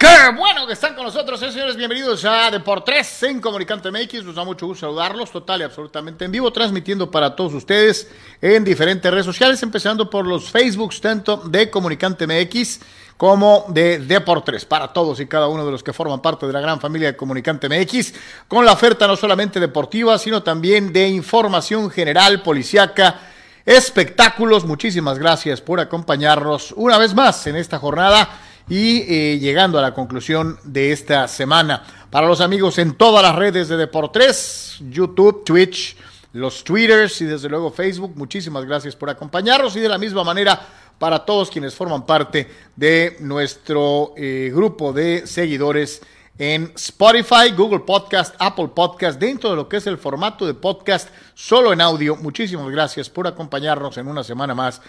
Qué bueno que están con nosotros, eh, señores. Bienvenidos a Deportes en Comunicante MX. Nos da mucho gusto saludarlos, total y absolutamente en vivo, transmitiendo para todos ustedes en diferentes redes sociales, empezando por los Facebooks, tanto de Comunicante MX como de Deportes, para todos y cada uno de los que forman parte de la gran familia de Comunicante MX, con la oferta no solamente deportiva, sino también de información general, policiaca, espectáculos. Muchísimas gracias por acompañarnos una vez más en esta jornada y eh, llegando a la conclusión de esta semana. Para los amigos en todas las redes de Deportes, YouTube, Twitch, los Twitters y desde luego Facebook, muchísimas gracias por acompañarnos y de la misma manera para todos quienes forman parte de nuestro eh, grupo de seguidores en Spotify, Google Podcast, Apple Podcast, dentro de lo que es el formato de podcast solo en audio. Muchísimas gracias por acompañarnos en una semana más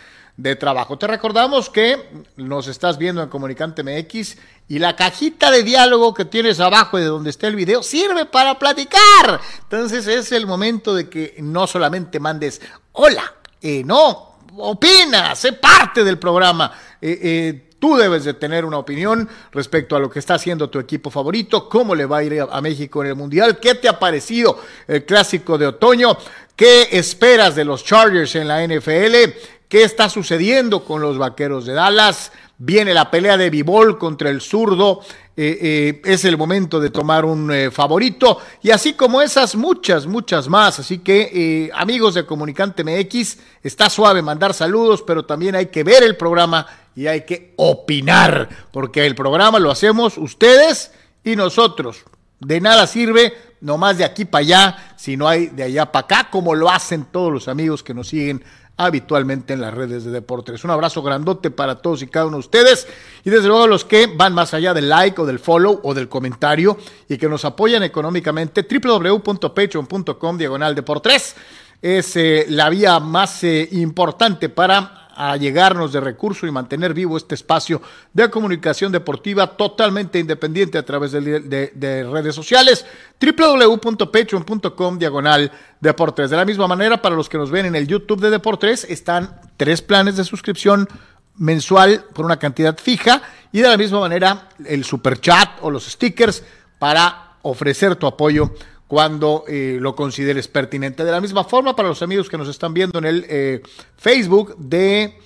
de trabajo. Te recordamos que nos estás viendo en Comunicante MX y la cajita de diálogo que tienes abajo de donde está el video sirve para platicar. Entonces es el momento de que no solamente mandes hola, eh, no, opina, sé parte del programa. Eh, eh, Tú debes de tener una opinión respecto a lo que está haciendo tu equipo favorito, cómo le va a ir a México en el Mundial, qué te ha parecido el clásico de otoño, qué esperas de los Chargers en la NFL, qué está sucediendo con los Vaqueros de Dallas. Viene la pelea de Bibol contra el zurdo. Eh, eh, es el momento de tomar un eh, favorito. Y así como esas, muchas, muchas más. Así que, amigos de Comunicante MX, está suave mandar saludos, pero también hay que ver el programa y hay que opinar. Porque el programa lo hacemos ustedes y nosotros. De nada sirve nomás de aquí para allá, si no hay de allá para acá, como lo hacen todos los amigos que nos siguen habitualmente en las redes de deportes. Un abrazo grandote para todos y cada uno de ustedes y desde luego los que van más allá del like o del follow o del comentario y que nos apoyan económicamente www.patreon.com diagonal deportes es eh, la vía más eh, importante para a llegarnos de recursos y mantener vivo este espacio de comunicación deportiva totalmente independiente a través de, redes sociales www.patreon.com diagonal deportes. De la misma manera, para los que nos ven en el YouTube de Deportes, están tres planes de suscripción mensual por una cantidad fija y de la misma manera el super chat o los stickers para ofrecer tu apoyo cuando eh, lo consideres pertinente. De la misma forma, para los amigos que nos están viendo en el eh, Facebook de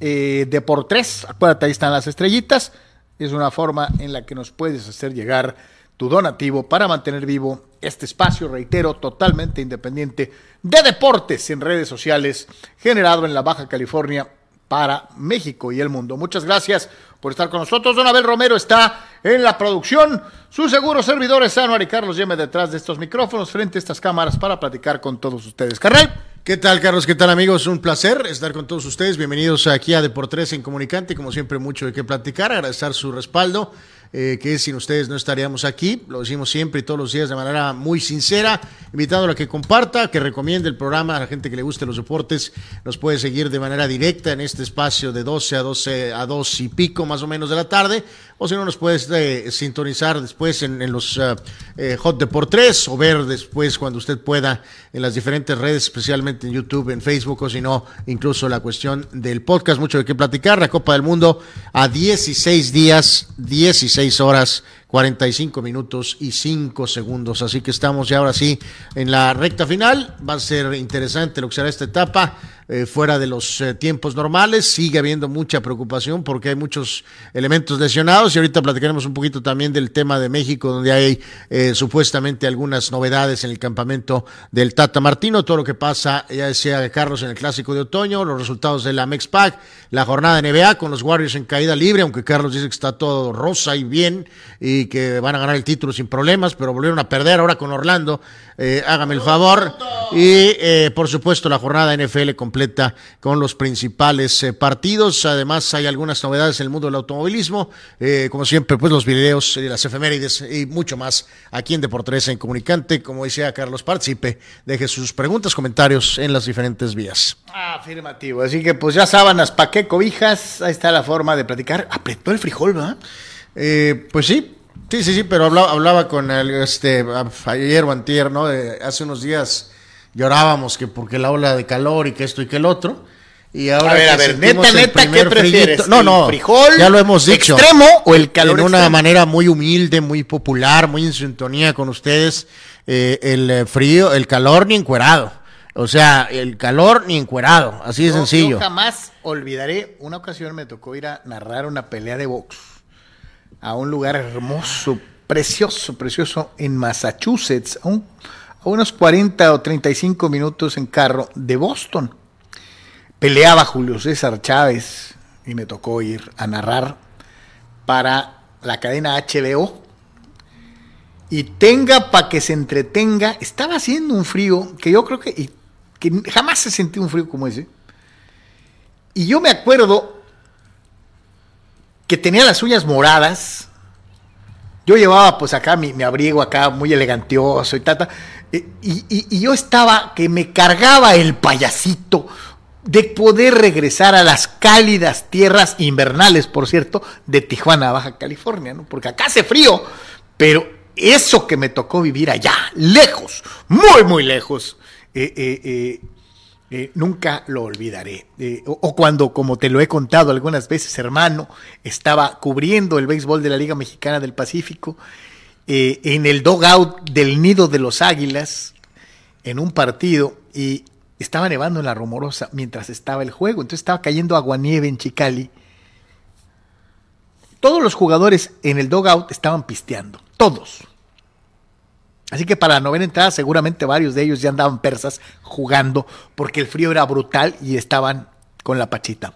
eh, Deportes, acuérdate, ahí están las estrellitas. Es una forma en la que nos puedes hacer llegar tu donativo para mantener vivo este espacio, reitero, totalmente independiente de deportes en redes sociales, generado en la Baja California para México y el mundo. Muchas gracias por estar con nosotros. Don Abel Romero está en la producción. Su seguro servidor es Anuar y Carlos Yeme detrás de estos micrófonos, frente a estas cámaras para platicar con todos ustedes. Carnal. ¿Qué tal, Carlos? ¿Qué tal, amigos? Un placer estar con todos ustedes. Bienvenidos aquí a Deportes en Comunicante. Como siempre, mucho de qué platicar. Agradecer su respaldo eh, que sin ustedes no estaríamos aquí. Lo decimos siempre y todos los días de manera muy sincera, invitando a que comparta, que recomiende el programa a la gente que le guste los deportes. Nos puede seguir de manera directa en este espacio de 12 a 12 a 2 y pico más o menos de la tarde, o si no nos puedes eh, sintonizar después en, los uh, eh, Hot Deportes o ver después cuando usted pueda en las diferentes redes, especialmente en YouTube, en Facebook o si no, incluso la cuestión del podcast. Mucho de qué platicar. La Copa del Mundo a 16 días, 16 horas 45 minutos y 5 segundos. Así que estamos ya ahora sí en la recta final. Va a ser interesante lo que será esta etapa. Eh, fuera de los eh, tiempos normales. Sigue habiendo mucha preocupación porque hay muchos elementos lesionados y ahorita platicaremos un poquito también del tema de México, donde hay eh, supuestamente algunas novedades en el campamento del Tata Martino, todo lo que pasa, ya decía Carlos, en el Clásico de Otoño, los resultados de la Mexpac, la jornada de NBA con los Warriors en caída libre, aunque Carlos dice que está todo rosa y bien y que van a ganar el título sin problemas, pero volvieron a perder ahora con Orlando. hágame el favor. Y por supuesto la jornada NFL completa con los principales eh, partidos. Además, hay algunas novedades en el mundo del automovilismo. Eh, como siempre, pues los videos, las efemérides y mucho más aquí en Deportes en Comunicante. Como decía Carlos, participe, deje sus preguntas, comentarios en las diferentes vías. Afirmativo. Así que, pues ya sábanas, ¿pa' qué cobijas? Ahí está la forma de platicar. Apretó el frijol, ¿verdad? Eh, pues sí, Sí, sí, sí, pero hablaba, hablaba con el, este, ayer o antier, ¿no? hace unos días llorábamos que porque la ola de calor y que esto y que el otro. Y ahora A ver, a ver, neta, neta, ¿qué prefieres? frillito- No, ¿El no, frijol ya lo hemos dicho. extremo o el calor En una extremo? manera muy humilde, muy popular, muy en sintonía con ustedes, eh, el eh, frío, el calor ni encuerado. O sea, el calor ni encuerado, así de sencillo. Yo jamás olvidaré, una ocasión me tocó ir a narrar una pelea de box a un lugar hermoso, precioso, precioso, en Massachusetts, a, un- a unos 40 o 35 minutos en carro de Boston. Peleaba Julio César Chávez y me tocó ir a narrar para la cadena HBO. Y tenga para que se entretenga, estaba haciendo un frío que yo creo que, que jamás se sentió un frío como ese. Y yo me acuerdo que tenía las uñas moradas. Yo llevaba pues acá mi, abrigo acá muy elegantioso y tata. Y, y- y yo estaba que me cargaba el payasito de poder regresar a las cálidas tierras invernales, por cierto, de Tijuana, Baja California, ¿no? Porque acá hace frío, pero eso que me tocó vivir allá, lejos, muy, muy lejos, eh, eh, eh, eh, nunca lo olvidaré. Eh, o, cuando, como te lo he contado algunas veces, hermano, estaba cubriendo el béisbol de la Liga Mexicana del Pacífico eh, en el dogout del Nido de los Águilas en un partido y estaba nevando en la Romorosa mientras estaba el juego. Entonces estaba cayendo aguanieve en Chicali. Todos los jugadores en el dogout estaban pisteando. Todos. Así que para la novena entrada seguramente varios de ellos ya andaban persas jugando porque el frío era brutal y estaban con la pachita.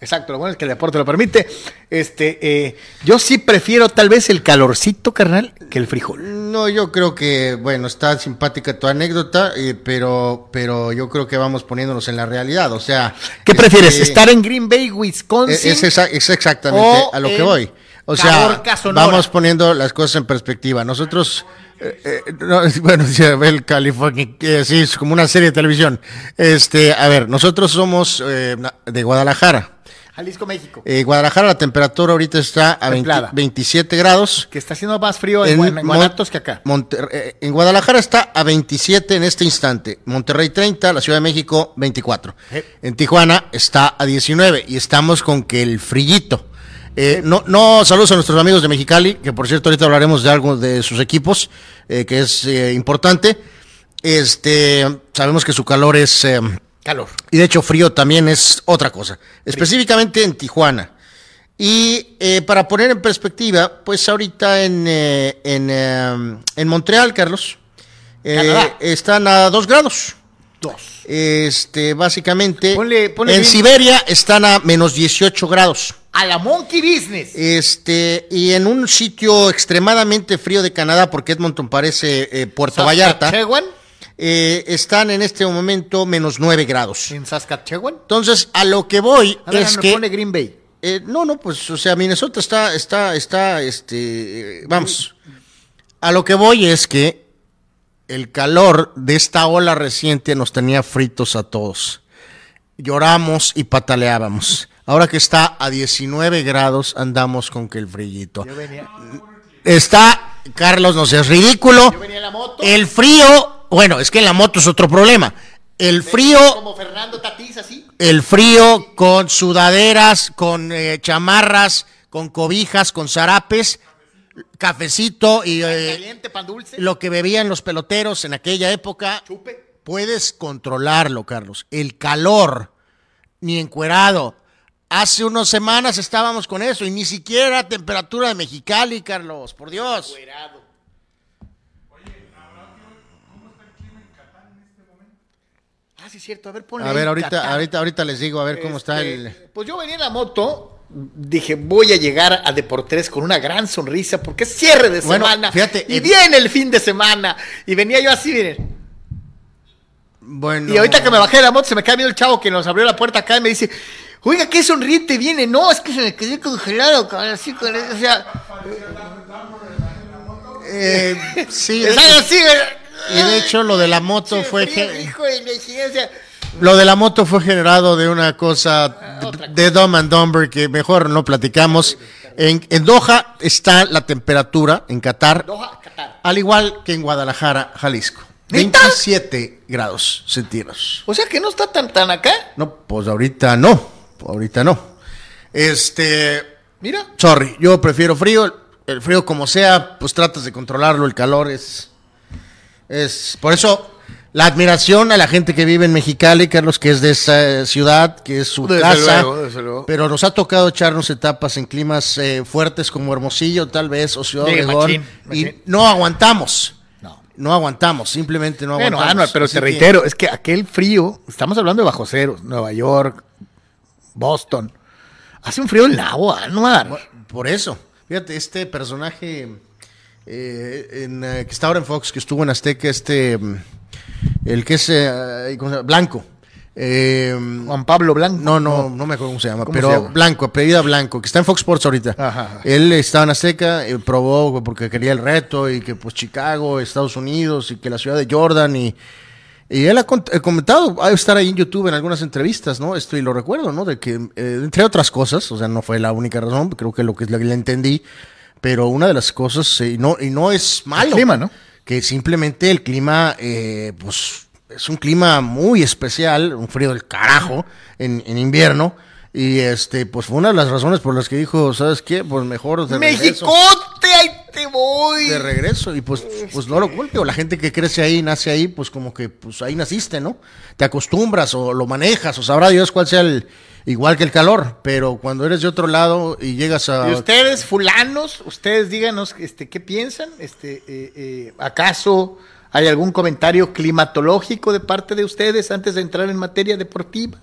Exacto, lo bueno es que el deporte lo permite. Este, eh, yo sí prefiero tal vez el calorcito, carnal, que el frijol. No, yo creo que, bueno, está simpática tu anécdota, eh, pero, pero yo creo que vamos poniéndonos en la realidad. O sea, ¿Qué este, prefieres? ¿Estar en Green Bay, Wisconsin? es exa- es exactamente a lo que voy. O sea, vamos poniendo las cosas en perspectiva. Nosotros, eh, eh, no, bueno, el California, que sí, es como una serie de televisión. Este, a ver, nosotros somos eh, de Guadalajara. Jalisco, México. Eh, Guadalajara, la temperatura ahorita está a 20 Templada. 27 grados. que está haciendo más frío en, en Guanatos que acá. Monter- eh, en Guadalajara está a 27 en este instante. Monterrey 30, la Ciudad de México 24. Eh. En Tijuana está a 19 y estamos con que el frillito. Eh, no, no, saludos a nuestros amigos de Mexicali, que por cierto ahorita hablaremos de algo de sus equipos, eh, que es eh, importante. Este, sabemos que su calor es eh, Calor. y de hecho frío también es otra cosa, específicamente en Tijuana. Y para poner en perspectiva, pues ahorita en, en, en Montreal, Carlos, están a 2 grados. Dos. Este, básicamente, Ponle- ponle en bien. Siberia están a menos 18 grados. A la Monkey Business. Este, y en un sitio extremadamente frío de Canadá, porque Edmonton parece eh, Puerto Vallarta, eh, están en este momento menos 9 grados. En Saskatchewan. Entonces, a lo que voy A ver, es que pone Green Bay. eh, no, no, pues, o sea, Minnesota está, está, está, este, vamos. A lo que voy es que el calor de esta ola reciente nos tenía fritos a todos. Lloramos y pataleábamos. Ahora que está a 19 grados, andamos con que el frillito. Yo venía, Está, Carlos, no seas ridículo. yo venía en la moto. El frío, bueno, es que en la moto es otro problema. El frío Como Fernando Tatís, así. el frío con sudaderas, con eh, chamarras, con cobijas, con zarapes, cafecito y eh, Caliente, pan dulce. lo que bebían los peloteros en aquella época. Chupe. Puedes controlarlo, Carlos. El calor, ni encuerado. Hace unas semanas estábamos con eso y ni siquiera temperatura de Mexicali, Carlos, por Dios. Cuerado. Ah, sí, es cierto. A ver, ponle A ver, ahorita, ahorita, ahorita les digo a ver cómo está Este, el. Pues yo venía en la moto, dije, voy a llegar a Deportes con una gran sonrisa porque es cierre de Bueno, semana. fíjate, y viene el fin de semana. Y venía yo así, miren. Bueno. Y ahorita que me bajé de la moto, se me cae viendo el chavo que nos abrió la puerta acá y me dice, oiga, qué sonriente viene. No, es que se me quedé congelado, cabrón, así con o sea, Eh, sí, es así, y de hecho lo de la moto fue. frío, ge- hijo de la chingada, o sea, Lo de la moto fue generado de una cosa Ah, de, Dumb and Dumber que mejor no platicamos. En, en Doha está la temperatura, en Qatar, Doha, Qatar. al igual que en Guadalajara, Jalisco. ¿Neta? 27 grados centígrados. O sea que no está tan, tan acá. No, pues ahorita no. Ahorita no. Este. Mira. Sorry, yo prefiero frío. El frío, como sea, pues tratas de controlarlo. El calor es. Es. Por eso, la admiración a la gente que vive en Mexicali, Carlos, que es de esa ciudad, que es su Desde casa. luego, desde luego. Pero nos ha tocado echarnos etapas en climas eh, fuertes como Hermosillo, tal vez, o Ciudad Sí, Obregón. machín, Y no aguantamos. No. No aguantamos, simplemente no Bueno, aguantamos. Anuar, pero Así te que- reitero, es que aquel frío, estamos hablando de bajo cero, Nueva York, Boston. Hace un frío el nabo, Anuar. Por eso, fíjate, este personaje eh, en, eh, que está ahora en Fox, que estuvo en Azteca, este, mm, el que es eh, ¿cómo se llama? Blanco. Eh, Juan Pablo Blanco. no, no, no me acuerdo cómo se llama, ¿Cómo pero se llama? Blanco, apellida Blanco, que está en Fox Sports ahorita. Ajá, ajá. Él estaba en Azteca, eh, probó porque quería el reto y que pues Chicago, Estados Unidos y que la ciudad de Jordan y, y él ha eh, comentado, ha estar ahí en YouTube en algunas entrevistas, ¿no? Esto y lo recuerdo, ¿no? De que eh, entre otras cosas, o sea, no fue la única razón, creo que lo que que le entendí, pero una de las cosas eh, y no y no es malo, El clima, ¿no? que simplemente el clima, eh, pues es un clima muy especial, un frío del carajo en, en invierno. Y este, pues fue una de las razones por las que dijo, ¿sabes qué? Pues mejor de regreso. ¡Mexicote! ¡Ahí te voy! De regreso. Y pues, pues no lo culpe. O la gente que crece ahí, nace ahí, pues como que pues ahí naciste, ¿no? Te acostumbras o lo manejas, o sabrá Dios cuál sea el, igual que el calor. Pero cuando eres de otro lado y llegas a. Y ustedes, fulanos, ustedes díganos este, qué piensan. Este, eh, eh, ¿Acaso hay algún comentario climatológico de parte de ustedes antes de entrar en materia deportiva?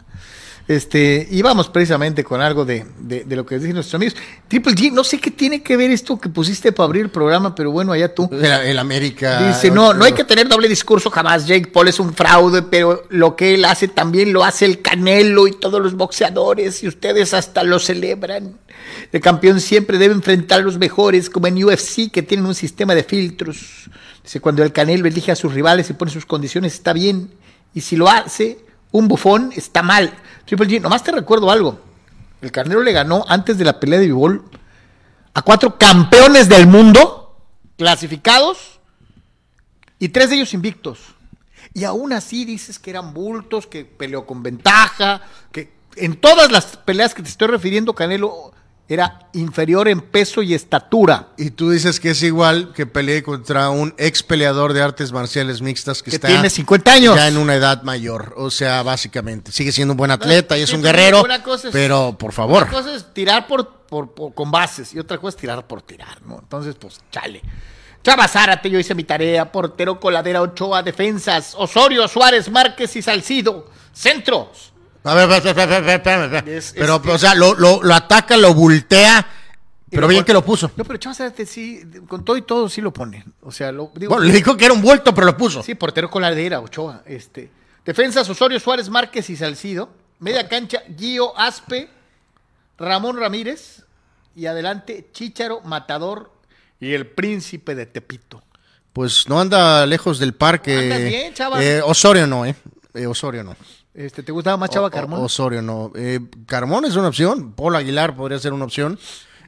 Este, y vamos precisamente con algo de, de- de lo que dicen nuestros amigos. Triple G, no sé qué tiene que ver esto que pusiste para abrir el programa, pero bueno, allá tú. El, el América. Dice, no, no hay que tener doble discurso jamás. Jake Paul es un fraude, pero lo que él hace también lo hace el Canelo y todos los boxeadores y ustedes hasta lo celebran. El campeón siempre debe enfrentar a los mejores, como en UFC, que tienen un sistema de filtros. Dice, cuando el Canelo elige a sus rivales y pone sus condiciones, está bien. Y si lo hace un bufón, está mal. Triple G, nomás te recuerdo algo. El Canelo le ganó antes de la pelea de Bivol a cuatro campeones del mundo clasificados y tres de ellos invictos. Y aún así dices que eran bultos, que peleó con ventaja, que en todas las peleas que te estoy refiriendo, Canelo era inferior en peso y estatura. Y tú dices que es igual que peleé contra un ex peleador de artes marciales mixtas que, Que está tiene 50 años. ya en una edad mayor. O sea, básicamente, sigue siendo un buen atleta y es Sí, un guerrero. una cosa es- pero, por favor. Una cosa es tirar por, por- por- con bases y otra cosa es tirar por tirar, ¿no? Entonces, pues, chale. Chava Zárate, yo hice mi tarea. Portero, coladera, Ochoa, defensas. Osorio, Suárez, Márquez y Salcido. Centros. Pero, o sea, lo, lo, lo ataca, lo voltea, pero bien que lo puso. No, pero Chava Zárate sí, con todo y todo sí lo pone. O sea, lo digo. Bueno, le dijo que era un vuelto, pero lo puso. Sí, portero coladera, Ochoa. Este. Defensas, Osorio, Suárez, Márquez y Salcido. Media cancha, Gio, Aspe, Ramón Ramírez. Y adelante, Chícharo, Matador y el príncipe de Tepito. Pues no anda lejos del parque. Andas bien, chava. Eh, Osorio no, ¿eh? Eh, Osorio no. Este, ¿Te gustaba más Chava O- Carmón? Osorio no. Eh, Carmón es una opción. Paul Aguilar podría ser una opción.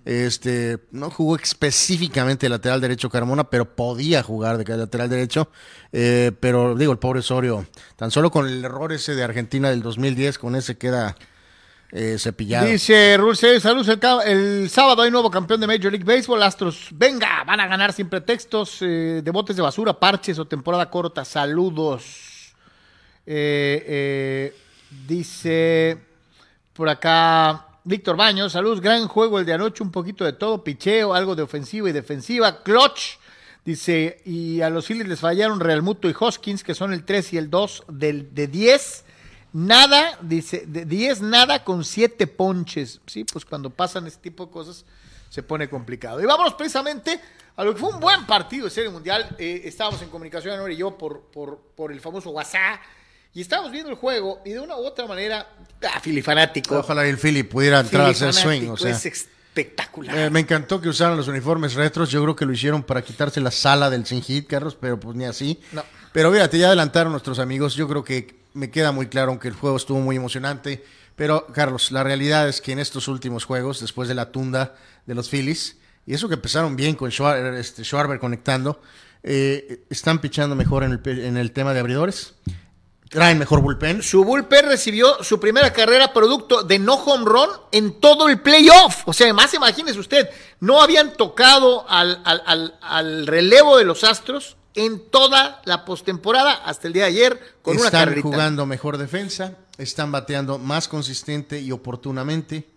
Este, no jugó específicamente de lateral derecho Carmona, pero podía jugar de lateral derecho. Eh, pero digo, el pobre Osorio, tan solo con el error ese de Argentina del 2010, con ese queda eh, cepillado. Dice Rulce, saludos. El, el sábado hay nuevo campeón de Major League Baseball. Astros, venga, van a ganar sin pretextos eh, de botes de basura, parches o temporada corta. Saludos. Eh, eh, dice por acá Víctor Baños, saludos. Gran juego el de anoche, un poquito de todo, picheo, algo de ofensiva y defensiva. Clutch. Dice, y a los Phillies les fallaron Real Muto y Hoskins, que son el 3 y el 2 del, de 10. Nada, dice, de 10 nada con 7 ponches. Sí, pues cuando pasan este tipo de cosas se pone complicado. Y vámonos precisamente a lo que fue un buen partido de Serie Mundial. Eh, estábamos en comunicación, Anor y yo, por, por, por el famoso WhatsApp. Y estábamos viendo el juego y de una u otra manera, ah, Philly fanático. Ojalá el Philly pudiera entrar a hacer swing. O sea. es espectacular. Eh, me encantó que usaran los uniformes retros. Yo creo que lo hicieron para quitarse la sala del sin hit, Carlos, pero pues ni así. No. Pero fíjate, ya adelantaron nuestros amigos. Yo creo que me queda muy claro, aunque el juego estuvo muy emocionante. Pero, Carlos, la realidad es que en estos últimos juegos, después de la tunda de los Phillies, y eso que empezaron bien con Schwarber, este, Schwarber conectando, eh, están pichando mejor en el, en el tema de abridores, traen mejor bullpen. Su bullpen recibió su primera carrera producto de no home run en todo el playoff. O sea, además imagínese usted, no habían tocado al, al- al- al relevo de los Astros en toda la postemporada hasta el día de ayer con una están carrerita. jugando mejor defensa, están bateando más consistente y oportunamente.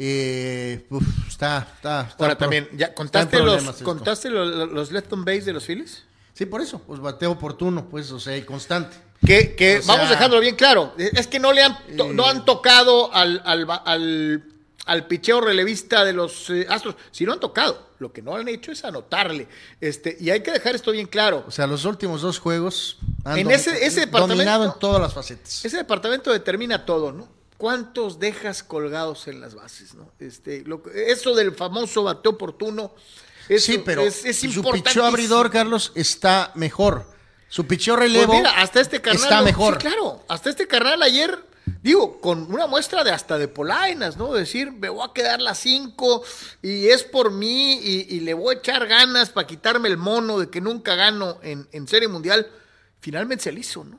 Eh, uf, está, está, está Ahora también, ¿ya contaste, los. ¿contaste los, los left on base de los Phillies? Sí, por eso, pues bateo oportuno, pues, o sea, y constante. Que, que O sea- vamos dejándolo bien claro. Es que no le han, to- no han tocado al, al, al, al picheo relevista de los eh, Astros. Si no han tocado, lo que no han hecho es anotarle. Este, y hay que dejar esto bien claro. O sea, los últimos dos juegos han En ese- ese departamento- dominado en todas las facetas. Ese departamento determina todo, ¿no? ¿Cuántos dejas colgados en las bases, no? Este, lo que- eso del famoso bateo oportuno. eso sí, pero es, es su picheo abridor, Carlos, está mejor. Su picheo relevo Pues mira, hasta este carnal. está lo- mejor. Sí, claro, hasta este carnal ayer, digo, con una muestra de hasta de polainas, ¿no? Decir, me voy a quedar las cinco y es por mí y, y le voy a echar ganas para quitarme el mono de que nunca gano en, en Serie Mundial. Finalmente se le hizo, ¿no?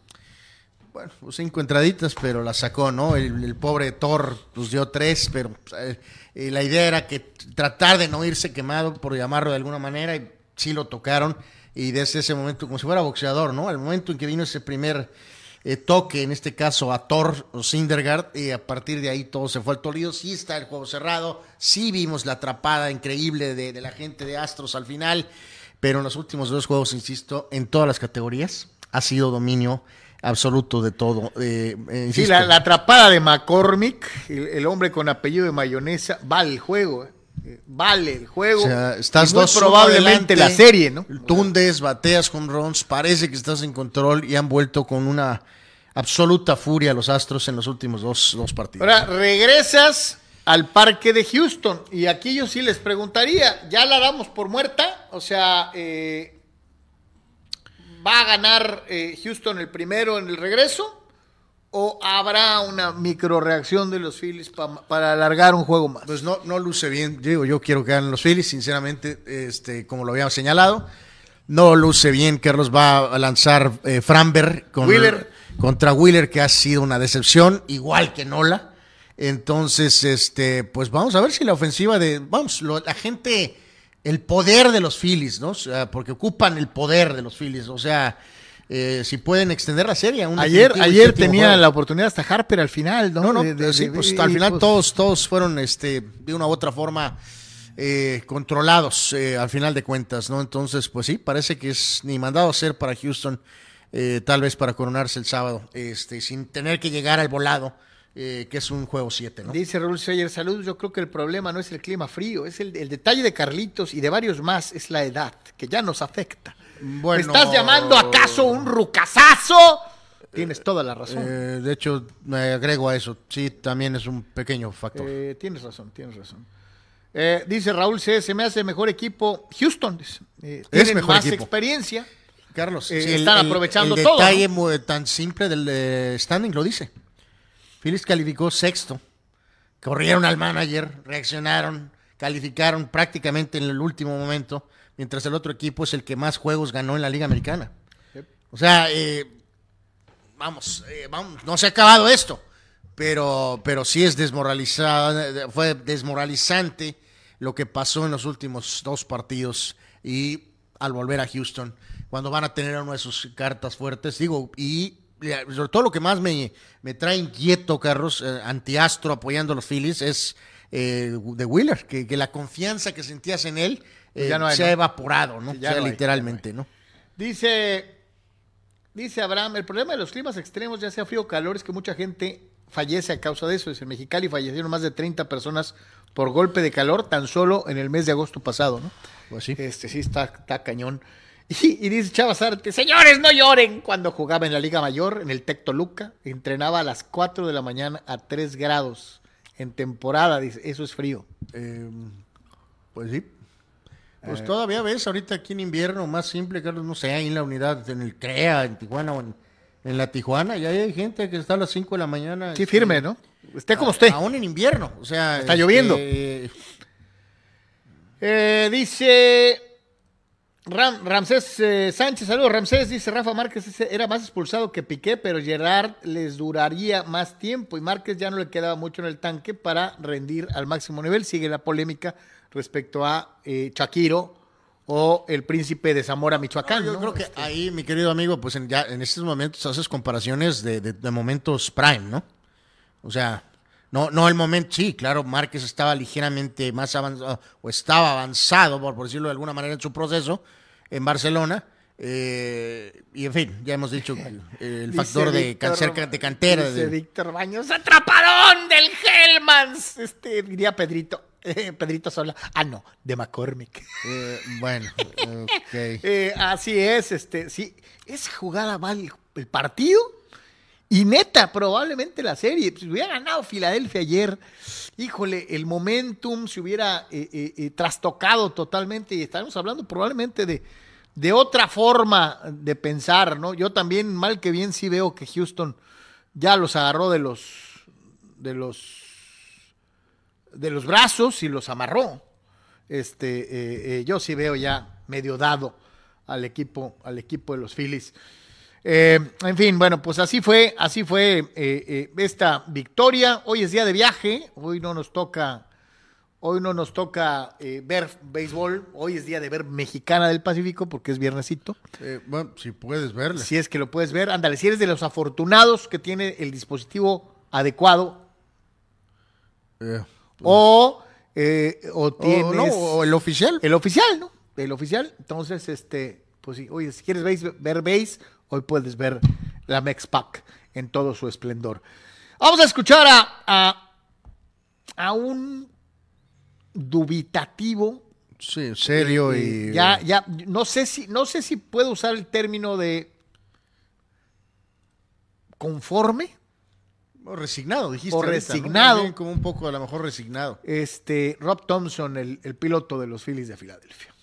Bueno, pues cinco entraditas, pero la sacó, ¿no? El, el pobre Thor pues dio tres, pero eh, eh, la idea era que tratar de no irse quemado, por llamarlo de alguna manera, y sí lo tocaron. Y desde ese momento, como si fuera boxeador, ¿no? Al momento en que vino ese primer eh, toque, en este caso a Thor o Syndergaard, y a partir de ahí todo se fue al Toledo. Sí está el juego cerrado, sí vimos la atrapada increíble de, de la gente de Astros al final, pero en los últimos dos juegos, insisto, en todas las categorías ha sido dominio absoluto de todo. Eh, eh, Sí, la, la atrapada de McCormick, el, el hombre con apellido de mayonesa, vale el juego. Eh, Vale el juego. o sea, estás y muy dos probablemente la serie, ¿no? Tundes, bateas con runs, parece que estás en control y han vuelto con una absoluta furia los Astros en los últimos dos, dos partidos. Ahora, regresas al parque de Houston. Y aquí yo sí les preguntaría, ¿ya la damos por muerta? O sea, eh, ¿va a ganar eh, Houston el primero en el regreso? ¿O habrá una micro reacción de los Phillies pa- para alargar un juego más? Pues no, no luce bien. Digo, yo quiero que ganen los Phillies, sinceramente, este, como lo había señalado. No luce bien. Carlos va a lanzar eh, Framber con, Wheeler. contra Wheeler, que ha sido una decepción, igual que Nola. Entonces, este, pues vamos a ver si la ofensiva de. Vamos, lo- la gente. El poder de los Phillies, ¿no? O sea, porque ocupan el poder de los Phillies. O sea, eh, si pueden extender la serie. un Ayer, ayer tenía juego. la oportunidad hasta Harper al final, ¿no? No, no, De- de- sí, de- pues al final pues, todos, todos fueron este, de una u otra forma eh, controlados eh, al final de cuentas, ¿no? Entonces, pues sí, parece que es ni mandado a hacer para Houston, eh, tal vez para coronarse el sábado, este, sin tener que llegar al volado, eh, que es un juego 7, ¿no? Dice Raúl Sayer, saludos, yo creo que el problema no es el clima frío, es el, el detalle de Carlitos y de varios más, es la edad, que ya nos afecta. Bueno, ¿Me estás llamando acaso un rucasazo? Tienes toda la razón. eh, de hecho, me agrego a eso, sí, también es un pequeño factor. Eh, tienes razón, tienes razón. Eh, dice Raúl C, se me hace mejor equipo Houston. dice. Eh, tienen mejor más equipo. experiencia. Carlos, eh, sí, están aprovechando el todo, detalle mu- tan simple del eh, standing lo dice. Phillies calificó sexto. Corrieron al manager, reaccionaron, calificaron prácticamente en el último momento, mientras el otro equipo es el que más juegos ganó en la Liga Americana. O sea, eh, vamos, eh, vamos, no se ha acabado esto, pero, pero sí es desmoralizada, fue desmoralizante lo que pasó en los últimos dos partidos y al volver a Houston, cuando van a tener una de sus cartas fuertes, digo, y sobre todo lo que más me, me trae inquieto, Carlos, eh, antiastro apoyando a los Phillies, es eh, de Wheeler, que, que la confianza que sentías en él eh, Ya no hay, se ha evaporado, ¿no? Sí, ya O sea, no hay, literalmente, ¿no? Dice, dice Abraham, el problema de los climas extremos, ya sea frío o calor, es que mucha gente fallece a causa de eso. Dice, en Mexicali fallecieron más de 30 personas por golpe de calor tan solo en el mes de agosto pasado, ¿no? Pues sí. Este sí está, está cañón. Y, y dice Chava Zárate, señores, no lloren. Cuando jugaba en la Liga Mayor, en el Tec Toluca, entrenaba a las 4 de la mañana a 3 grados. En temporada, dice, eso es frío. Eh, pues sí. Eh. Pues todavía ves ahorita aquí en invierno, más simple, Carlos, no sé, ahí en la unidad, en el CREA, en Tijuana o en, en la Tijuana, y ahí hay gente que está a las 5 de la mañana. Sí, este, firme, ¿no? Esté como usted. Aún en invierno, o sea. Está lloviendo. este, Eh, dice Ram- Ramsés eh, Sánchez, saludos Ramsés, dice Rafa Márquez era más expulsado que Piqué, pero Gerard les duraría más tiempo y Márquez ya no le quedaba mucho en el tanque para rendir al máximo nivel. Sigue la polémica respecto a eh, Shakiro o el príncipe de Zamora, Michoacán. Yo ¿no? creo que Este, ahí, mi querido amigo, pues en, ya en estos momentos haces comparaciones de, de- de momentos prime, ¿no? O sea, no, no el momento, sí, claro, Márquez estaba ligeramente más avanzado, o estaba avanzado, por, por decirlo de alguna manera, en su proceso en Barcelona. eh, y en fin, ya hemos dicho el, el factor de, Víctor- de cantera. Dice de- Víctor Baños, atrapadón del Hellmans. Este, diría Pedrito, eh, Pedrito Sola. Ah, no, de McCormick. eh, bueno, ok. Eh, así es, este, sí, esa jugada va el, el partido y neta, probablemente la serie. Si hubiera ganado Filadelfia ayer, híjole, el momentum se hubiera eh, trastocado totalmente y estaremos hablando probablemente de, de otra forma de pensar, ¿no? Yo también, mal que bien, sí veo que Houston ya los agarró de los, de los, de los brazos y los amarró este, eh, eh, yo sí veo ya medio dado al equipo, al equipo de los Phillies. Eh, en fin, bueno, pues así fue, así fue esta victoria. Hoy es día de viaje, hoy no nos toca, hoy no nos toca ver béisbol, hoy es día de ver Mexicana del Pacífico porque es viernesito. Bueno, si puedes verle. Si es que lo puedes ver, ándale, si eres de los afortunados que tiene el dispositivo adecuado o, eh, o tienes o, no, o el oficial. El oficial, ¿no? El oficial. Entonces, este, pues sí, oye, si quieres ver base, hoy puedes ver la Mex Pack en todo su esplendor. Vamos a escuchar a, a, a un dubitativo. Sí, serio eh, y. ya, ya, no sé si, no sé si puedo usar el término de conforme. O resignado, dijiste. O ahorita, ¿no? resignado. Más bien como un poco, a lo mejor resignado. Este, Rob Thompson, el, el piloto de los Phillies de Filadelfia.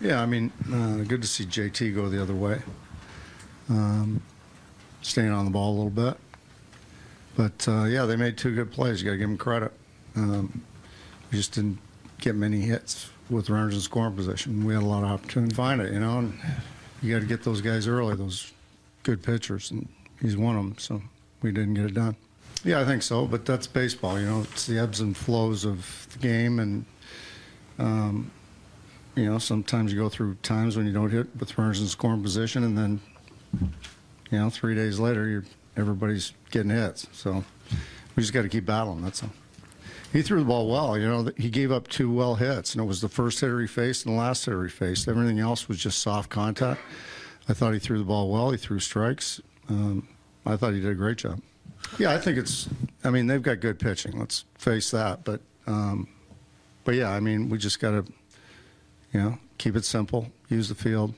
Yeah, I mean, uh, good to see JT go the other way. Um, staying on the ball a little bit. But uh, yeah, they made two good plays. You got to give them credit. Um, we just didn't get many hits with runners in scoring position. We had a lot of opportunity to find it, you know, and you got to get those guys early, those good pitchers, and he's one of them. So we didn't get it done. Yeah, I think so, but that's baseball, you know. It's the ebbs and flows of the game, and um, you know, sometimes you go through times when you don't hit with runners in scoring position, and then, you know, three days later, you're everybody's getting hits. So we just got to keep battling. That's all. He threw the ball well. You know, he gave up two well hits, and it was the first hitter he faced and the last hitter he faced. Everything else was just soft contact. I thought he threw the ball well. He threw strikes. Um, I thought he did a great job. Yeah, I think it's. I mean, they've got good pitching. Let's face that. But, um, but yeah, I mean, we just got to you know, keep it simple, use the field,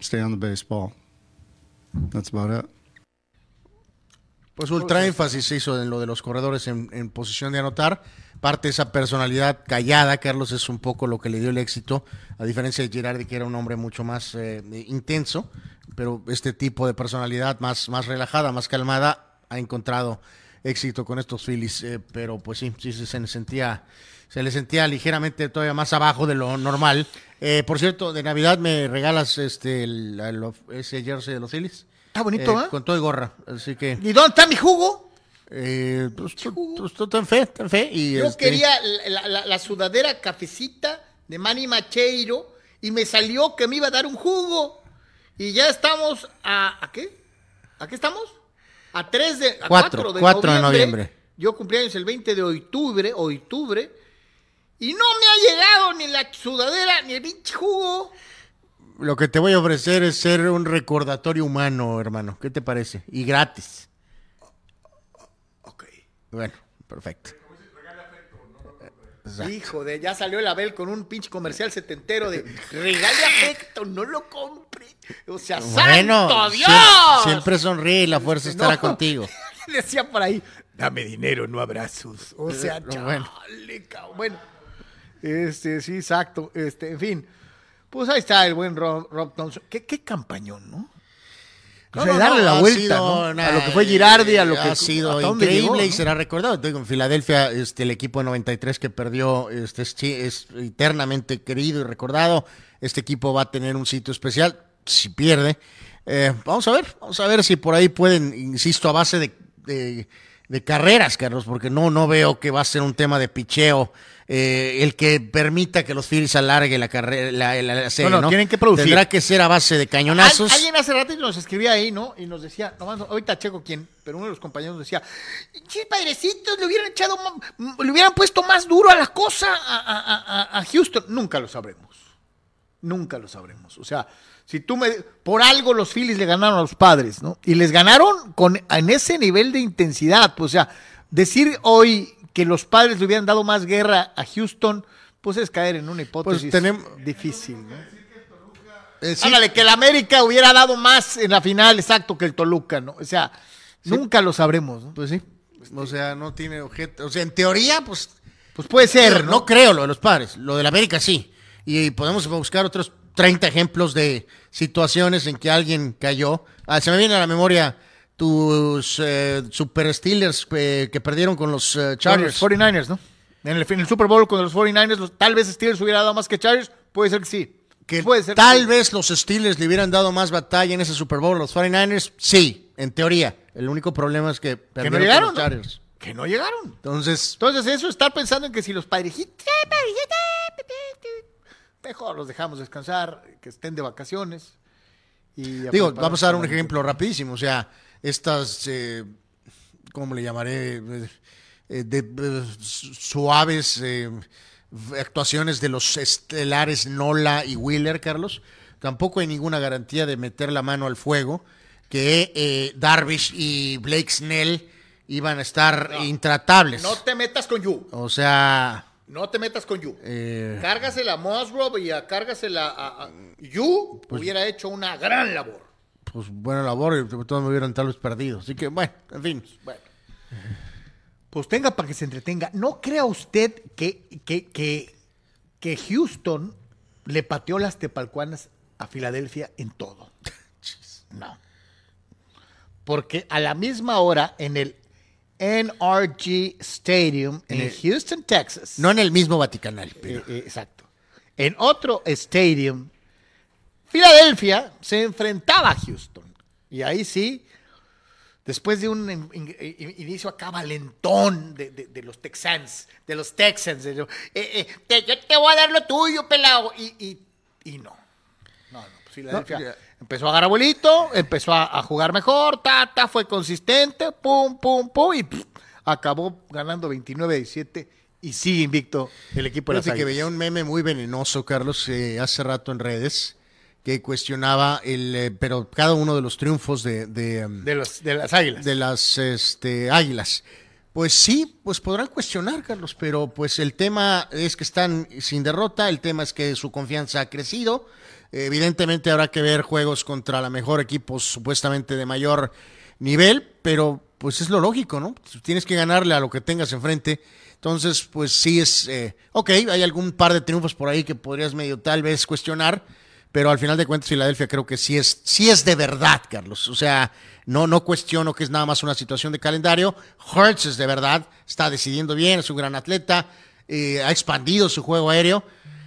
stay on the baseball. That's about it. Pues ultra énfasis hizo en lo de los corredores en, en posición de anotar. Parte de esa personalidad callada, Carlos, es un poco lo que le dio el éxito, a diferencia de Girardi, que era un hombre mucho más eh, intenso, pero este tipo de personalidad más, más relajada, más calmada, ha encontrado éxito con estos Phillies. eh, pero pues sí, sí, se le sentía, se le sentía ligeramente todavía más abajo de lo normal. Eh, por cierto, de Navidad me regalas este el- el- ese jersey de los Phillies. Está bonito, ¿eh? Con todo y gorra, así que... ¿Y dónde está mi jugo? Eh, pues, tú, tú- tú ten fe, ten fe. Y Yo este, quería la, la- la sudadera cafecita de Manny Macheiro y me salió que me iba a dar un jugo. Y ya estamos a... ¿A qué? ¿A qué estamos? A 3 de... A Cuatro, 4 de, cuatro de noviembre. noviembre. Yo cumpleaños el 20 de octubre, octubre. Y no me ha llegado ni la sudadera ni el pinche jugo. Lo que te voy a ofrecer es ser un recordatorio humano, hermano. ¿Qué te parece? Y gratis. Bueno, perfecto. Exacto. Hijo de, ya salió el Abel con un pinche comercial setentero de regale afecto, no lo compre. O sea, Bueno, ¡santo Dios! siempre sonríe y la fuerza estará no. contigo. Decía por ahí, dame dinero, no abrazos. O sea, Eh, bueno. chale, cabrón. Bueno, este, sí, exacto. Este, en fin, pues ahí está el buen Rob, Rob Thompson. ¿Qué, qué campañón, ¿no? O sea, darle la vuelta a lo que fue Girardi, a lo que ha sido increíble y será recordado. Digo, en Filadelfia, este, el equipo de 93 que perdió este, es, es eternamente querido y recordado. Este equipo va a tener un sitio especial si pierde. Eh, vamos a ver, vamos a ver si por ahí pueden, insisto, a base de, de, carreras, Carlos, porque no, no veo que va a ser un tema de picheo. Eh, el que permita que los Phillies alargue la carrera, la, la, serie, no, no, tienen que producir. Tendrá que ser a base de cañonazos. alguien hace rato nos escribía ahí, ¿no? Y nos decía, no, ahorita checo quién, pero uno de los compañeros decía, sí, padrecitos, le hubieran echado, le hubieran puesto más duro a la cosa a, a, a Houston. Nunca lo sabremos. Nunca lo sabremos. O sea, si tú me. Por algo los Phillies le ganaron a los padres, ¿no? Y les ganaron con, en ese nivel de intensidad. Pues, o sea, decir hoy que los padres le hubieran dado más guerra a Houston, pues es caer en una hipótesis pues difícil, ¿no? Eh, Ándale, que el América hubiera dado más en la final, exacto, que el Toluca, ¿no? O sea, nunca lo sabremos, ¿no? Pues sí. O sea, no tiene objeto. O sea, en teoría, pues. Pues puede ser, ¿no? No creo lo de los padres. Lo del América sí. Y podemos buscar otros 30 ejemplos de situaciones en que alguien cayó. Ah, se me viene a la memoria tus eh, Super Steelers eh, que perdieron con los eh, Chargers. 49ers, ¿no? En el, en el, Super Bowl con los 49ers, tal vez Steelers hubiera dado más que Chargers, puede ser que sí. Que puede ser tal vez los Steelers le hubieran dado más batalla en ese Super Bowl los 49ers, sí, en teoría. El único problema es que perdieron no llegaron, los Chargers. Que no llegaron. Entonces, entonces eso estar pensando en que si los padrejitos mejor los dejamos descansar, que estén de vacaciones. Y Digo, vamos a dar un ejemplo rapidísimo, o sea, estas, eh, ¿cómo le llamaré? Eh, de, eh, suaves eh, actuaciones de los estelares Nola y Wheeler, Carlos. Tampoco hay ninguna garantía de meter la mano al fuego que Darvish y Blake Snell iban a estar intratables. No te metas con You. O sea, no te metas con Yu. Eh, cárgasela a Musgrove y a, cárgasela a, Yu. Pues, hubiera hecho una gran labor. Pues buena labor y todos me hubieran tal vez perdido. Así que, bueno, en fin. Bueno. Pues tenga para que se entretenga. ¿No crea usted que, que, que, que Houston le pateó las tepalcuanas a Filadelfia en todo? no. Porque a la misma hora, en el NRG Stadium en, Houston, Texas. No en el mismo Vaticanal. Eh, eh, exacto. En otro stadium, Filadelfia se enfrentaba a Houston. Y ahí sí, después de un inicio acá valentón de, los Texans, de los Texans, eh, yo te voy a dar lo tuyo, pelado. Y, no. No, no. Pues Filadelfia. Empezó a agarrar abuelito, empezó a, jugar mejor, ta, fue consistente, pum, pum, pum, y acabó ganando 29-17 y sigue invicto el equipo de las que veía un meme muy venenoso, Carlos, eh, hace rato en redes, que cuestionaba el, eh, pero cada uno de los triunfos de, de, um, de, de las águilas. De las este, águilas. Pues sí, pues podrán cuestionar, Carlos, pero pues el tema es que están sin derrota, el tema es que su confianza ha crecido Evidentemente habrá que ver juegos contra la mejor equipo supuestamente de mayor nivel, pero pues es lo lógico, ¿no? Tienes que ganarle a lo que tengas enfrente. Entonces, pues sí es, eh, ok, hay algún par de triunfos por ahí que podrías medio tal vez cuestionar, pero al final de cuentas Filadelfia creo que sí es, sí es de verdad, Carlos. O sea, no, no cuestiono que es nada más una situación de calendario. Hurts es de verdad, está decidiendo bien, es un gran atleta, eh, ha expandido su juego aéreo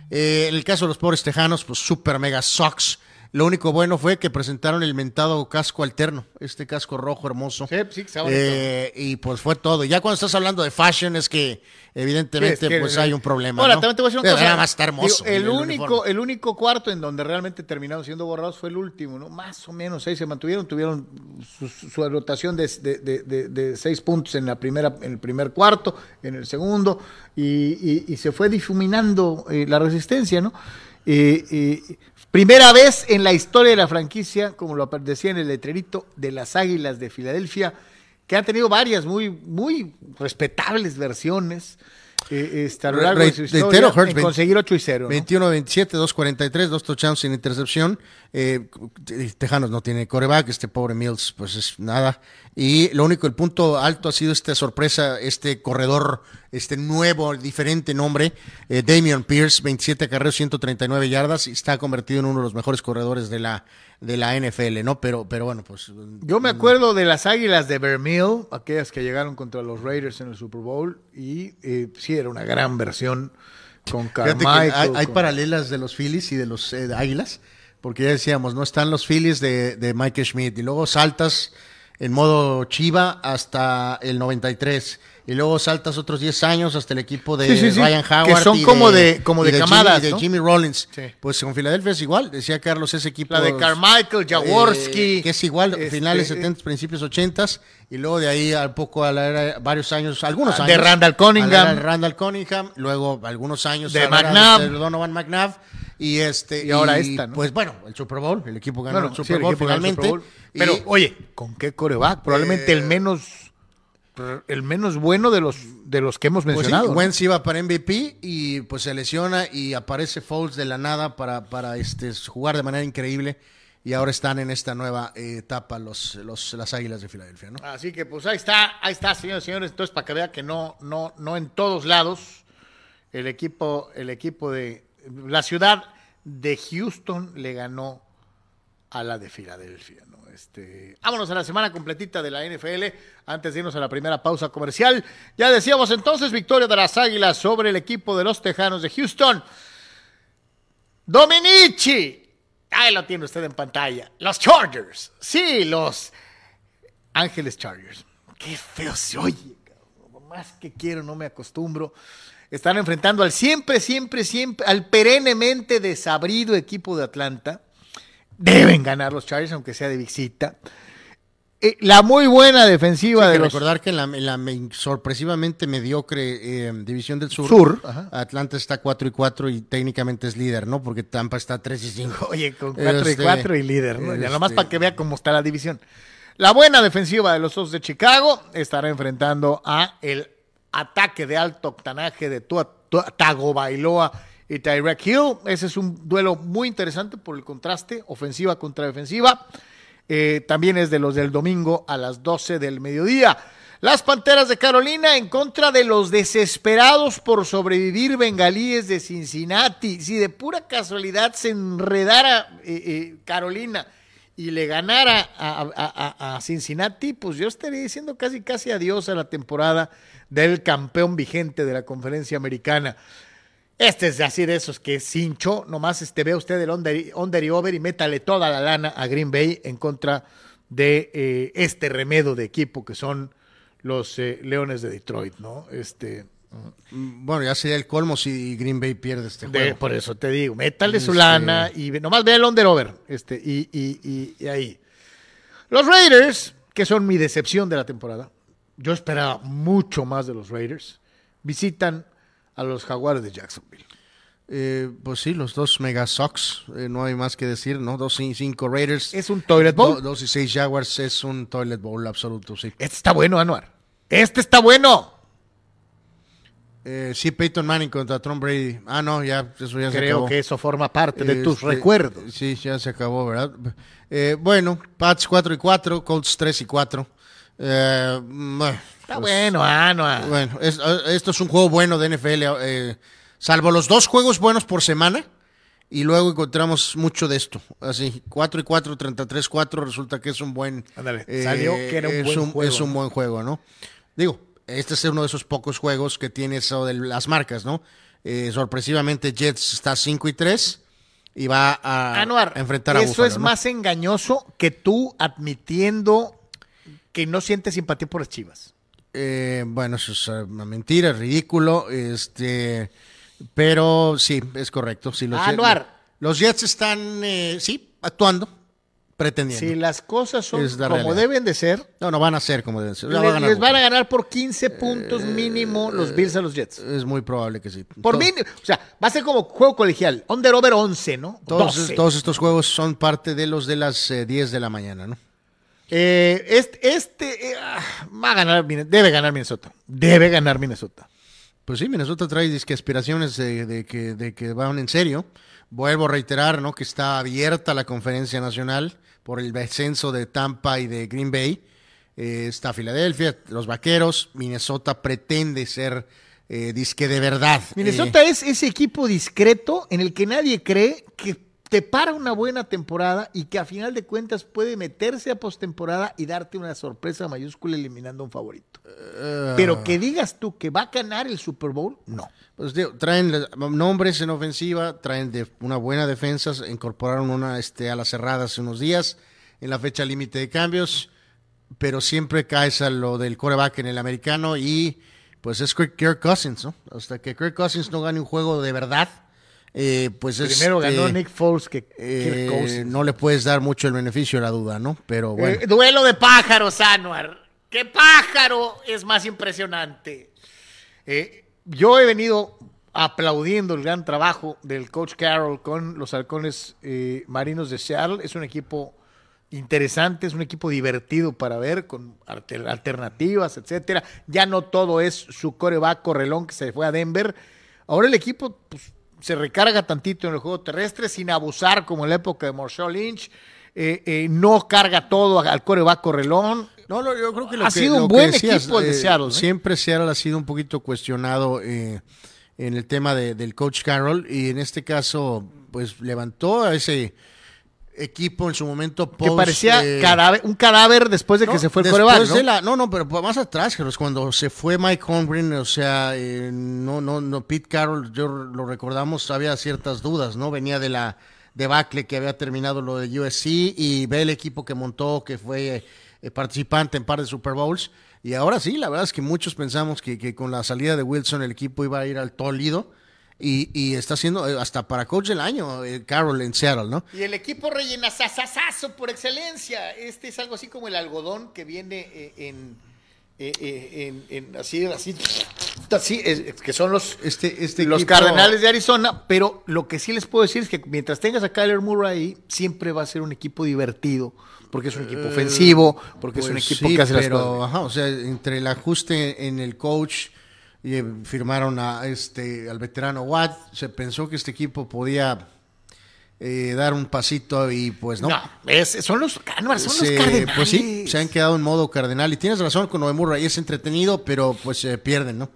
eh, en el caso de los pobres tejanos, pues super mega sucks. Lo único bueno fue que presentaron el mentado casco alterno, este casco rojo hermoso. Sí, sí, eh, y pues fue todo. Ya cuando estás hablando de fashion es que evidentemente pues hay un problema. Ahora, también te voy a decir una cosa. Más está hermoso. el, único, el único cuarto en donde realmente terminaron siendo borrados fue el último, ¿no? Más o menos ahí se mantuvieron, tuvieron su, anotación de, de, seis puntos en la primera, en el primer cuarto, en el segundo, y, se fue difuminando eh, la resistencia, ¿no? Eh, Primera vez en la historia de la franquicia, como lo decía en el letrerito, de las Águilas de Filadelfia, que han tenido varias muy, muy respetables versiones. Eh, a lo largo de su historia, en conseguir 8 y 0. 21-27, 2-43, dos touchdowns sin intercepción. Eh, Tejanos no tiene coreback, este pobre Mills, pues es nada. Y lo único, el punto alto ha sido esta sorpresa, este corredor este nuevo, diferente nombre, eh, Damian Pierce, 27 carreras, 139 yardas, y está convertido en uno de los mejores corredores de la, de la NFL, ¿no? Pero, pero bueno, pues... Yo me acuerdo de las Águilas de Vermeil, aquellas que llegaron contra los Raiders en el Super Bowl, y eh, sí, era una gran versión con Carmichael. hay, hay con- paralelas de los Phillies y de los eh, Águilas, porque ya decíamos, no están los Phillies de, de Mike Schmidt, y luego saltas en modo Chiva hasta el 93, y luego saltas otros 10 años hasta el equipo de Sí, sí, sí, Ryan que Howard. son y como de- como y de Jimmy- camadas, y de ¿no? Jimmy Rollins. Pues con Filadelfia es igual, decía Carlos, ese equipo. La de Carmichael, Jaworski. eh, que es igual, este, finales eh, 70, principios 80 y luego de ahí al poco a la era, varios años, algunos Ah, años. de Randall a Cunningham. la era de Randall Cunningham, luego algunos años De McNabb. de Donovan McNabb y este Y ahora esta, ¿no? Pues bueno, el Super Bowl, el equipo ganó Bueno, el sí, Super el Bowl el finalmente. Super Bowl. Pero, y- oye, ¿con qué coreback? Probablemente Eh, el menos el menos bueno de los de los que hemos Pues sí, mencionado. ¿no? Wentz iba para MVP y pues se lesiona y aparece Foles de la nada para, para este, jugar de manera increíble y ahora están en esta nueva eh, etapa los, los, las Águilas de Filadelfia, ¿no? Así que pues ahí está, ahí está, señores y señores. Entonces, para que vea que no, no, no en todos lados el equipo, el equipo de la ciudad de Houston le ganó a la de Filadelfia. Este, vámonos a la semana completita de la NFL antes de irnos a la primera pausa comercial. Ya decíamos entonces victoria de las Águilas sobre el equipo de los Tejanos de Houston. Dominici. Ahí lo tiene usted en pantalla. Los Chargers. Sí, los Ángeles Chargers. Qué feo se oye. cabrón. Más que quiero, no me acostumbro. Están enfrentando al siempre, siempre, siempre, al perennemente desabrido equipo de Atlanta. Deben ganar los Chargers, aunque sea de visita. Eh, la muy buena defensiva de los recordar que en la, en la me- sorpresivamente mediocre eh, división del sur, Sur. Atlanta está 4 y 4 y técnicamente es líder, ¿no? Porque Tampa está 3 y 5. Oye, con 4 y Este, 4 y líder, ¿no? Ya nomás este- para que vea cómo está la división. La buena defensiva de los Osos de Chicago estará enfrentando a el ataque de alto octanaje de Tua, Tagovailoa y Tyreek Hill. Ese es un duelo muy interesante por el contraste, ofensiva contra defensiva. Eh, también es de los del domingo a las 12 del mediodía. Las Panteras de Carolina en contra de los desesperados por sobrevivir bengalíes de Cincinnati. Si de pura casualidad se enredara eh, eh, Carolina y le ganara a- a Cincinnati, pues yo estaría diciendo casi casi adiós a la temporada del campeón vigente de la conferencia americana. Este es así de esos que cincho, nomás este, ve usted el under, under y over y métale toda la lana a Green Bay en contra de eh, este remedo de equipo que son los eh, Leones de Detroit, ¿no? Este, Bueno, ya sería el colmo si Green Bay pierde este de- juego. por eso te digo, métale su Este- lana y nomás ve el under over, este, y, y- y- y ahí. Los Raiders, que son mi decepción de la temporada, yo esperaba mucho más de los Raiders, visitan a los Jaguares de Jacksonville. Eh, pues sí, los dos Mega Sox, eh, no hay más que decir, ¿no? Dos y cinco Raiders. Es un toilet bowl. Do- dos y seis Jaguars es un toilet bowl absoluto, sí. Este está bueno, Anuar. Este está bueno. Eh, sí, Peyton Manning contra Tom Brady. Ah, no, ya, eso ya se Creo acabó. que eso forma parte de tus Este, recuerdos. Sí, ya se acabó, ¿verdad? Eh, bueno, Pats 4 y 4, Colts 3 y 4. Eh, bueno, Está pues, bueno, Anuar. Bueno, es- eh, esto es un juego bueno de NFL, eh, salvo los dos juegos buenos por semana. Y luego encontramos mucho de esto. Así, 4 y 4, 33 4, resulta que es un buen. eh, Ándale, salió que era un es buen juego, Es un ¿no? buen juego, ¿no? Digo, este es uno de esos pocos juegos que tiene eso de las marcas, ¿no? Eh, sorpresivamente, Jets está 5 y 3 y va a, Anuar, a enfrentar a eso es ¿no? más engañoso que tú admitiendo que no sientes simpatía por las chivas. Eh, bueno, eso es eh, una mentira, es ridículo. Este, pero sí, es correcto. Sí, los, Ah, Jets, Anuar. los Jets están, eh, sí, actuando, pretendiendo. Si las cosas son la como realidad. deben de ser, No, no van a ser como deben ser. A ganar les van a ganar por 15 puntos mínimo los Bills a los Jets. Es muy probable que sí. Por mínimo. O sea, va a ser como juego colegial. Under over 11, ¿no? Todos, 12. todos estos juegos son parte de los de las eh, 10 de la mañana, ¿no? Eh, este este eh, ah, va a ganar, debe ganar Minnesota. Debe ganar Minnesota. Pues sí, Minnesota trae disque aspiraciones de, de que, de que van en serio. Vuelvo a reiterar, ¿no? Que está abierta la conferencia nacional por el descenso de Tampa y de Green Bay. Eh, está Filadelfia, los Vaqueros. Minnesota pretende ser eh, disque de verdad. Minnesota Eh, es ese equipo discreto en el que nadie cree que te para una buena temporada y que a final de cuentas puede meterse a postemporada y darte una sorpresa mayúscula eliminando a un favorito. Pero que digas tú que va a ganar el Super Bowl, no. Pues digo, traen nombres en ofensiva, traen de una buena defensa, incorporaron una este, a las cerradas hace unos días en la fecha límite de cambios, pero siempre caes a lo del coreback en el americano y pues es Kirk Cousins, ¿no? Hasta que Kirk Cousins no gane un juego de verdad, eh, pues es, Primero ganó eh, Nick Foles que eh, no le puedes dar mucho el beneficio de la duda, ¿no? Pero bueno. Eh, duelo de pájaros, Anuar. ¿Qué pájaro es más impresionante? Eh, yo he venido aplaudiendo el gran trabajo del coach Carroll con los halcones marinos de Seattle. Es un equipo interesante, es un equipo divertido para ver, con alter- alternativas, etcétera. Ya no todo es su coreback correlón que se fue a Denver. Ahora el equipo pues, se recarga tantito en el juego terrestre sin abusar como en la época de Marshall Lynch. Eh, eh, no carga todo al coreback correlón. No, no, yo creo que lo Ha que- sido un lo buen decías, equipo de eh, Seattle. Siempre Seattle ha sido un poquito cuestionado en el tema de- del coach Carroll y en este caso, pues levantó a ese equipo en su momento que post, parecía eh, cadáver- un cadáver después de que se fue el coreback, ¿no? de la- no, no, pero más atrás, cuando se fue Mike Holmgren, o sea, eh, no, no, no, Pete Carroll, yo lo recordamos, había ciertas dudas, ¿no? Venía de la debacle que había terminado lo de USC y ve el equipo que montó, que fue eh, participante en par de Super Bowls. Y ahora sí, la verdad es que muchos pensamos que, que con la salida de Wilson el equipo iba a ir al tólido. Y, y está siendo eh, hasta para coach del año, eh, Carroll en Seattle, ¿no? Y el equipo rellena sasasazo por excelencia. Este es algo así como el algodón que viene eh, en, en, en así, así, así, es- que son los, Este, este los equipo- Cardenales de Arizona. Pero lo que sí les puedo decir es que mientras tengas a Kyler Murray ahí, siempre va a ser un equipo divertido. Porque es un equipo ofensivo, porque es un Pues equipo sí, que hace las cosas. ajá, o sea, entre el ajuste en el coach y eh, firmaron a este al veterano Watt, se pensó que este equipo podía eh, dar un pasito y pues no. No, es- son los, son Se- los Cardenales. pues sí, se han quedado en modo cardenal y tienes razón con lo de Murray, es entretenido, pero pues se pierden, ¿no?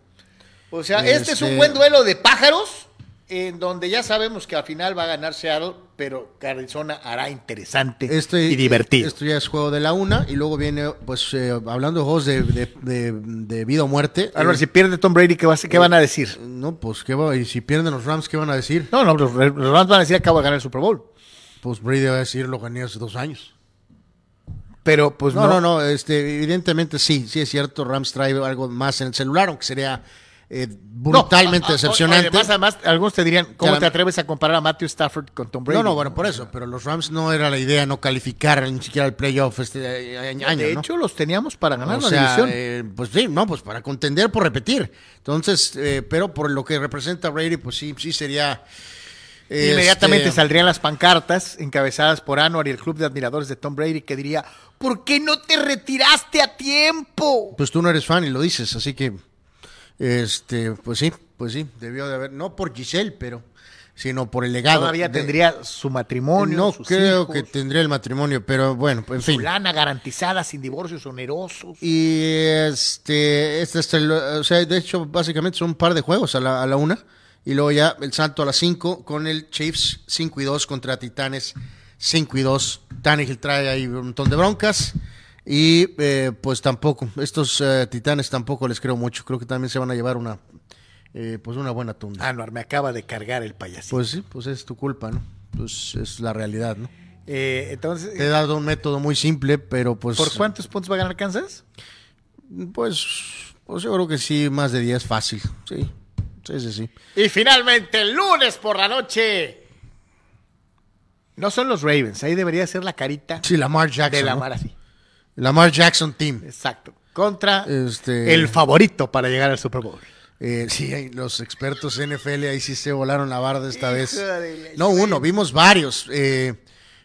O sea, este es un Este- buen duelo de pájaros, en donde ya sabemos que al final va a ganar Seattle, pero Arizona hará interesante Este, y divertido. Esto ya es juego de la una y luego viene, pues, eh, hablando de juegos de, de- de- de vida o muerte. a ver, eh, si pierde Tom Brady, ¿qué, va qué van a decir? No, pues, ¿qué va? Y si pierden los Rams, ¿qué van a decir? No, no, los, los Rams van a decir acabo de ganar el Super Bowl. Pues Brady va a decir, lo gané hace dos años. Pero pues No, no, no, este, evidentemente sí, sí es cierto, Rams trae algo más en el celular, aunque sería eh, brutalmente No, decepcionante. Además, además, algunos te dirían, ¿cómo te atreves a comparar a Matthew Stafford con Tom Brady? no, no, bueno, por eso, pero los Rams no era la idea no calificar ni siquiera el playoff este año, de ¿no? hecho, los teníamos para ganar o la sea, división. eh, pues sí, no, pues para contender por repetir. Entonces, eh, pero por lo que representa Brady, pues sí, sí sería. Inmediatamente este, saldrían las pancartas encabezadas por Anwar y el club de admiradores de Tom Brady que diría, ¿por qué no te retiraste a tiempo? Pues tú no eres fan y lo dices, así que, este, pues sí, pues sí, debió de haber, no por Giselle, pero, sino por el legado. Todavía de- tendría su matrimonio, No sus creo hijos, que tendría el matrimonio, pero bueno, en su fin. lana garantizada sin divorcios onerosos. Y este, este, este, o sea, de hecho, básicamente son un par de juegos a la, a la una. Y luego ya el salto a las 5 con el Chiefs 5 y 2 contra Titanes 5 y 2. Tannehill trae ahí un montón de broncas. Y eh, pues tampoco, estos eh, Titanes tampoco les creo mucho. Creo que también se van a llevar una, eh, pues una buena tunda. Anwar, me acaba de cargar el payasito. Pues sí, pues es tu culpa, ¿no? Pues es la realidad, ¿no? Eh, entonces, Te he dado un método muy simple, pero pues... ¿por cuántos puntos va a ganar Kansas? Pues, pues yo creo que sí, más de 10 fácil. Sí, sí, sí, sí. Y finalmente, el lunes por la noche. No son los Ravens, ahí debería ser la carita Sí, Lamar Jackson. de la ¿no? mar así. Lamar Jackson Team. Exacto. Contra Este- el favorito para llegar al Super Bowl. Eh, sí, los expertos NFL ahí sí se volaron la barda esta vez. No uno, vimos varios eh,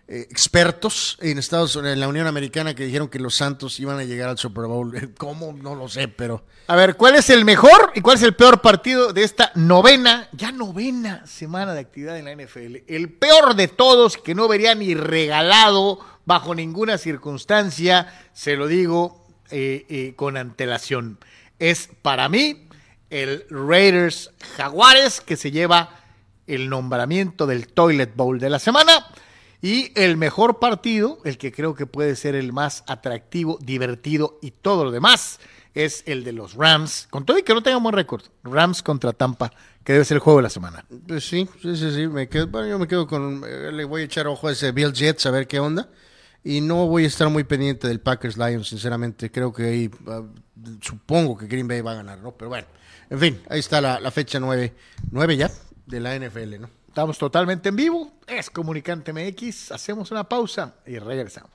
eh, expertos en Estados Unidos, en la Unión Americana, que dijeron que los Santos iban a llegar al Super Bowl. ¿Cómo? No lo sé, pero A ver, ¿cuál es el mejor y cuál es el peor partido de esta novena, ya novena semana de actividad en la NFL? El peor de todos, que no vería ni regalado bajo ninguna circunstancia, se lo digo eh, eh, con antelación. Es para mí el Raiders Jaguares, que se lleva el nombramiento del Toilet Bowl de la semana. Y el mejor partido, el que creo que puede ser el más atractivo, divertido y todo lo demás, es el de los Rams. Con todo y que no tenga buen récord. Rams contra Tampa, que debe ser el juego de la semana. Pues sí, sí, sí, sí. Me quedo, bueno, yo me quedo con. eh, Le voy a echar ojo a ese Bill Jets a ver qué onda. Y no voy a estar muy pendiente del Packers Lions, sinceramente. Creo que ahí. ah, supongo que Green Bay va a ganar, ¿no? Pero bueno, en fin, ahí está la, la fecha 9. 9 ya de la NFL, ¿no? Estamos totalmente en vivo. Es Comunicante MX. Hacemos una pausa y regresamos.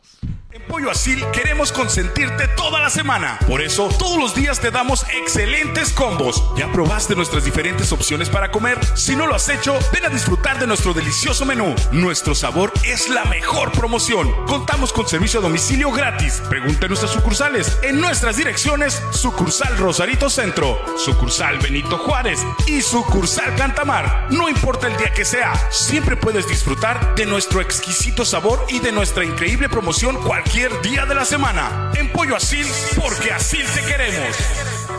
En Pollo Asil queremos consentirte toda la semana. Por eso, todos los días te damos excelentes combos. ¿Ya probaste nuestras diferentes opciones para comer? Si no lo has hecho, ven a disfrutar de nuestro delicioso menú. Nuestro sabor es la mejor promoción. Contamos con servicio a domicilio gratis. Pregunta en nuestras sucursales. En nuestras direcciones, sucursal Rosarito Centro, sucursal Benito Juárez y sucursal Cantamar. No importa el día que sea, siempre puedes disfrutar de nuestro exquisito sabor y de nuestra increíble promoción cualquier día de la semana. En Pollo Asil, porque así te queremos.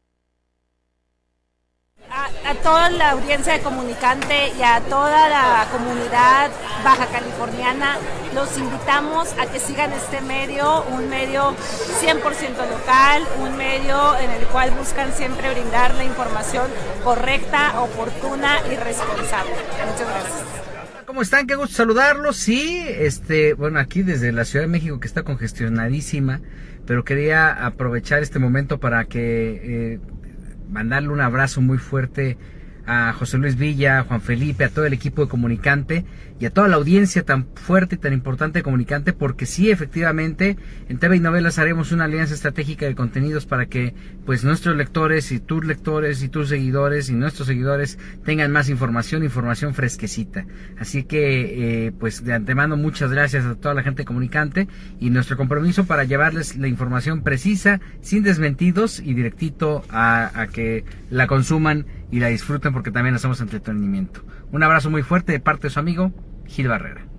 A, toda la audiencia de Comunicante y a toda la comunidad baja californiana, los invitamos a que sigan este medio, un medio 100% local, un medio en el cual buscan siempre brindar la información correcta, oportuna y responsable. Muchas gracias. ¿Cómo están? Qué gusto saludarlos. Sí, este, bueno, aquí desde la Ciudad de México que está congestionadísima, pero quería aprovechar este momento para que eh, mandarle un abrazo muy fuerte a José Luis Villa, a Juan Felipe, a todo el equipo de Comunicante y a toda la audiencia tan fuerte y tan importante de Comunicante, porque sí, efectivamente, en TV y Novelas haremos una alianza estratégica de contenidos para que pues nuestros lectores y tus lectores y tus seguidores y nuestros seguidores tengan más información, información fresquecita. Así que eh, pues de antemano muchas gracias a toda la gente Comunicante y nuestro compromiso para llevarles la información precisa, sin desmentidos y directito a que la consuman y la disfruten porque también hacemos entretenimiento. Un abrazo muy fuerte de parte de su amigo Gil Barrera.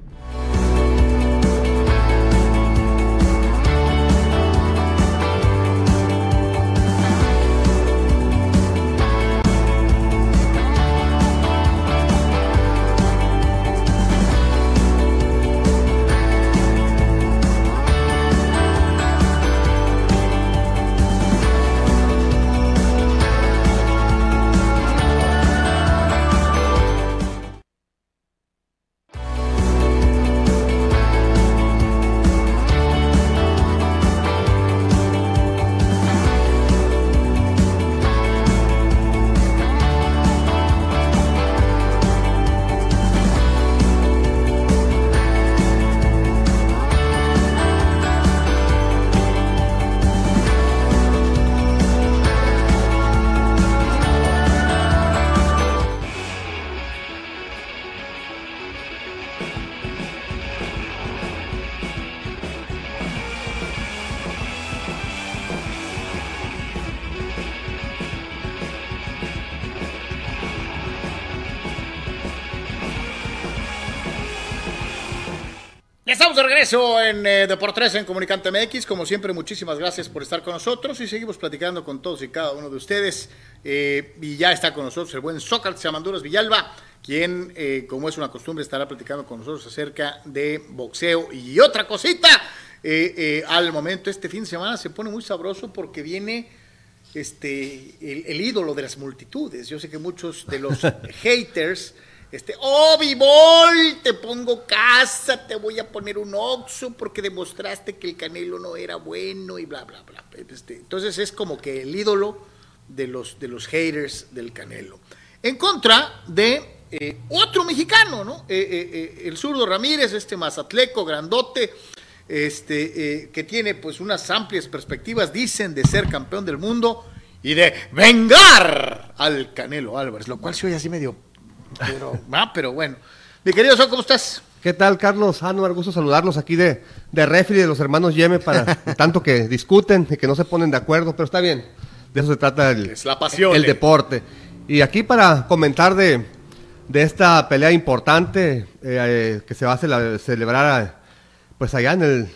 Estamos de regreso en eh, Deportes en Comunicante MX. Como siempre, muchísimas gracias por estar con nosotros y seguimos platicando con todos y cada uno de ustedes. Eh, y ya está con nosotros el buen Sócrates Amanduras Villalba, quien, eh, como es una costumbre, estará platicando con nosotros acerca de boxeo y otra cosita. Eh, al momento, este fin de semana se pone muy sabroso porque viene este, el, el ídolo de las multitudes. Yo sé que muchos de los haters este, oh, Vivol, te pongo casa, te voy a poner un oxo porque demostraste que el Canelo no era bueno y bla, bla, bla. Este, entonces es como que el ídolo de los, de los haters del Canelo. En contra de eh, otro mexicano, ¿no? Eh, eh, el zurdo Ramírez, este mazatleco, grandote, este, que tiene pues unas amplias perspectivas, dicen, de ser campeón del mundo y de vengar al Canelo Álvarez, lo cual se oye así medio pero, ah, pero bueno. Mi querido Son, ¿cómo estás? ¿Qué tal, Carlos? Ah, no, gusto saludarlos aquí de, de refri de los hermanos Yeme para tanto que discuten y que no se ponen de acuerdo, pero está bien. De eso se trata el, Es la pasión, el eh. deporte. Y aquí para comentar de, de esta pelea importante eh, eh, que se va a cele- celebrar pues allá en el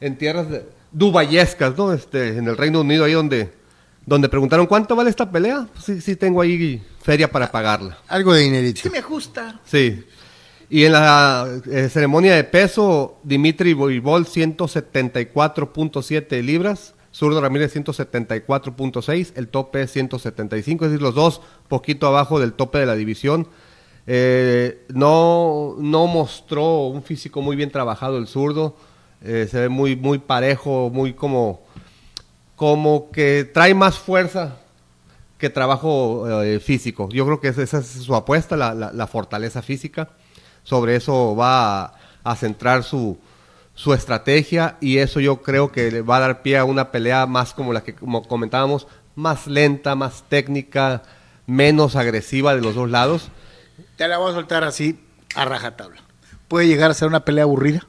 en tierras dubayescas, ¿no? Este, en el Reino Unido, ahí donde, donde preguntaron cuánto vale esta pelea. Pues sí, sí tengo ahí feria para pagarla. Algo de dinerito. Sí me gusta. Sí. Y en la eh, ceremonia de peso, Dimitri Boibol 174.7 libras, Zurdo Ramírez 174.6, el tope es 175, es decir, los dos poquito abajo del tope de la división. Eh, no, no mostró un físico muy bien trabajado el zurdo, eh, se ve muy, muy parejo, muy como, como que trae más fuerza que trabajo eh, físico. Yo creo que esa es su apuesta, la, la- fortaleza física. Sobre eso va a, centrar su, su estrategia y eso yo creo que le va a dar pie a una pelea más como la que como comentábamos, más lenta, más técnica, menos agresiva de los dos lados. Te la voy a soltar así a rajatabla. ¿Puede llegar a ser una pelea aburrida?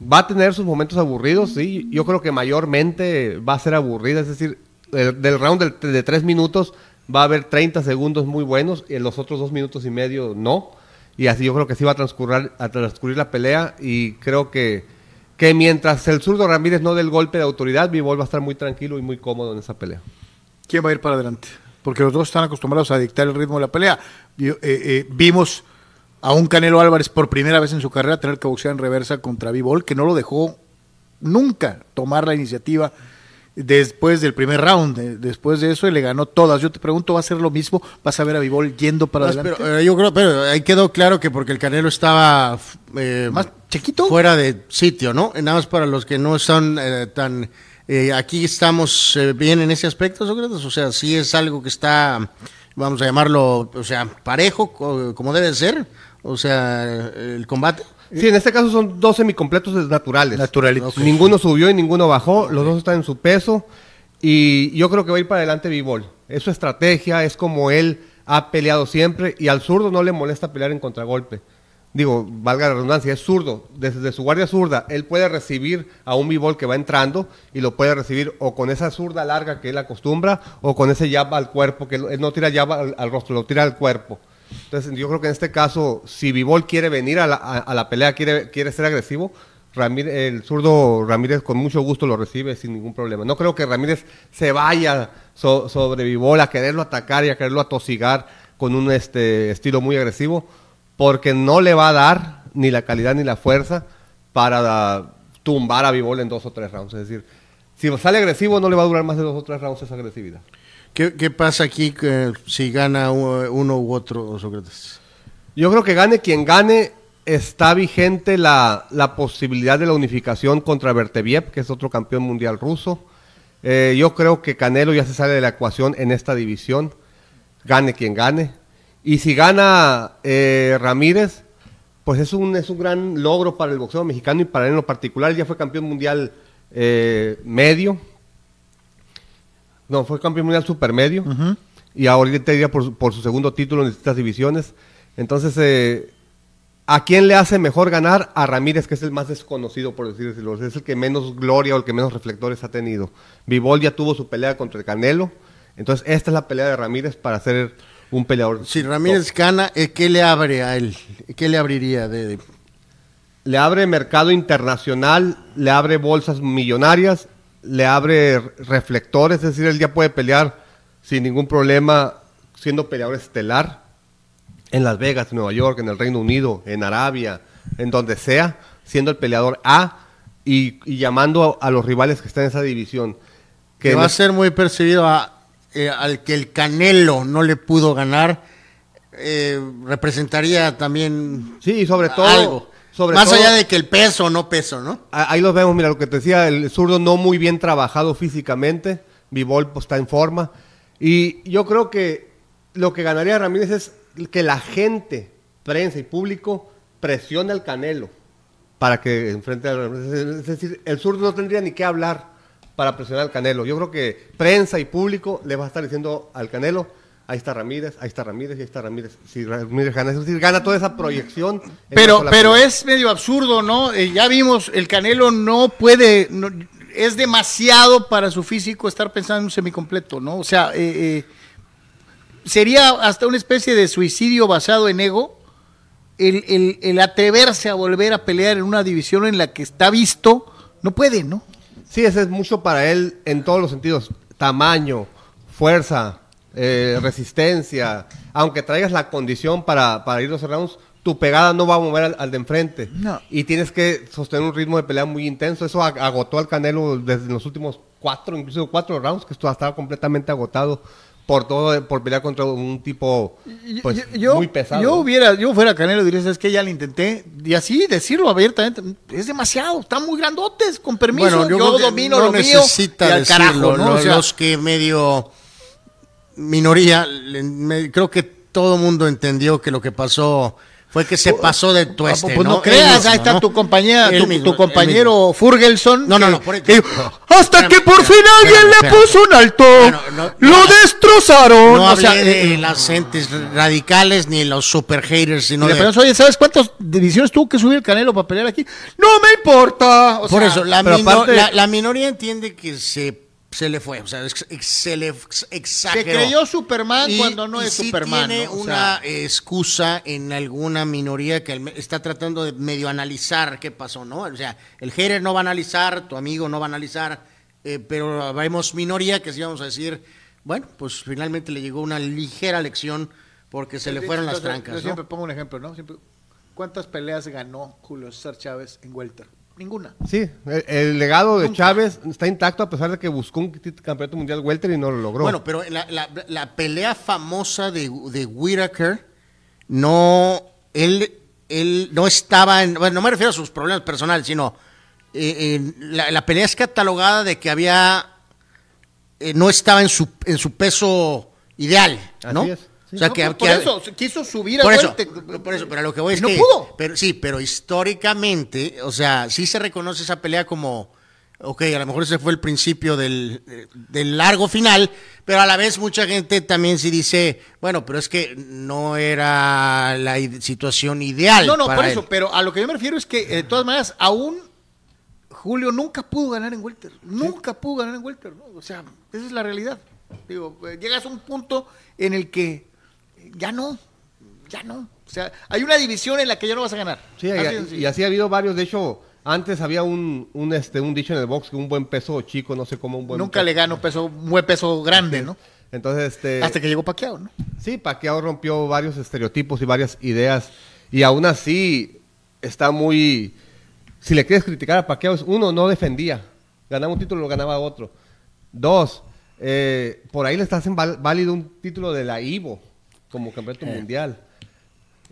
Va a tener sus momentos aburridos, sí. Yo creo que mayormente va a ser aburrida. Es decir, el- del round de, tres minutos va a haber 30 segundos muy buenos y en los otros dos minutos y medio no. Y así yo creo que sí va a transcurrir, a transcurrir la pelea y creo que, que mientras el zurdo Ramírez no dé el golpe de autoridad, Vivol va a estar muy tranquilo y muy cómodo en esa pelea. ¿Quién va a ir para adelante? Porque los dos están acostumbrados a dictar el ritmo de la pelea. Eh, eh, vimos a un Canelo Álvarez por primera vez en su carrera tener que boxear en reversa contra Vivol, que no lo dejó nunca tomar la iniciativa después del primer round. Eh, Después de eso, él le ganó todas. Yo te pregunto, ¿va a ser lo mismo? ¿Vas a ver a Vivol yendo para Más, adelante? pero, eh, yo creo, pero ahí quedó claro que porque el Canelo estaba eh, ¿Más chiquito? fuera de sitio, ¿no? Nada más para los que no son eh, tan... eh, aquí estamos eh, bien en ese aspecto, Sócrates. O sea, sí es algo que está, vamos a llamarlo, o sea, parejo, co- como debe ser. O sea, el combate. Sí, en este caso son dos semicompletos naturales. Naturalitos. Ninguno subió y ninguno bajó, los dos están en su peso y yo creo que va a ir para adelante Vivol. Es su estrategia, es como él ha peleado siempre y al zurdo no le molesta pelear en contragolpe. Digo, valga la redundancia, es zurdo. Desde su guardia zurda, él puede recibir a un Vivol que va entrando y lo puede recibir o con esa zurda larga que él acostumbra o con ese jab al cuerpo, que él él no tira jab al, al rostro, lo tira al cuerpo. Entonces, yo creo que en este caso, si Vivol quiere venir a la, a- la pelea, quiere, quiere ser agresivo, Ramírez, el zurdo Ramírez con mucho gusto lo recibe sin ningún problema. No creo que Ramírez se vaya so- sobre Vivol a quererlo atacar y a quererlo atosigar con un este, estilo muy agresivo, porque no le va a dar ni la calidad ni la fuerza para tumbar a Vivol en dos o tres rounds. Es decir, si sale agresivo no le va a durar más de dos o tres rounds esa agresividad. ¿Qué, pasa aquí que si gana uno u otro, Sócrates? Yo creo que gane quien gane, está vigente la, la posibilidad de la unificación contra Berteviev, que es otro campeón mundial ruso. Eh, yo creo que Canelo ya se sale de la ecuación en esta división, gane quien gane. Y si gana eh, Ramírez, pues es un, es un gran logro para el boxeo mexicano y para él en lo particular. Ya fue campeón mundial eh, medio. No, fue campeón mundial supermedio. Y ahorita iría por, su- por su segundo título en distintas divisiones. Entonces, eh, ¿a quién le hace mejor ganar? A Ramírez, que es el más desconocido, por decirlo. Es el que menos gloria o el que menos reflectores ha tenido. Vivol ya tuvo su pelea contra el Canelo. Entonces, esta es la pelea de Ramírez para ser un peleador. Si Ramírez gana, eh, ¿qué le abre a él? ¿Qué le abriría de- le abre mercado internacional, le abre bolsas millonarias, le abre reflectores, es decir, él ya puede pelear sin ningún problema siendo peleador estelar en Las Vegas, en Nueva York, en el Reino Unido, en Arabia, en donde sea, siendo el peleador A y, y llamando a, a los rivales que están en esa división. Que Que va a ser muy percibido a- eh, al que el Canelo no le pudo ganar. eh, representaría también Sí, y sobre todo, algo. Sobre Más todo- allá de que el peso o no peso, ¿no? Ah, Ahí los vemos, mira, lo que te decía, el zurdo no muy bien trabajado físicamente, Vivol pues, está en forma. Y yo creo que lo que ganaría Ramírez es que la gente, prensa y público, presione al Canelo para que enfrente a Ramírez. Es decir, el zurdo no tendría ni que hablar para presionar al Canelo. Yo creo que prensa y público le va a estar diciendo al Canelo, ahí está Ramírez, ahí está Ramírez, ahí está Ramírez. Si Ramírez gana, es decir, gana toda esa proyección. Pero, pero pelea. es medio absurdo, ¿no? Eh, ya vimos, el Canelo no puede, no- es demasiado para su físico estar pensando en un semicompleto, ¿no? O sea, eh, eh, sería hasta una especie de suicidio basado en ego el, el- el atreverse a volver a pelear en una división en la que está visto, no puede, ¿no? Sí, ese es mucho para él en todos los sentidos. Tamaño, fuerza, eh, resistencia. Aunque traigas la condición para, para ir los rounds, tu pegada no va a mover al, al de enfrente. No. Y tienes que sostener un ritmo de pelea muy intenso. Eso ag- agotó al Canelo desde los últimos cuatro, incluso cuatro rounds, que esto estaba completamente agotado por todo, por pelear contra un tipo pues, yo, muy pesado. Yo hubiera, yo fuera Canelo, diría, es que ya lo intenté, y así decirlo abiertamente, es demasiado, están muy grandotes, con permiso, Bueno, yo, domino no lo mío necesita y al decirlo, carajo, ¿no? lo- O sea, los que medio minoría, me- creo que todo mundo entendió que lo que pasó fue que se pasó de tueste, pues no, Él creas, mismo, ahí está ¿no? tu compañía, tu, mismo, tu él compañero Furgelson. No, no, no, por que hasta Espérame, que por fin alguien espérame, le puso un alto, Bueno, no- lo no- destrozaron. No o sea, hablé de eh, las entes radicales ni los super haters, sino de... preguntas, oye, ¿sabes cuántas divisiones tuvo que subir el Canelo para pelear aquí? No me importa. o Por sea, eso, la, pero mino- aparte- la, la minoría entiende que se, se le fue, o sea, ex- ex- se le ex- se exageró. creyó Superman Y- cuando no y es sí Superman. tiene ¿no? O una sea, excusa en alguna minoría que está tratando de medio analizar qué pasó, ¿no? O sea, el hater no va a analizar, tu amigo no va a analizar, eh, pero vemos minoría que sí vamos a decir, bueno, pues finalmente le llegó una ligera lección porque se le fueron las trancas, Yo ¿no? siempre pongo un ejemplo, ¿no? Siempre, ¿Cuántas peleas ganó Julio César Chávez en Welter? Ninguna. Sí, el, el legado de Chávez está intacto a pesar de que buscó un campeonato mundial welter y no lo logró. Bueno, pero la, la- la pelea famosa de, de Whitaker, no, él, él no estaba en, bueno, no me refiero a sus problemas personales, sino eh, en la, la pelea es catalogada de que había, eh, no estaba en su, en su peso ideal, ¿no? Así es, sí. O sea, No, que, por, por que- eso, quiso subir por al eso, por eso, pero a lo que voy es no que, pudo. pero sí, pero históricamente, o sea, sí se reconoce esa pelea como, ok, a lo mejor ese fue el principio del, del largo final, pero a la vez mucha gente también sí dice, bueno, pero es que no era la situación ideal. No, no, para por él. eso, pero a lo que yo me refiero es que, eh, de todas maneras, aún Julio nunca pudo ganar en Welter. Nunca pudo ganar en Welter, ¿no? O sea, esa es la realidad. Digo, eh, llegas a un punto en el que ya no, ya no. O sea, hay una división en la que ya no vas a ganar. Sí, Así y, y así ha habido varios. De hecho, antes había un, un, este, un dicho en el box que un buen peso chico, no sé cómo un buen Nunca peso. le gano peso, un buen peso grande, ¿no? Entonces, este, Hasta que llegó Paquiao, ¿no? sí, Pacquiao rompió varios estereotipos y varias ideas. Y aún así está muy... Si le quieres criticar a Pacquiao, es uno, no defendía. Ganaba un título, lo ganaba otro. Dos, eh, por ahí le está haciendo val- válido un título de la Ivo como campeonato mundial.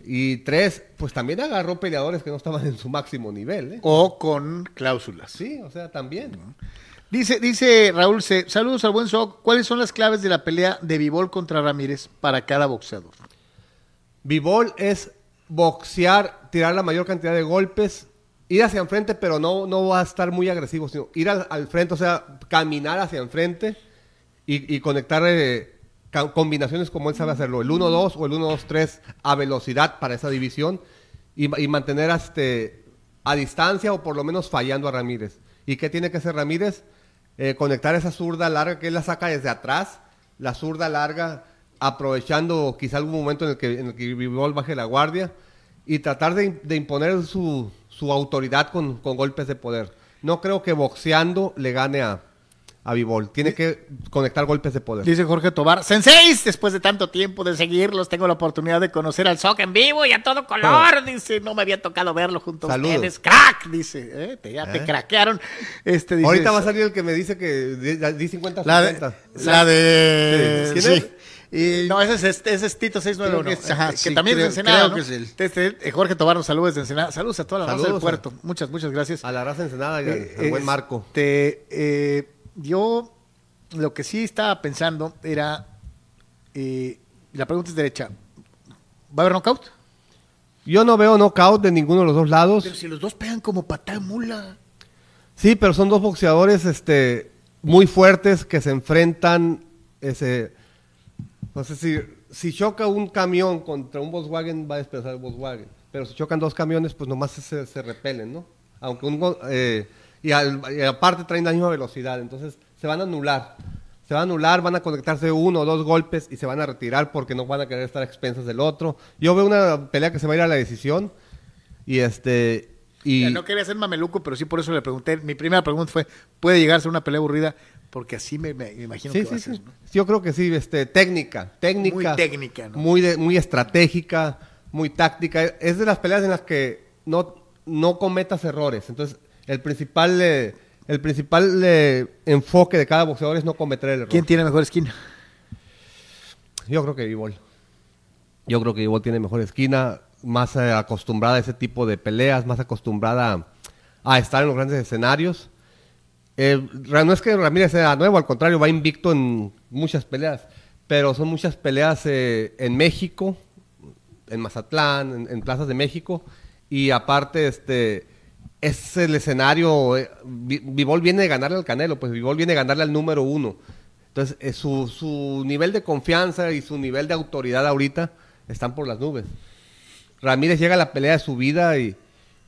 Y tres, pues también agarró peleadores que no estaban en su máximo nivel. ¿eh? O con cláusulas. Sí, o sea, también. Dice, dice Raúl C. Saludos al buen Soc. ¿Cuáles son las claves de la pelea de Vivol contra Ramírez para cada boxeador? Bivol es boxear, tirar la mayor cantidad de golpes, ir hacia enfrente, pero no, no va a estar muy agresivo, sino ir al, al frente, o sea, caminar hacia enfrente y, y conectar eh, combinaciones como él sabe hacerlo, el 1-2 o el 1-2-3 a velocidad para esa división y, ma- y mantener este, a distancia o por lo menos fallando a Ramírez. ¿Y qué tiene que hacer Ramírez? Eh, conectar esa zurda larga que él la saca desde atrás, la zurda larga aprovechando quizá algún momento en el que, en el que Bivol baje la guardia y tratar de, imponer su, su autoridad con, con golpes de poder. No creo que boxeando le gane a, a Bivol. Tiene que conectar golpes de poder. Dice Jorge Tobar, Senseis, después de tanto tiempo de seguirlos, tengo la oportunidad de conocer al Sock en vivo y a todo color. Dice, no me había tocado verlo junto a Saludos. ustedes. Crack, dice, ¿eh? te, ya te craquearon. Este, dice, Ahorita va a salir el que me dice que di, di 50 La de, 50. la de ¿Quién sí. es? Y- No, ese es, ese es Tito 691. Creo que es- ajá, eh, que sí, también creo- es de Ensenada. creo ¿no? que es él. Este, eh, Jorge Tobar nos saluda desde Ensenada. Saludos a toda la raza del Saludos a- puerto. Muchas, muchas gracias. A la raza ensenada al, Eh, al buen eh, Marco. este, eh, yo lo que sí estaba pensando era. eh, la pregunta es derecha. ¿Va a haber knockout? Yo no veo knockout de ninguno de los dos lados. Pero si los dos pegan como patada mula. Sí, pero son dos boxeadores este, muy fuertes que se enfrentan. Ese, no sé si, si choca un camión contra un Volkswagen, va a despedazar el Volkswagen. Pero si chocan dos camiones, pues nomás se, se repelen, ¿no? Aunque un, eh, y, al- y aparte traen la misma velocidad, entonces se van a anular. Se van a anular, van a conectarse uno o dos golpes y se van a retirar porque no van a querer estar a expensas del otro. Yo veo una pelea que se va a ir a la decisión y este y Ya, no quería ser mameluco, pero sí por eso le pregunté. Mi primera pregunta fue: ¿puede llegar a ser una pelea aburrida? Porque así me, me- imagino Sí, que va sí, a sí. ser. ¿no? Yo creo que sí, este, técnica, técnica. Muy técnica, ¿no? Muy, de- muy estratégica, muy táctica. Es de las peleas en las que no, no cometas errores. Entonces, el principal, eh, el principal eh, enfoque de cada boxeador es no cometer el error. ¿Quién tiene mejor esquina? Yo creo que Vivol. Yo creo que Vivol tiene mejor esquina, más eh, acostumbrada a ese tipo de peleas, más acostumbrada a, a estar en los grandes escenarios. Eh, no es que Ramírez sea nuevo, al contrario, va invicto en muchas peleas, pero son muchas peleas eh, en México, en Mazatlán, en, en plazas de México, y aparte, este, es el escenario, eh, Vi- Vivol viene de ganarle al Canelo, pues Vivol viene de ganarle al número uno. Entonces, eh, su, su nivel de confianza y su nivel de autoridad ahorita están por las nubes. Ramírez llega a la pelea de su vida y,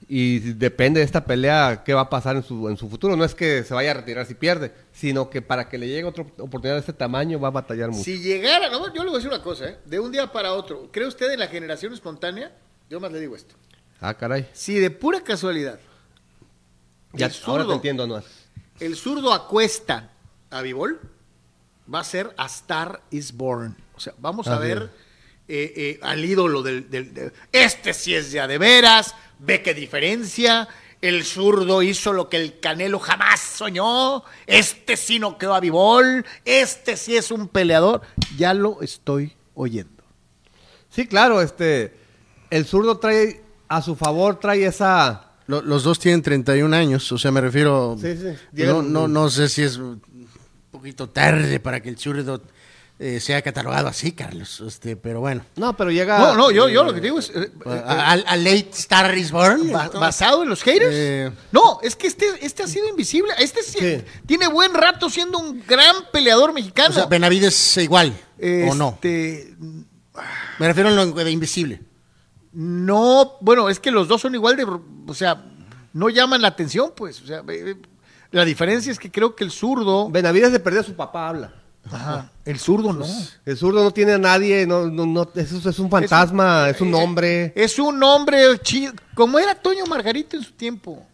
y depende de esta pelea qué va a pasar en su, en su futuro. No es que se vaya a retirar si pierde, sino que para que le llegue otra oportunidad de este tamaño va a batallar mucho. Si llegara, no, yo le voy a decir una cosa, ¿eh? de un día para otro, ¿cree usted en la generación espontánea? Yo más le digo esto. Ah, caray. Si de pura casualidad Ya, el ahora te zurdo, entiendo, Anuar. el zurdo acuesta a Vivol, va a ser A Star is Born. O sea, vamos a Así ver eh, eh, al ídolo del, del- de- Este sí es ya de veras, ve qué diferencia. El zurdo hizo lo que el Canelo jamás soñó. Este sí no quedó a Vivol. Este sí es un peleador. Ya lo estoy oyendo. Sí, claro, este, el zurdo trae a su favor, trae esa... Lo- los dos tienen 31 años, o sea, me refiero. Sí, sí. No, Llegan- no, no sé si es un poquito tarde para que el zurdo eh, sea catalogado así, Carlos. Este, pero bueno. No, pero llega... No, no, yo, yo lo que digo es. eh, eh, A, a late Star is Born. ba- ¿Basado en los haters? Eh. no, es que este, este ha sido invisible. Este sí- tiene buen rato siendo un gran peleador mexicano. O sea, Benavides igual, ¿o no? Este, Me refiero a lo de invisible. No, bueno, es que los dos son igual de, o sea, no llaman la atención, pues, o sea, eh, la diferencia es que creo que el zurdo, Benavides de perder a su papá habla. Ajá, el zurdo no. El zurdo no tiene a nadie, no, no, no, eso es un fantasma, es un, hombre. Es un hombre chido, como era Toño Margarito en su tiempo.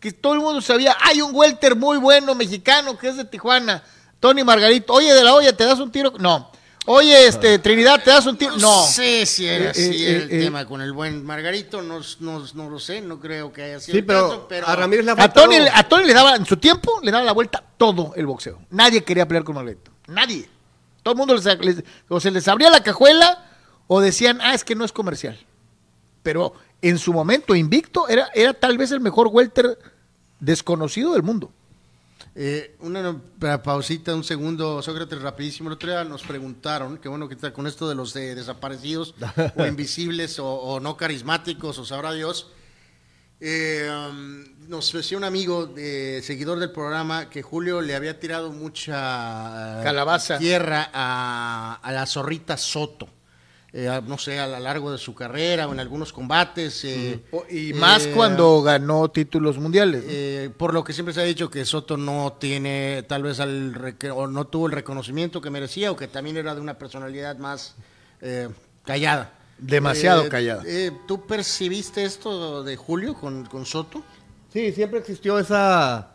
Que todo el mundo sabía, hay un welter muy bueno mexicano que es de Tijuana, Tony Margarito. Oye, de la olla, ¿te das un tiro? No. Oye, este, Trinidad, ¿te das un tiro? No. sé si era Eh, así eh, el eh, tema con el buen Margarito, no, no, no lo sé, no creo que haya sido Sí, el pero, caso, pero a Ramírez le ha A faltado... Tony, a Tony le daba, en su tiempo, le daba la vuelta todo el boxeo. Nadie quería pelear con Margarito. Nadie. Todo el mundo les, les- o se les abría la cajuela o decían, ah, es que no es comercial. Pero en su momento, invicto, era, era tal vez el mejor welter desconocido del mundo. Eh, una pa- pausita, un segundo, Sócrates, rapidísimo. El otro día nos preguntaron, que bueno que está con esto de los de desaparecidos o invisibles o, o no carismáticos o sabrá Dios. Eh, um, nos decía un amigo, de, seguidor del programa, que Julio le había tirado mucha eh, Calabaza. tierra a, a la zorrita Soto. Eh, a- no sé, a lo largo de su carrera o en algunos combates. eh, Y más eh, cuando ganó títulos mundiales. ¿no? eh, por lo que siempre se ha dicho que Soto no tiene, tal vez al o no tuvo el reconocimiento que merecía o que también era de una personalidad más eh, callada. Demasiado Eh, callada. eh, ¿Tú percibiste esto de Julio con, con Soto? Sí, siempre existió esa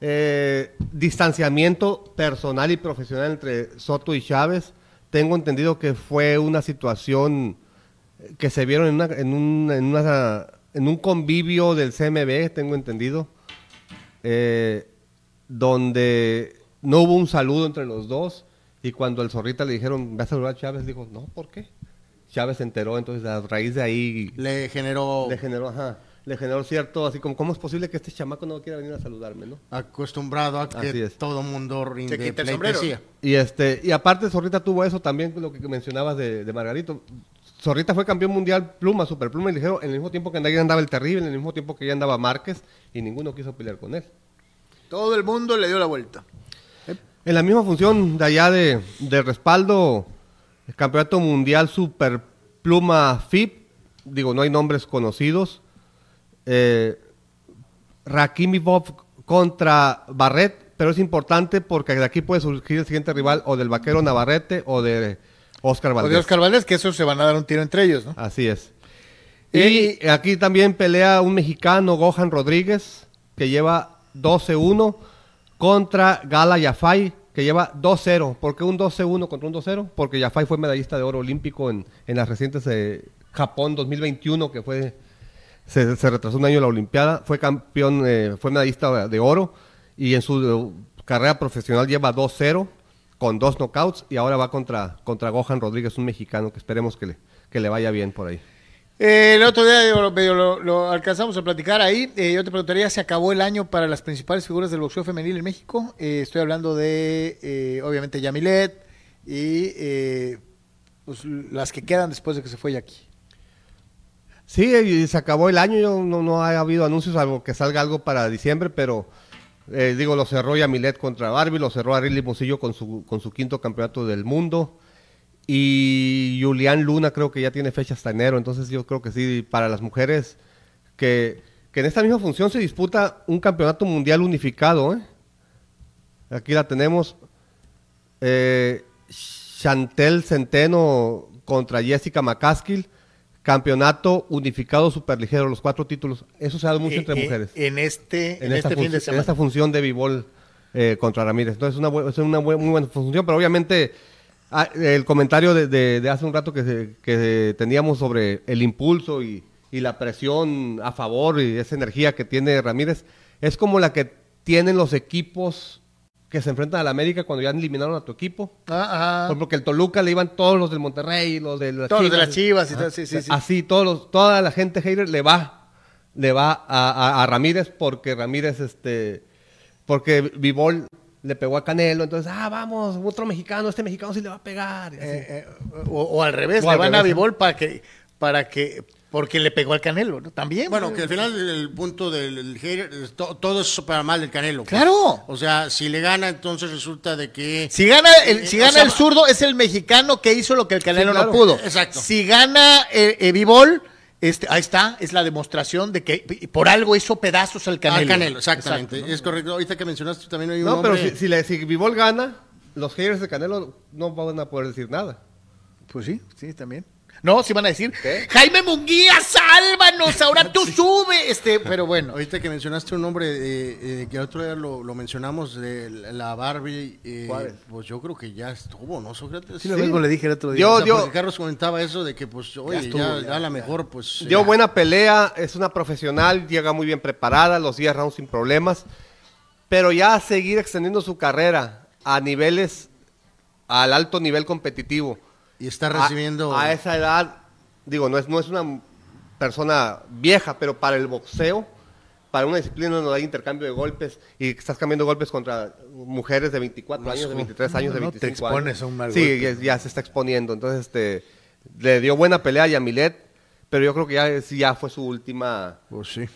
eh, distanciamiento personal y profesional entre Soto y Chávez. Tengo entendido que fue una situación que se vieron en, una- en un, en, una- en un convivio del CMB, tengo entendido, eh, donde no hubo un saludo entre los dos y cuando el Zorrita le dijeron, ve a saludar a Chávez, dijo, no, ¿por qué? Chávez se enteró, entonces a raíz de ahí Le generó le generó, ajá, le generó cierto, así como, ¿cómo es posible que este chamaco no quiera venir a saludarme, no? acostumbrado a Así que es. todo mundo rinde Se quita el sombrero. pleitesía. Y este, y aparte Zorrita tuvo eso también, lo que mencionabas de, de Margarito. Zorrita fue campeón mundial pluma, superpluma y ligero, en el mismo tiempo que ahí andaba el terrible, en el mismo tiempo que ya andaba Márquez, y ninguno quiso pelear con él. Todo el mundo le dio la vuelta. En la misma función de allá de, de respaldo, el campeonato mundial superpluma FIP, digo, no hay nombres conocidos. Eh, Rakimov contra Barret, pero es importante porque de aquí puede surgir el siguiente rival o del vaquero Navarrete o de Oscar O Valdés. de Oscar Valdés, que esos se van a dar un tiro entre ellos, ¿no? Así es. Y- Y aquí también pelea un mexicano, Gohan Rodríguez, que lleva 12-1 contra Gala Yafai, que lleva 2-0. ¿Por qué un 12-1 contra un 2-0? Porque Yafai fue medallista de oro olímpico en, en las recientes eh, Japón 2021, que fue se, retrasó un año la Olimpiada. Fue campeón, eh, fue medallista de oro y en su eh, carrera profesional lleva 2-0 con dos knockouts y ahora va contra, contra Gohan Rodríguez, un mexicano que esperemos que le, que le vaya bien por ahí. Eh, el otro día lo, alcanzamos a platicar ahí. Eh, yo te preguntaría, ¿se acabó el año para las principales figuras del boxeo femenil en México? Estoy hablando de, obviamente, Yamilet y pues, las que quedan después de que se fue Jackie. Sí, se acabó el año, no, no ha habido anuncios, algo que salga algo para diciembre, pero eh, digo, lo cerró Yamilet contra Barbie, lo cerró Arely Mosillo con su, con su quinto campeonato del mundo, y Julián Luna creo que ya tiene fecha hasta enero, entonces yo creo que sí, para las mujeres, que, que en esta misma función se disputa un campeonato mundial unificado, ¿eh? Aquí la tenemos, eh, Chantel Centeno contra Jessica McCaskill, campeonato unificado superligero, los cuatro títulos. Eso se ha dado mucho entre Eh, eh, mujeres. En este, en en, esta este fin de función- en semana. esta función de Bivol eh, contra Ramírez. Entonces, es una, es una muy buena función, pero obviamente ah, el comentario de, de- de hace un rato que, se- que teníamos sobre el impulso y, y la presión a favor y esa energía que tiene Ramírez es como la que tienen los equipos que se enfrentan a la América cuando ya eliminaron a tu equipo. Ah, Por- Porque el Toluca le iban todos los del Monterrey, los de las Todos los de Chivas. las Chivas y todo, sí, sí, sí. Así, todos los- toda la gente hater le va, le va a, a- a Ramírez porque Ramírez, este, porque Vivol le pegó a Canelo, entonces, ah, vamos, otro mexicano, este mexicano sí le va a pegar. Eh, eh, o, o al revés, O le al van a Vivol para que, para que, porque le pegó al Canelo, ¿no? También. Bueno, que al final el punto del el hater, to- todo es para mal del Canelo. pues. Claro. O sea, si le gana, entonces resulta de que... Si gana el, si Eh, gana o sea, el zurdo, es el mexicano que hizo lo que el Canelo Sí, claro. no pudo. Exacto. Si gana eh, eh, Bivol, este, ahí está, es la demostración de que por algo hizo pedazos al Canelo. Al Canelo, exactamente. Exacto, ¿no? Es correcto. Ahorita que mencionaste también hay un no, pero si, si, le, si gana, los haters de Canelo no van a poder decir nada. Pues sí, sí, también. No, sí van a decir, Jaime Munguía, sálvanos, ahora tú sube. Este, pero bueno. Ahorita que mencionaste un nombre eh, eh, que el otro día lo, lo mencionamos, de la Barbie, eh, ¿Cuál? pues yo creo que ya estuvo, ¿no, Sócrates? Sí, lo mismo le dije el otro día. Yo- O sea, dio- porque Carlos comentaba eso de que, pues, oye, ya, estuvo, ya, ya, a la mejor, pues... Dio ya. buena pelea, es una profesional, llega muy bien preparada, los 10 rounds sin problemas, pero ya seguir extendiendo su carrera a niveles, al alto nivel competitivo. Y está a- recibiendo... A, esa edad, digo, no es, no es una persona vieja, pero para el boxeo, para una disciplina donde hay intercambio de golpes y estás cambiando golpes contra mujeres de 24 años, de 23 años, de no te 25 expones años. a un mal Sí, golpe. ya, ya se está exponiendo. Entonces, este, le dio buena pelea a Yamilet, pero yo creo que ya, ya fue su última... Pues sí.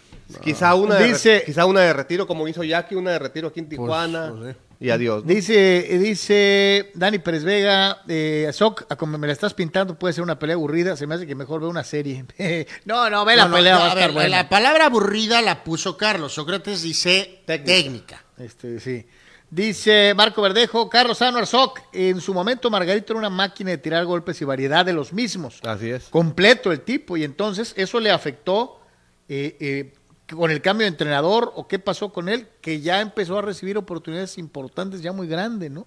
Quizá una, de, Dice- quizá una de retiro, como hizo Jackie, una de retiro aquí en Tijuana. pues sí. Y adiós. ¿no? Dice, dice Dani Pérez Vega, eh, Soc, a como me la estás pintando, puede ser una pelea aburrida, se me hace que mejor ve una serie. no, no, ve la No, pelea, no, va a a estar ver, buena. La palabra aburrida la puso Carlos. Sócrates dice Técnica. técnica. Este, sí. Dice Marco Verdejo, Carlos Anuar Soc, en su momento Margarito era una máquina de tirar golpes y variedad de los mismos. Así es. Completo el tipo, y entonces eso le afectó eh, eh, con el cambio de entrenador o qué pasó con él, que ya empezó a recibir oportunidades importantes ya muy grandes, ¿no?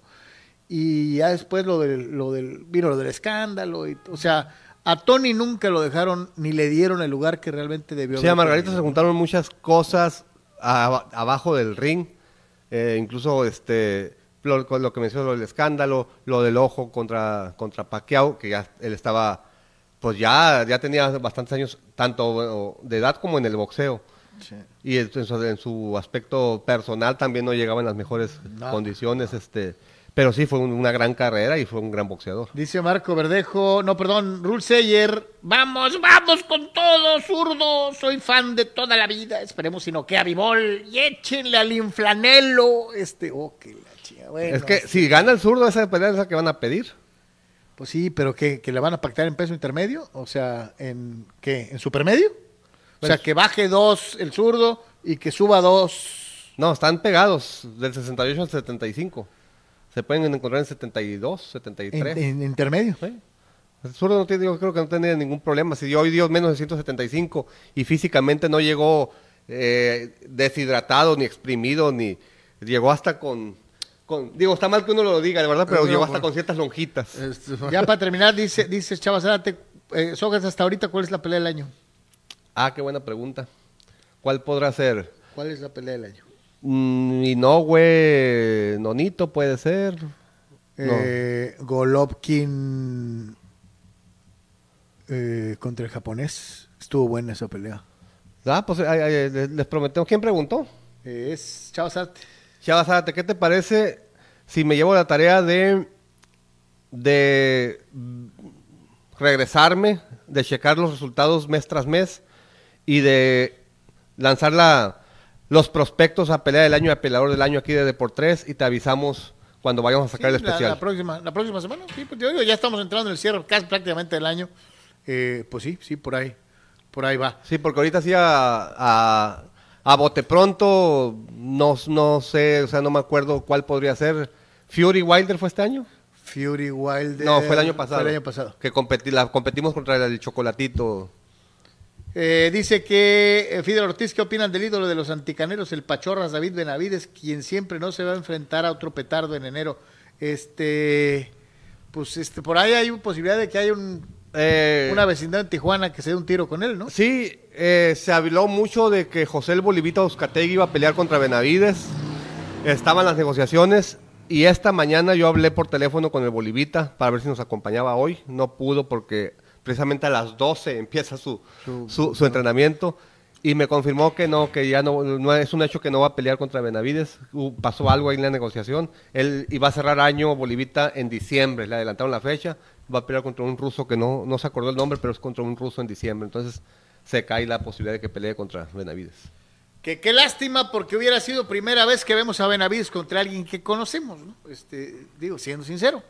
Y ya después lo del, lo del, vino lo del escándalo, y, o sea, a Tony nunca lo dejaron ni le dieron el lugar que realmente debió Sí, a haber Margarito se juntaron muchas cosas a- abajo del ring, eh, incluso este lo, lo que mencionó lo del escándalo, lo del ojo contra contra Pacquiao, que ya él estaba, pues ya ya tenía bastantes años tanto de edad como en el boxeo. Y en su, en su aspecto personal también no llegaba en las mejores condiciones, este, pero sí fue un- una gran carrera y fue un gran boxeador. Dice Marco Verdejo, no, perdón, Rul Seyer, vamos, vamos con todo, zurdo, soy fan de toda la vida, esperemos si no queda Bibol, y échenle al inflanelo, este, oh, que la chica, bueno. es que si gana el zurdo esa pelea es la que van a pedir. Pues sí, pero ¿qué? ¿Que le van a pactar en peso intermedio? O sea, ¿en qué? ¿En supermedio? O sea, Pues- que baje dos el zurdo y que suba dos. No, están pegados del 68 al 75. Se pueden encontrar en 72, En, 73. en intermedio. Sí. El zurdo no tiene, yo creo que no tenía ningún problema. Si hoy dio menos de 175 y físicamente no llegó eh, deshidratado, ni exprimido, ni llegó hasta con, con- Digo, está mal que uno lo diga, de verdad, pero No, llegó bueno. hasta con ciertas lonjitas. Ya para terminar, dice, dice Chava Zárate, eh, Sogas, hasta ahorita, ¿cuál es la pelea del año? Ah, qué buena pregunta. ¿Cuál podrá ser? ¿Cuál es la pelea del año? Mm, Inoue, Nonito puede ser. No. Eh, Golovkin eh, contra el japonés. Estuvo buena esa pelea. Ah, pues ay, ay, les prometemos. ¿Quién preguntó? Es Chava Zárate. Chava Zárate, ¿qué te parece si me llevo la tarea de, de regresarme, de checar los resultados mes tras mes y de lanzar la, los prospectos a pelea del año y a peleador del año aquí de Deportes y te avisamos cuando vayamos a sacar Sí, el especial? La, próxima, la próxima semana, sí, pues yo digo, ya estamos entrando en el cierre casi prácticamente del año. Eh, pues sí, sí, por ahí, por ahí va. Sí, porque ahorita sí a, a, a bote pronto, no, no sé, o sea, no me acuerdo cuál podría ser. ¿Fury Wilder fue este año? Fury Wilder. No, fue el año pasado. Fue el año pasado. Que competi- la competimos contra el chocolatito. Eh, dice que eh, Fidel Ortiz, ¿qué opinan del ídolo de los anticaneros, el Pachorras David Benavides, quien siempre no se va a enfrentar a otro petardo en enero? Este, pues este, por ahí hay una posibilidad de que haya un, Eh, una vecindad en Tijuana que se dé un tiro con él, ¿no? Sí, eh, se habló mucho de que José el Bolivita Oscategui iba a pelear contra Benavides. Estaban las negociaciones y esta mañana yo hablé por teléfono con el Bolivita para ver si nos acompañaba hoy. No pudo porque precisamente a las 12 empieza su, su, su entrenamiento y me confirmó que no, que ya no, no es un hecho que no va a pelear contra Benavides. Pasó algo ahí en la negociación. Él iba a cerrar año Bolivita en diciembre, le adelantaron la fecha. Va a pelear contra un ruso que no, no se acordó el nombre, pero es contra un ruso en diciembre. Entonces se cae la posibilidad de que pelee contra Benavides. Que qué lástima porque hubiera sido primera vez que vemos a Benavides contra alguien que conocemos, ¿no? Este, digo, siendo sincero.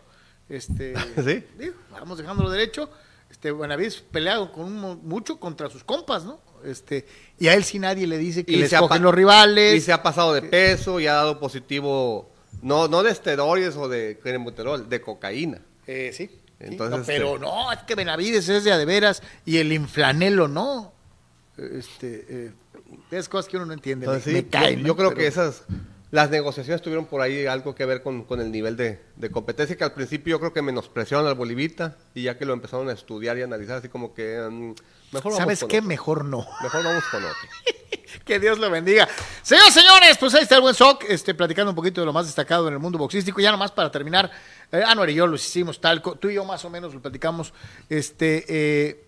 Este, Sí. digo, vamos dejándolo derecho. Este, Benavides peleado con un mucho contra sus compas, ¿no? Este, y a él sí nadie le dice que le escogen los rivales. Y se ha pasado de peso y ha dado positivo, no, no de esteroides o de clenbuterol, de cocaína. Eh, sí. sí, Entonces, no, pero este- no, es que Benavides es de a de veras y el inflanelo no. Este, eh, es cosas que uno no entiende. me- Entonces, me, sí, caen, yo, ¿no? yo creo Pero- que esas, las negociaciones tuvieron por ahí algo que ver con, con el nivel de, de competencia, que al principio yo creo que menospreciaron al Bolivita y ya que lo empezaron a estudiar y analizar, así como que mm, mejor vamos ¿Sabes con qué? otro. Mejor no. Mejor vamos con otro. Que Dios lo bendiga. Señores, señores, pues ahí está el buen Soc, este, platicando un poquito de lo más destacado en el mundo boxístico. Ya nomás para terminar, eh, Anuar y yo lo hicimos tal, co- tú y yo más o menos lo platicamos, este, eh,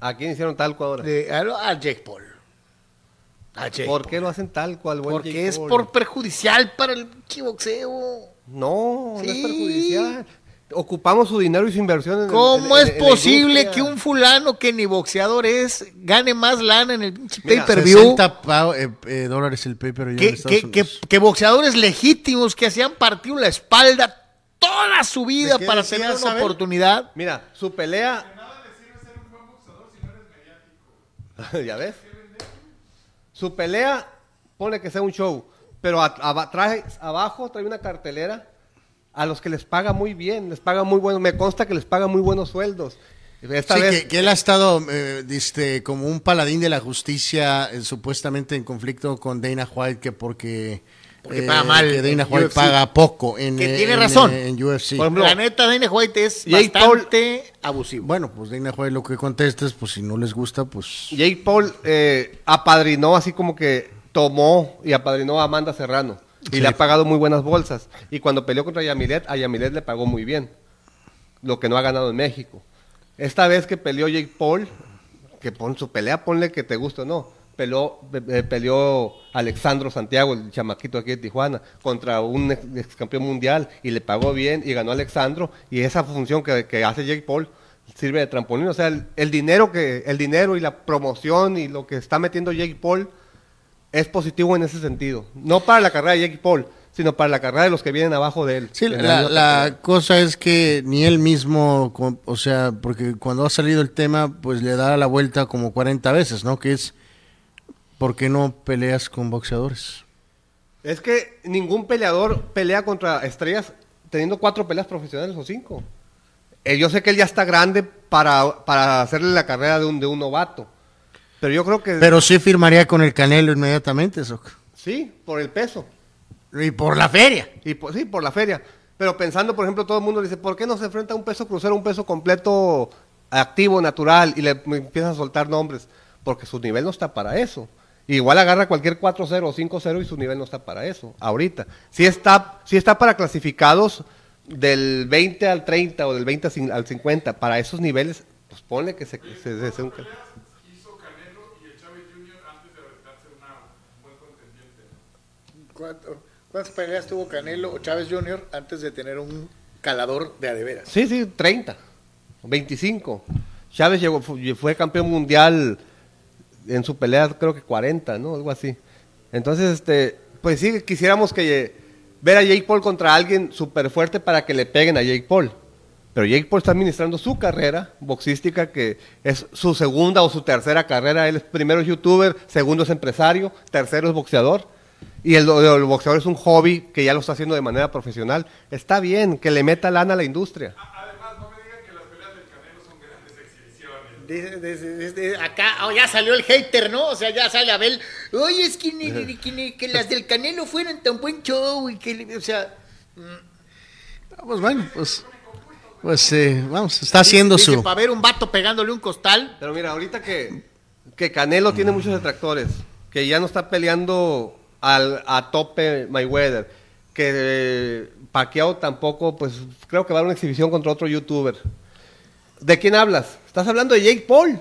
¿A quién hicieron talco ahora? de, a, a Jake Paul. A Jake ¿Por Paul. qué lo hacen talco al buen Porque Jake es Paul? por perjudicial para el pinche boxeo. No, no es Sí. perjudicial. Ocupamos su dinero y su inversión en el- ¿Cómo en- es en la posible que un fulano que ni boxeador es gane más lana en el pinche pay-per-view? 60 pa- eh, eh, dólares el paper en que, que, que, que boxeadores legítimos que se han partido la espalda toda su vida ¿De qué para decías, tener una oportunidad. Mira, su pelea. ¿Ya ves? Su pelea pone que sea un show, pero a- trae, abajo trae una cartelera a los que les paga muy bien, les paga muy bueno, me consta que les paga muy buenos sueldos. Esta Sí, vez, que, que él ha estado eh, este, como un paladín de la justicia, eh, supuestamente en conflicto con Dana White, que porque, eh, Porque paga mal que Dana White UFC. paga poco en, Que eh, tiene en, razón. eh, en UFC. Por ejemplo, La neta, Dana White es Jake bastante abusivo. bueno, pues Dana White lo que contesta es, pues si no les gusta, pues... Jake Paul eh, apadrinó, así como que tomó y apadrinó a Amanda Serrano. Y Sí. le ha pagado muy buenas bolsas. Y cuando peleó contra Yamilet, a Yamilet le pagó muy bien. Lo que no ha ganado en México. Esta vez que peleó Jake Paul, que pon su pelea, ponle que te guste o no. Peleó, peleó Alexandro Santiago, el chamaquito aquí de Tijuana, contra un ex, ex campeón mundial y le pagó bien y ganó Alexandro. Y esa función que, que hace Jake Paul sirve de trampolín. O sea, el, el dinero que, el dinero y la promoción y lo que está metiendo Jake Paul es positivo en ese sentido. No para la carrera de Jake Paul, sino para la carrera de los que vienen abajo de él. Sí, la, la cosa es que ni él mismo, o sea, porque cuando ha salido el tema, pues le da la vuelta como 40 veces, ¿no? Que es, ¿por qué no peleas con boxeadores? Es que ningún peleador pelea contra estrellas teniendo cuatro peleas profesionales o cinco. Eh, yo sé que él ya está grande para, para hacerle la carrera de un, de un novato. Pero yo creo que Pero sí firmaría con el Canelo inmediatamente, Soc. sí, por el peso. Y por la feria. Y por- sí, por la feria. Pero pensando, por ejemplo, todo el mundo dice, ¿por qué no se enfrenta a un peso crucero, un peso completo, activo, natural? Y le empiezan a soltar nombres. Porque su nivel no está para eso. Igual agarra cualquier 4-0 o 5-0 y su nivel no está para eso, ahorita. Sí está, sí está para clasificados del 20 al 30 o del 20 al cin- al 50. Para esos niveles, pues ponle que se... se- se- se- ¿Cuánto- ¿Cuántas peleas tuvo Canelo o Chávez Jr. antes de tener un calador de adeveras? Sí, sí, 30, 25. Chávez llegó, fu- fue campeón mundial en su pelea, creo que 40, ¿no? Algo así. Entonces, este, pues sí, quisiéramos que ver a Jake Paul contra alguien súper fuerte para que le peguen a Jake Paul. Pero Jake Paul está administrando su carrera boxística, que es su segunda o su tercera carrera. Él es primero es youtuber, segundo es empresario, tercero es boxeador. Y el, el boxeador es un hobby que ya lo está haciendo de manera profesional. Está bien que le meta lana a la industria. Desde, desde- desde acá, oh, ya salió el hater, ¿no? O sea, ya sale Abel. Oye, es que, ni- ni- que, ni- que las del Canelo fueran tan buen show y que, o sea, Pues bueno, pues, pues eh, vamos, está haciendo dice, su... para ver un vato pegándole un costal. Pero mira, ahorita que, que Canelo tiene muchos detractores, que ya no está peleando al, a tope Mayweather, que eh, Pacquiao tampoco, pues creo que va a una exhibición contra otro youtuber. ¿De quién hablas? Estás hablando de Jake Paul.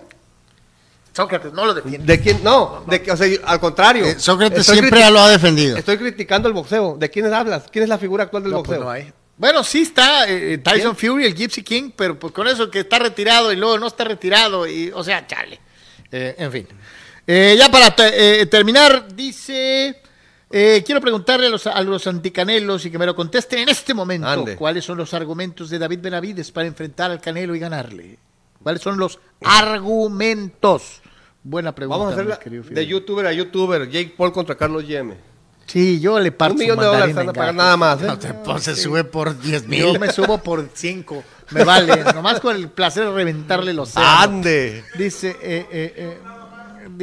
Sócrates, no lo defiende. ¿De quién? No, de, o sea, al contrario. Eh, Sócrates Estoy siempre lo ha defendido. Estoy criticando el boxeo. ¿De quiénes hablas? ¿Quién es la figura actual del No, pues boxeo? no hay. Bueno, sí está eh, Tyson Fury, el Gypsy King, pero pues con eso que está retirado y luego no está retirado, y, o sea, chale. Eh, en fin. Eh, ya para te- eh, terminar, dice, eh, quiero preguntarle a los, a los anticanelos y que me lo contesten en este momento, Ande. ¿cuáles son los argumentos de David Benavides para enfrentar al Canelo y ganarle? ¿Cuáles son los argumentos? Buena pregunta. Vamos a hacerla de youtuber a youtuber. Jake Paul contra Carlos Yeme. Sí, yo le parto Un millón de dólares van a pagar nada más. ¿eh? No te- pues, se sube por 10 Yo mil. me subo por 5. Me vale. Nomás con el placer de reventarle los ¡Ande! Dice, eh, eh, eh,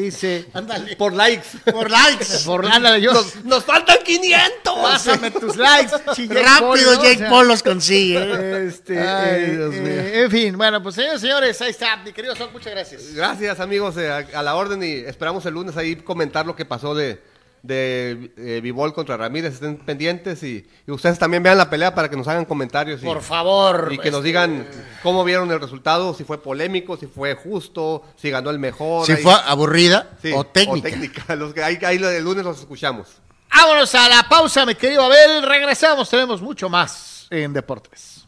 dice. Ándale. Por likes. Por likes. Por ándale, yo. Nos, nos faltan 500. Pásame tus likes, Jake Rápido. Jake O sea, Paul los consigue. Este, Ay, eh, Dios eh, mío. en fin, bueno, pues señores, señores, ahí está, mi querido Sol, muchas gracias. Gracias, amigos, eh, a, a la orden y esperamos el lunes ahí comentar lo que pasó de, de eh, Bivol contra Ramírez. Estén pendientes y, y ustedes también vean la pelea para que nos hagan comentarios. Y, Por favor. Y que nos este, digan cómo vieron el resultado, si fue polémico, si fue justo, si ganó el mejor. Si ahí- fue aburrida sí, o técnica. técnica. Los que, ahí, ahí el lunes los escuchamos. Vámonos a la pausa, mi querido Abel. Regresamos, tenemos mucho más en Deportes.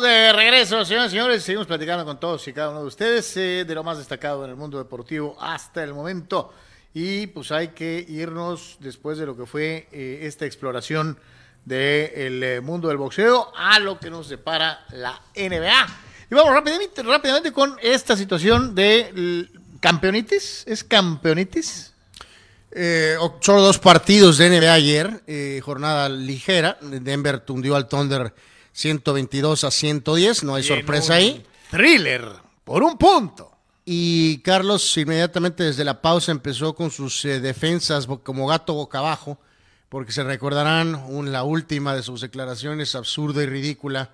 De regreso, señores y señores. Seguimos platicando con todos y cada uno de ustedes eh, de lo más destacado en el mundo deportivo hasta el momento. Y pues hay que irnos después de lo que fue eh, esta exploración del mundo del boxeo a lo que nos separa la NBA. Y vamos rápidamente, rápidamente con esta situación de campeonitis. ¿Es campeonitis? Eh, solo dos partidos de NBA ayer, eh, jornada ligera. Denver tundió al Thunder 122 a 110, no hay sorpresa ahí. Thriller, por un punto. Y Carlos inmediatamente desde la pausa empezó con sus eh, defensas como gato boca abajo, porque se recordarán un- la última de sus declaraciones absurda y ridícula.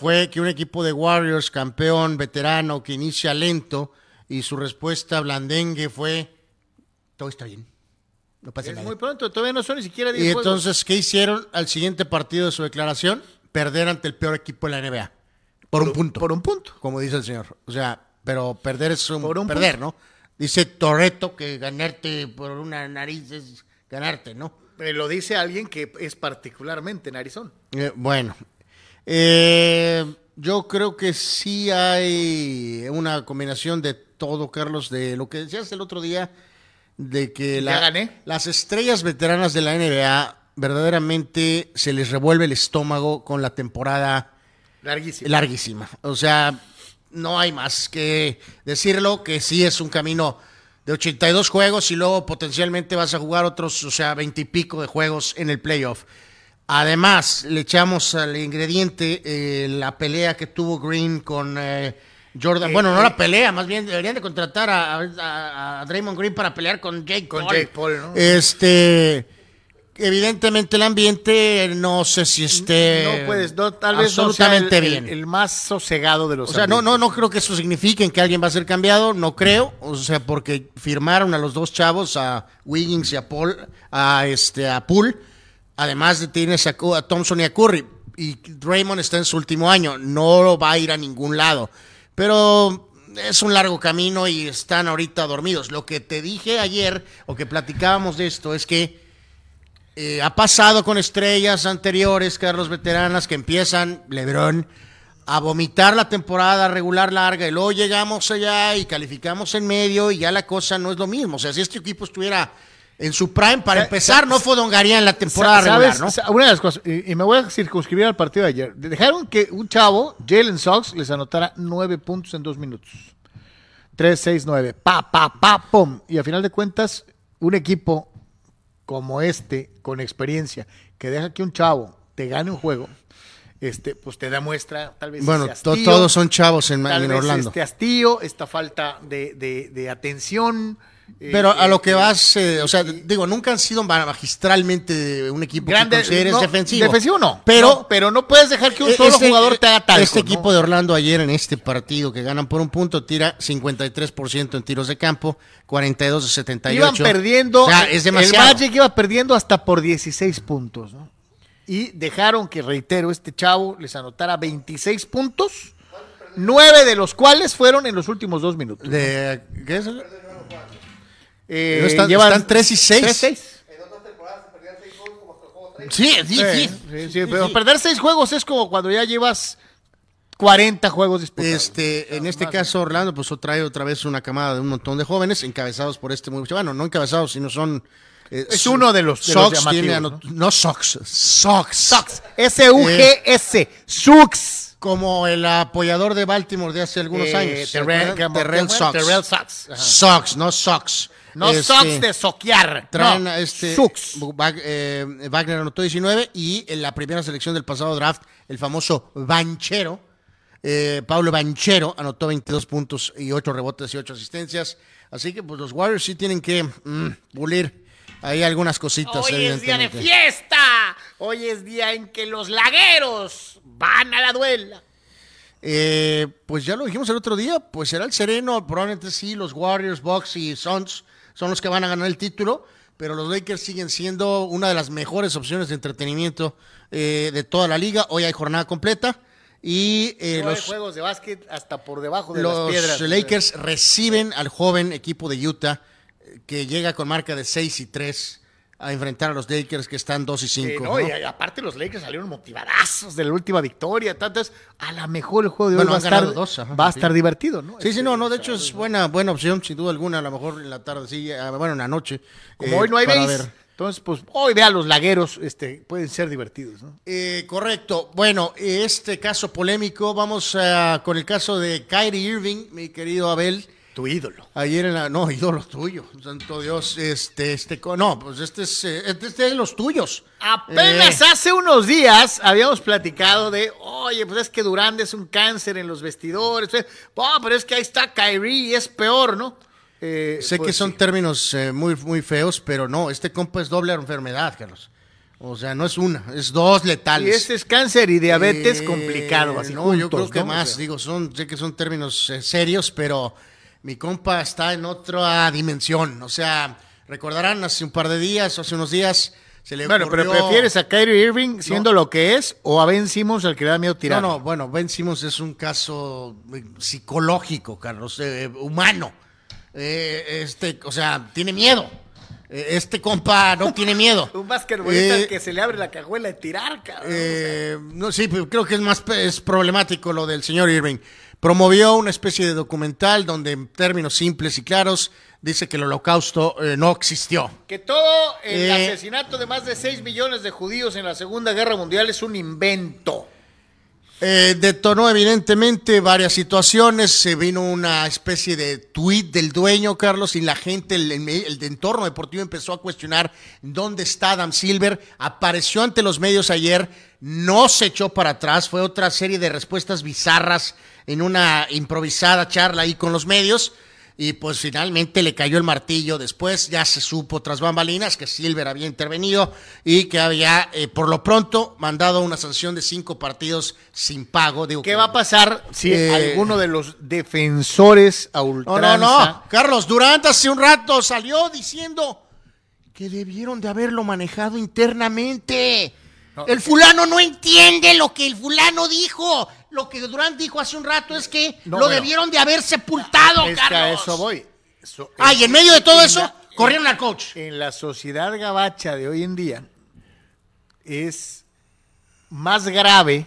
Fue que un equipo de Warriors, campeón, veterano, que inicia lento, y su respuesta blandengue fue, todo está bien, no pasa Es nada. muy pronto, todavía no son ni siquiera 10 Y entonces, ¿qué hicieron al siguiente partido de su declaración? Perder ante el peor equipo de la NBA. Por un punto. Por un punto. Como dice el señor. O sea, pero perder es un, Por un perder, punto. ¿no? Dice Toreto que ganarte por una nariz es ganarte, ¿no? Eh, lo dice alguien que es particularmente narizón. Eh, bueno, eh, yo creo que sí hay una combinación de todo, Carlos, de lo que decías el otro día, de que la- gané. las estrellas veteranas de la NBA verdaderamente se les revuelve el estómago con la temporada larguísima. O sea, no hay más que decirlo, que sí es un camino de 82 juegos y luego potencialmente vas a jugar otros, o sea, 20 y pico de juegos en el playoff. Además, le echamos al ingrediente eh, la pelea que tuvo Green con eh, Jordan. Eh, bueno, no la pelea, más bien deberían de contratar a, a- a Draymond Green para pelear con Jake Con Paul. Jake Paul, ¿no? Este, evidentemente el ambiente, no sé si esté no puedes, no, tal vez no sea absolutamente el, bien. el más sosegado de los O sea, no, no, no creo que eso signifique que alguien va a ser cambiado, no creo. O sea, porque firmaron a los dos chavos, a Wiggins y a Paul, a este, a Poole. Además de tienes a, a Thompson y a Curry. Y Draymond está en su último año, no va a ir a ningún lado. Pero es un largo camino y están ahorita dormidos. Lo que te dije ayer, o que platicábamos de esto, es que eh, ha pasado con estrellas anteriores, Carlos veteranas, que empiezan, Lebron, a vomitar la temporada regular larga y luego llegamos allá y calificamos en medio y ya la cosa no es lo mismo. O sea, si este equipo estuviera en su prime, para empezar, no fue Don Garía en la temporada Sa- regular, ¿sabes? ¿no? Una de las cosas, y, y me voy a circunscribir al partido de ayer. Dejaron que un chavo, Jalen Sox, les anotara nueve puntos en dos minutos. Tres, seis, nueve. Pa, pa, pa, pum. Y a final de cuentas, un equipo como este, con experiencia, que deja que un chavo te gane un juego, este, pues te demuestra tal vez Bueno, hastío, todos son chavos en, tal en vez Orlando. este hastío, esta falta de, de- de atención. Eh, Pero a eh, lo que eh, vas, eh, o sea, digo, nunca han sido ma- magistralmente un equipo grande, que consideres no, defensivo. Defensivo no. Pero, no, pero no puedes dejar que un e- solo este- jugador te haga tal. Este equipo de Orlando ayer en este partido que ganan por un punto tira 53% en tiros de campo, 42 de 78. Iban perdiendo. O sea, el- es demasiado. El Magic iba perdiendo hasta por 16 puntos, ¿no? Y dejaron que, reitero, este chavo les anotara 26 puntos, nueve de los cuales fueron en los últimos dos minutos. De- ¿qué es? Eh, están- llevan están tres y seis. tres, seis. Sí, sí, Sí, sí. sí, sí, pero perder seis juegos es como cuando ya llevas 40 juegos disputados. Este, en este caso, Orlando, pues trae otra vez una camada de un montón de jóvenes encabezados por este muy bueno, no encabezados, sino son. eh, Es uno de los- de los Sox llamativos, tiene ¿no? no Sox, Sox. Sox. S-U-G-S. Sux. Como el apoyador de Baltimore de hace algunos Eh, años. ¿se Terrell- Terrell era? Sox. Terrell Sox. Sox, no Sox. No Este, Sox de soquear. Traen no, este. Eh, Wagner anotó 19 y en la primera selección del pasado draft, el famoso Banchero, eh, Pablo Banchero, anotó 22 puntos y 8 rebotes y 8 asistencias. Así que pues los Warriors sí tienen que mm, pulir ahí algunas cositas. Hoy es día de fiesta. Hoy es día en que los lagueros van a la duela. Eh, pues ya lo dijimos el otro día, pues será el sereno, probablemente sí, los Warriors, Bucks y Suns son los que van a ganar el título, pero los Lakers siguen siendo una de las mejores opciones de entretenimiento eh, de toda la liga. Hoy hay jornada completa y eh, los, juegos de básquet hasta por debajo de las los piedras. Lakers reciben al joven equipo de Utah eh, que llega con marca de 6 y 3 a enfrentar a los Lakers que están 2 y 5. Eh, no, y aparte los Lakers salieron motivadazos de la última victoria. Tantas, a lo mejor el juego de hoy va, estar, dos, ajá, va a estar divertido, ¿no? Sí, sí, no, no, de hecho Este, es buena, buena opción, sin duda alguna, a lo mejor en la tarde, sí, ah, bueno, en la noche. Como eh, hoy no hay para base, ver. entonces pues hoy vea los lagueros, este, pueden ser divertidos, ¿no? Eh, correcto. Bueno, este caso polémico, vamos ah, con el caso de Kyrie Irving, mi querido Abel. Tu ídolo. Ayer en la, no, ídolo tuyo, santo Dios, este, este, no, pues este es, eh, este, es de los tuyos. Apenas Eh, hace unos días habíamos platicado de, oye, pues es que Durán es un cáncer en los vestidores. eh, Oh, pero es que ahí está Kyrie y es peor, ¿no? Eh, Sé pues que son sí. términos eh, muy, muy feos, pero no, este compa es doble enfermedad, Carlos. O sea, no es una, es dos letales. Y este es cáncer y diabetes Eh, complicado, así No, yo creo que ¿no? más, O sea, digo, son, sé que son términos eh, serios, pero mi compa está en otra dimensión. O sea, recordarán hace un par de días, hace unos días, se le Bueno, pero ¿prefieres a Kyrie Irving siendo lo que es o a Ben Simmons al que le da miedo tirar? No, no, bueno, Ben Simmons es un caso eh, psicológico, Carlos, eh, humano. Eh, este, o sea, tiene miedo. Eh, Este compa no tiene miedo. Un basquetbolista Eh, al que se le abre la cajuela de tirar, cabrón. Eh, no, sí, pero creo que es más pe- es problemático lo del señor Irving. Promovió una especie de documental donde en términos simples y claros dice que el holocausto eh, no existió. Que todo el Eh, asesinato de más de 6 millones de judíos en la Segunda Guerra Mundial es un invento. Eh, detonó evidentemente varias situaciones, se vino una especie de tuit del dueño, Carlos, y la gente, el, entorno deportivo empezó a cuestionar dónde está Adam Silver, apareció ante los medios ayer, no se echó para atrás, fue otra serie de respuestas bizarras en una improvisada charla ahí con los medios. Y pues finalmente le cayó el martillo. Después ya se supo tras bambalinas que Silver había intervenido y que había, eh, por lo pronto, mandado una sanción de cinco partidos sin pago. Digo, ¿Qué que- va a pasar si Eh, alguno de los defensores a No, ultranza... no, no. Carlos Durant hace un rato salió diciendo que debieron de haberlo manejado internamente. El fulano no entiende lo que el fulano dijo. Lo que Durant dijo hace un rato es que No, lo bueno. debieron de haber sepultado, Es que a Carlos. eso voy. Eso- Ah, y en medio de todo eso, la- corrieron al coach. En la sociedad gabacha de hoy en día es más grave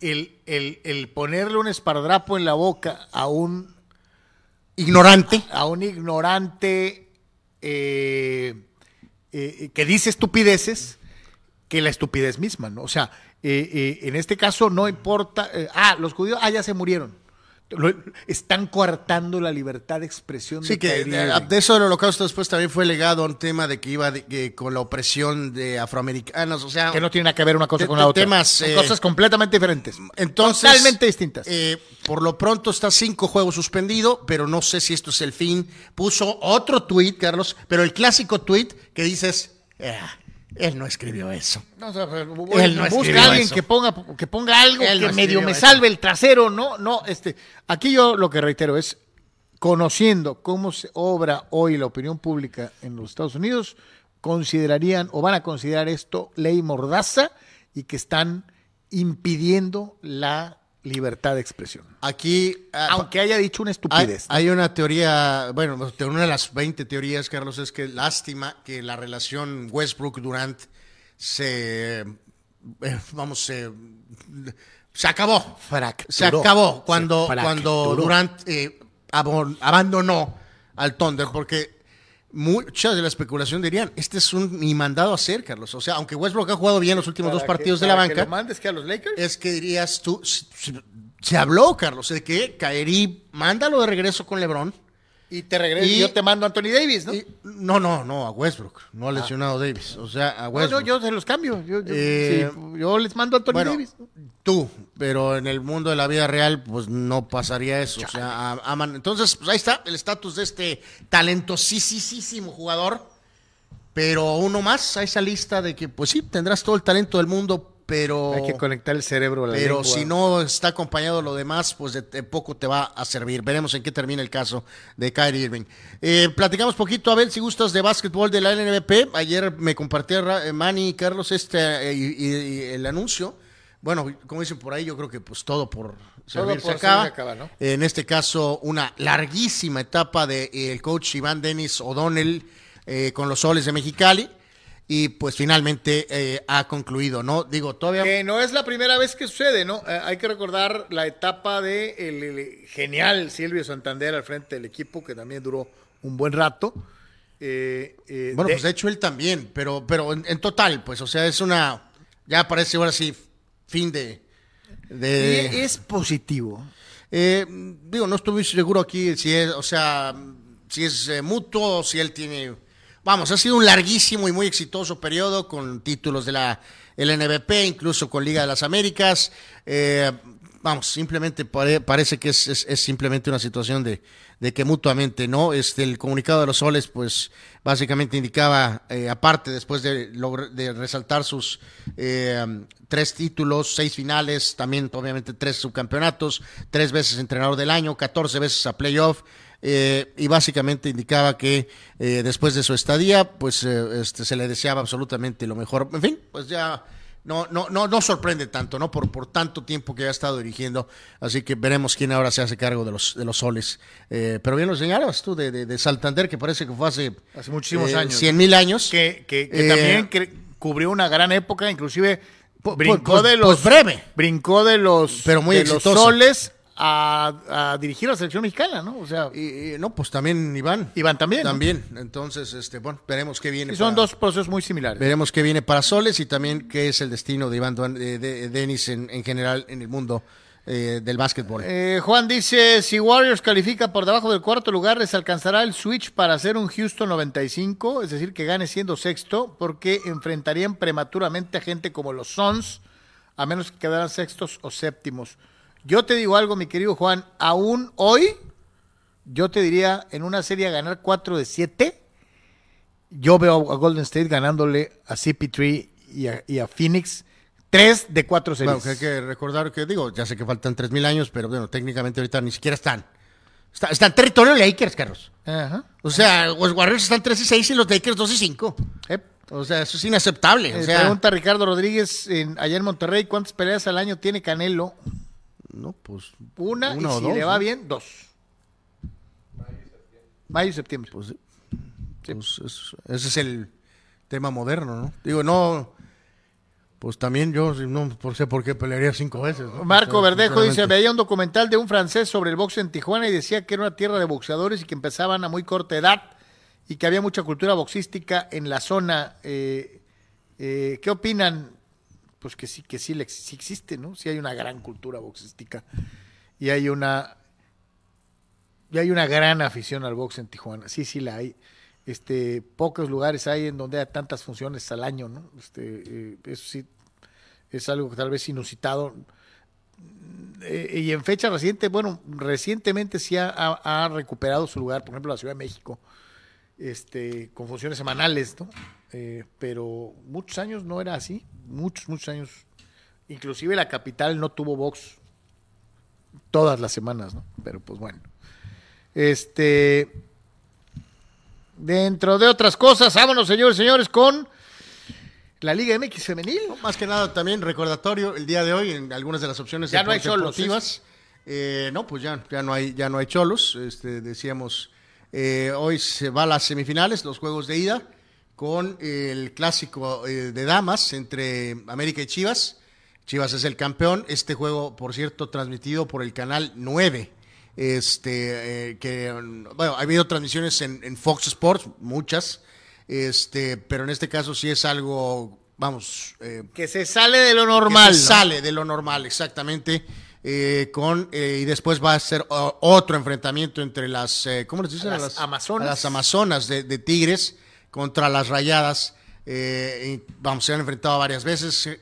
el, el- el ponerle un esparadrapo en la boca a un, Ignorante. a un ignorante eh, eh, que dice estupideces que la estupidez misma, ¿no? O sea, eh, eh, en este caso no importa, eh, ah, los judíos, ah, ya se murieron. Lo- están coartando la libertad de expresión Sí, de que de, de eso del holocausto después también fue legado un tema de que iba de- que con la opresión de afroamericanos, o sea... que no tiene nada que ver una cosa con la otra. temas, Son cosas completamente diferentes. Entonces, totalmente distintas. por lo pronto está cinco juegos suspendido, pero no sé si esto es el fin. Puso otro tuit, Carlos, pero el clásico tuit que dices, "Ah, él no escribió eso. No, o sea, pues, Él no busca a alguien eso. que ponga, que ponga algo Él que no medio me eso. salve el trasero, ¿no? No, este, aquí yo lo que reitero es, conociendo cómo se obra hoy la opinión pública en los Estados Unidos, considerarían o van a considerar esto ley mordaza y que están impidiendo la libertad de expresión. Aquí, ah, Aunque haya dicho una estupidez. hay una teoría, bueno, una de las 20 teorías, Carlos, es que lástima que la relación Westbrook-Durant se, eh, vamos, se, se acabó. Fracturó. Se acabó cuando, Se cuando. Durant eh, abon- abandonó al Thunder, porque muchas de la especulación dirían, este es un ni mandado a hacer, Carlos. O sea, aunque Westbrook ha jugado bien los últimos dos que- partidos de la que banca, lo mandes que a los Lakers? es que dirías tú, se, se- se habló, Carlos, de que Kairi, mándalo de regreso con LeBron. Y te regreso, Y- yo te mando a Anthony Davis, ¿no? Y- no, no, no, a Westbrook, no ha lesionado Davis, o sea, a Westbrook. no, yo se los cambio. Yo, yo- Eh, sí, yo les mando a Anthony bueno, Davis. ¿no? tú, pero en el mundo de la vida real, pues no pasaría eso. O sea, a- aman- entonces, pues ahí está el estatus de este talentosísimo jugador. Pero uno más a esa lista de que, pues sí, tendrás todo el talento del mundo, pero. Hay que conectar el cerebro a la Pero lengua. si no está acompañado de lo demás, pues de, de poco te va a servir. Veremos en qué termina el caso de Kyrie Irving. Eh, platicamos poquito, Abel, si gustas, de básquetbol de la LNBP. Ayer me compartía eh, Manny y Carlos este eh, y, y- y el anuncio. Bueno, como dicen por ahí, yo creo que pues todo por se por acaba. acaba, ¿no? En este caso, una larguísima etapa del el coach Iván Denis O'Donnell eh, con los soles de Mexicali. Y pues finalmente eh, ha concluido, ¿no? Digo, todavía... Que no es la primera vez que sucede, ¿no? Eh, hay que recordar la etapa de el, el genial Silvio Santander al frente del equipo, que también duró un buen rato. Eh, eh, Bueno, de- pues de hecho él también, pero, pero en, en total, pues, o sea, es una, ya parece ahora sí, fin de... de y es positivo. Eh, digo, no estoy muy seguro aquí si es, o sea, si es eh, mutuo o si él tiene... Vamos, ha sido un larguísimo y muy exitoso periodo con títulos de la LNBP, incluso con Liga de las Américas. Eh, vamos, simplemente pare- parece que es, simplemente una situación de, que mutuamente, ¿no? Este, el comunicado de los soles, pues básicamente indicaba, eh, aparte, después de, de resaltar sus eh, tres títulos, seis finales, también obviamente tres subcampeonatos, tres veces entrenador del año, 14 veces a playoff. Eh, y básicamente indicaba que eh, después de su estadía, pues eh, este, se le deseaba absolutamente lo mejor. En fin, pues ya no, no, no, no sorprende tanto, ¿no? Por, por tanto tiempo que ha estado dirigiendo. Así que veremos quién ahora se hace cargo de los, de los soles. Eh, pero bien lo señalabas tú de, de, de Santander, que parece que fue hace, Hace muchísimos eh, años. 100 mil años. Que, que- que Eh, también cre- cubrió una gran época, inclusive brincó pues- de pues los breve. brincó de los Pero muy de los soles a, a dirigir a la selección mexicana, ¿no? O sea, Y, y, no, pues también Iván. Iván también. ¿no? También. Entonces, este, bueno, veremos qué viene. Y son para- dos procesos muy similares. Veremos qué viene para Soles y también qué es el destino de Iván de, de- Denis en, en general en el mundo eh, del básquetbol. Eh, Juan dice, si Warriors califica por debajo del cuarto lugar, les alcanzará el switch para hacer un Houston 95, es decir, que gane siendo sexto, porque enfrentarían prematuramente a gente como los Suns, a menos que quedaran sextos o séptimos. Yo te digo algo, mi querido Juan, aún hoy, yo te diría, en una serie a ganar 4 de 7, yo veo a Golden State ganándole a CP3 y a, y a Phoenix 3 de 4 series. Bueno, que hay que recordar que, digo, ya sé que faltan 3.000 años, pero bueno, técnicamente ahorita ni siquiera están. Está, está en territorio Lakers, Carlos. Ajá. O sea, los Warriors están 3 y 6 y los Lakers 2 y 5. Ep. O sea, eso es inaceptable. O Eh, sea, pregunta Ricardo Rodríguez en, allá en Monterrey, ¿cuántas peleas al año tiene Canelo? No, pues. Una, Una y si dos, le va ¿no? bien, dos. Mayo y septiembre. Pues, sí. Pues, es- ese es el tema moderno, ¿no? Digo, no. Pues también yo no por- sé por qué pelearía cinco veces. ¿no? Marco O sea, Verdejo dice, veía un documental de un francés sobre el boxeo en Tijuana y decía que era una tierra de boxeadores y que empezaban a muy corta edad y que había mucha cultura boxística en la zona. Eh, eh, ¿Qué opinan? Pues que sí, que sí, sí existe, ¿no? Sí hay una gran cultura boxística y hay una y hay una gran afición al box en Tijuana. Sí, sí la hay. Este, pocos lugares hay en donde hay tantas funciones al año, ¿no? Este, eh, eso sí es algo que tal vez inusitado. Eh, y en fecha reciente, bueno, recientemente sí ha recuperado su lugar, por ejemplo, la Ciudad de México, este, con funciones semanales, ¿no? Eh, pero muchos años no era así, muchos, muchos años. Inclusive la capital no tuvo box todas las semanas, ¿no? Pero pues bueno. Este, dentro de otras cosas, vámonos, señores, señores, con la Liga MX femenil. Más que nada también recordatorio el día de hoy en algunas de las opciones Ya no hay cholos. Eh, no, pues ya, ya no hay, ya no hay cholos. Este, decíamos, eh, hoy se va a las semifinales, los juegos de ida, con el clásico eh, de damas entre América y Chivas. Chivas es el campeón. Este juego, por cierto, transmitido por el canal 9. Este, eh, que, bueno, ha habido transmisiones en, en Fox Sports, muchas. Este, pero en este caso sí es algo, vamos, eh, Que se sale de lo normal. que se ¿no? sale de lo normal, exactamente. Eh, con eh, y después va a ser otro enfrentamiento entre las eh, ¿cómo les dicen? A A las amazonas. las amazonas de, de Tigres contra las Rayadas. eh, y, vamos, se han enfrentado varias veces. eh,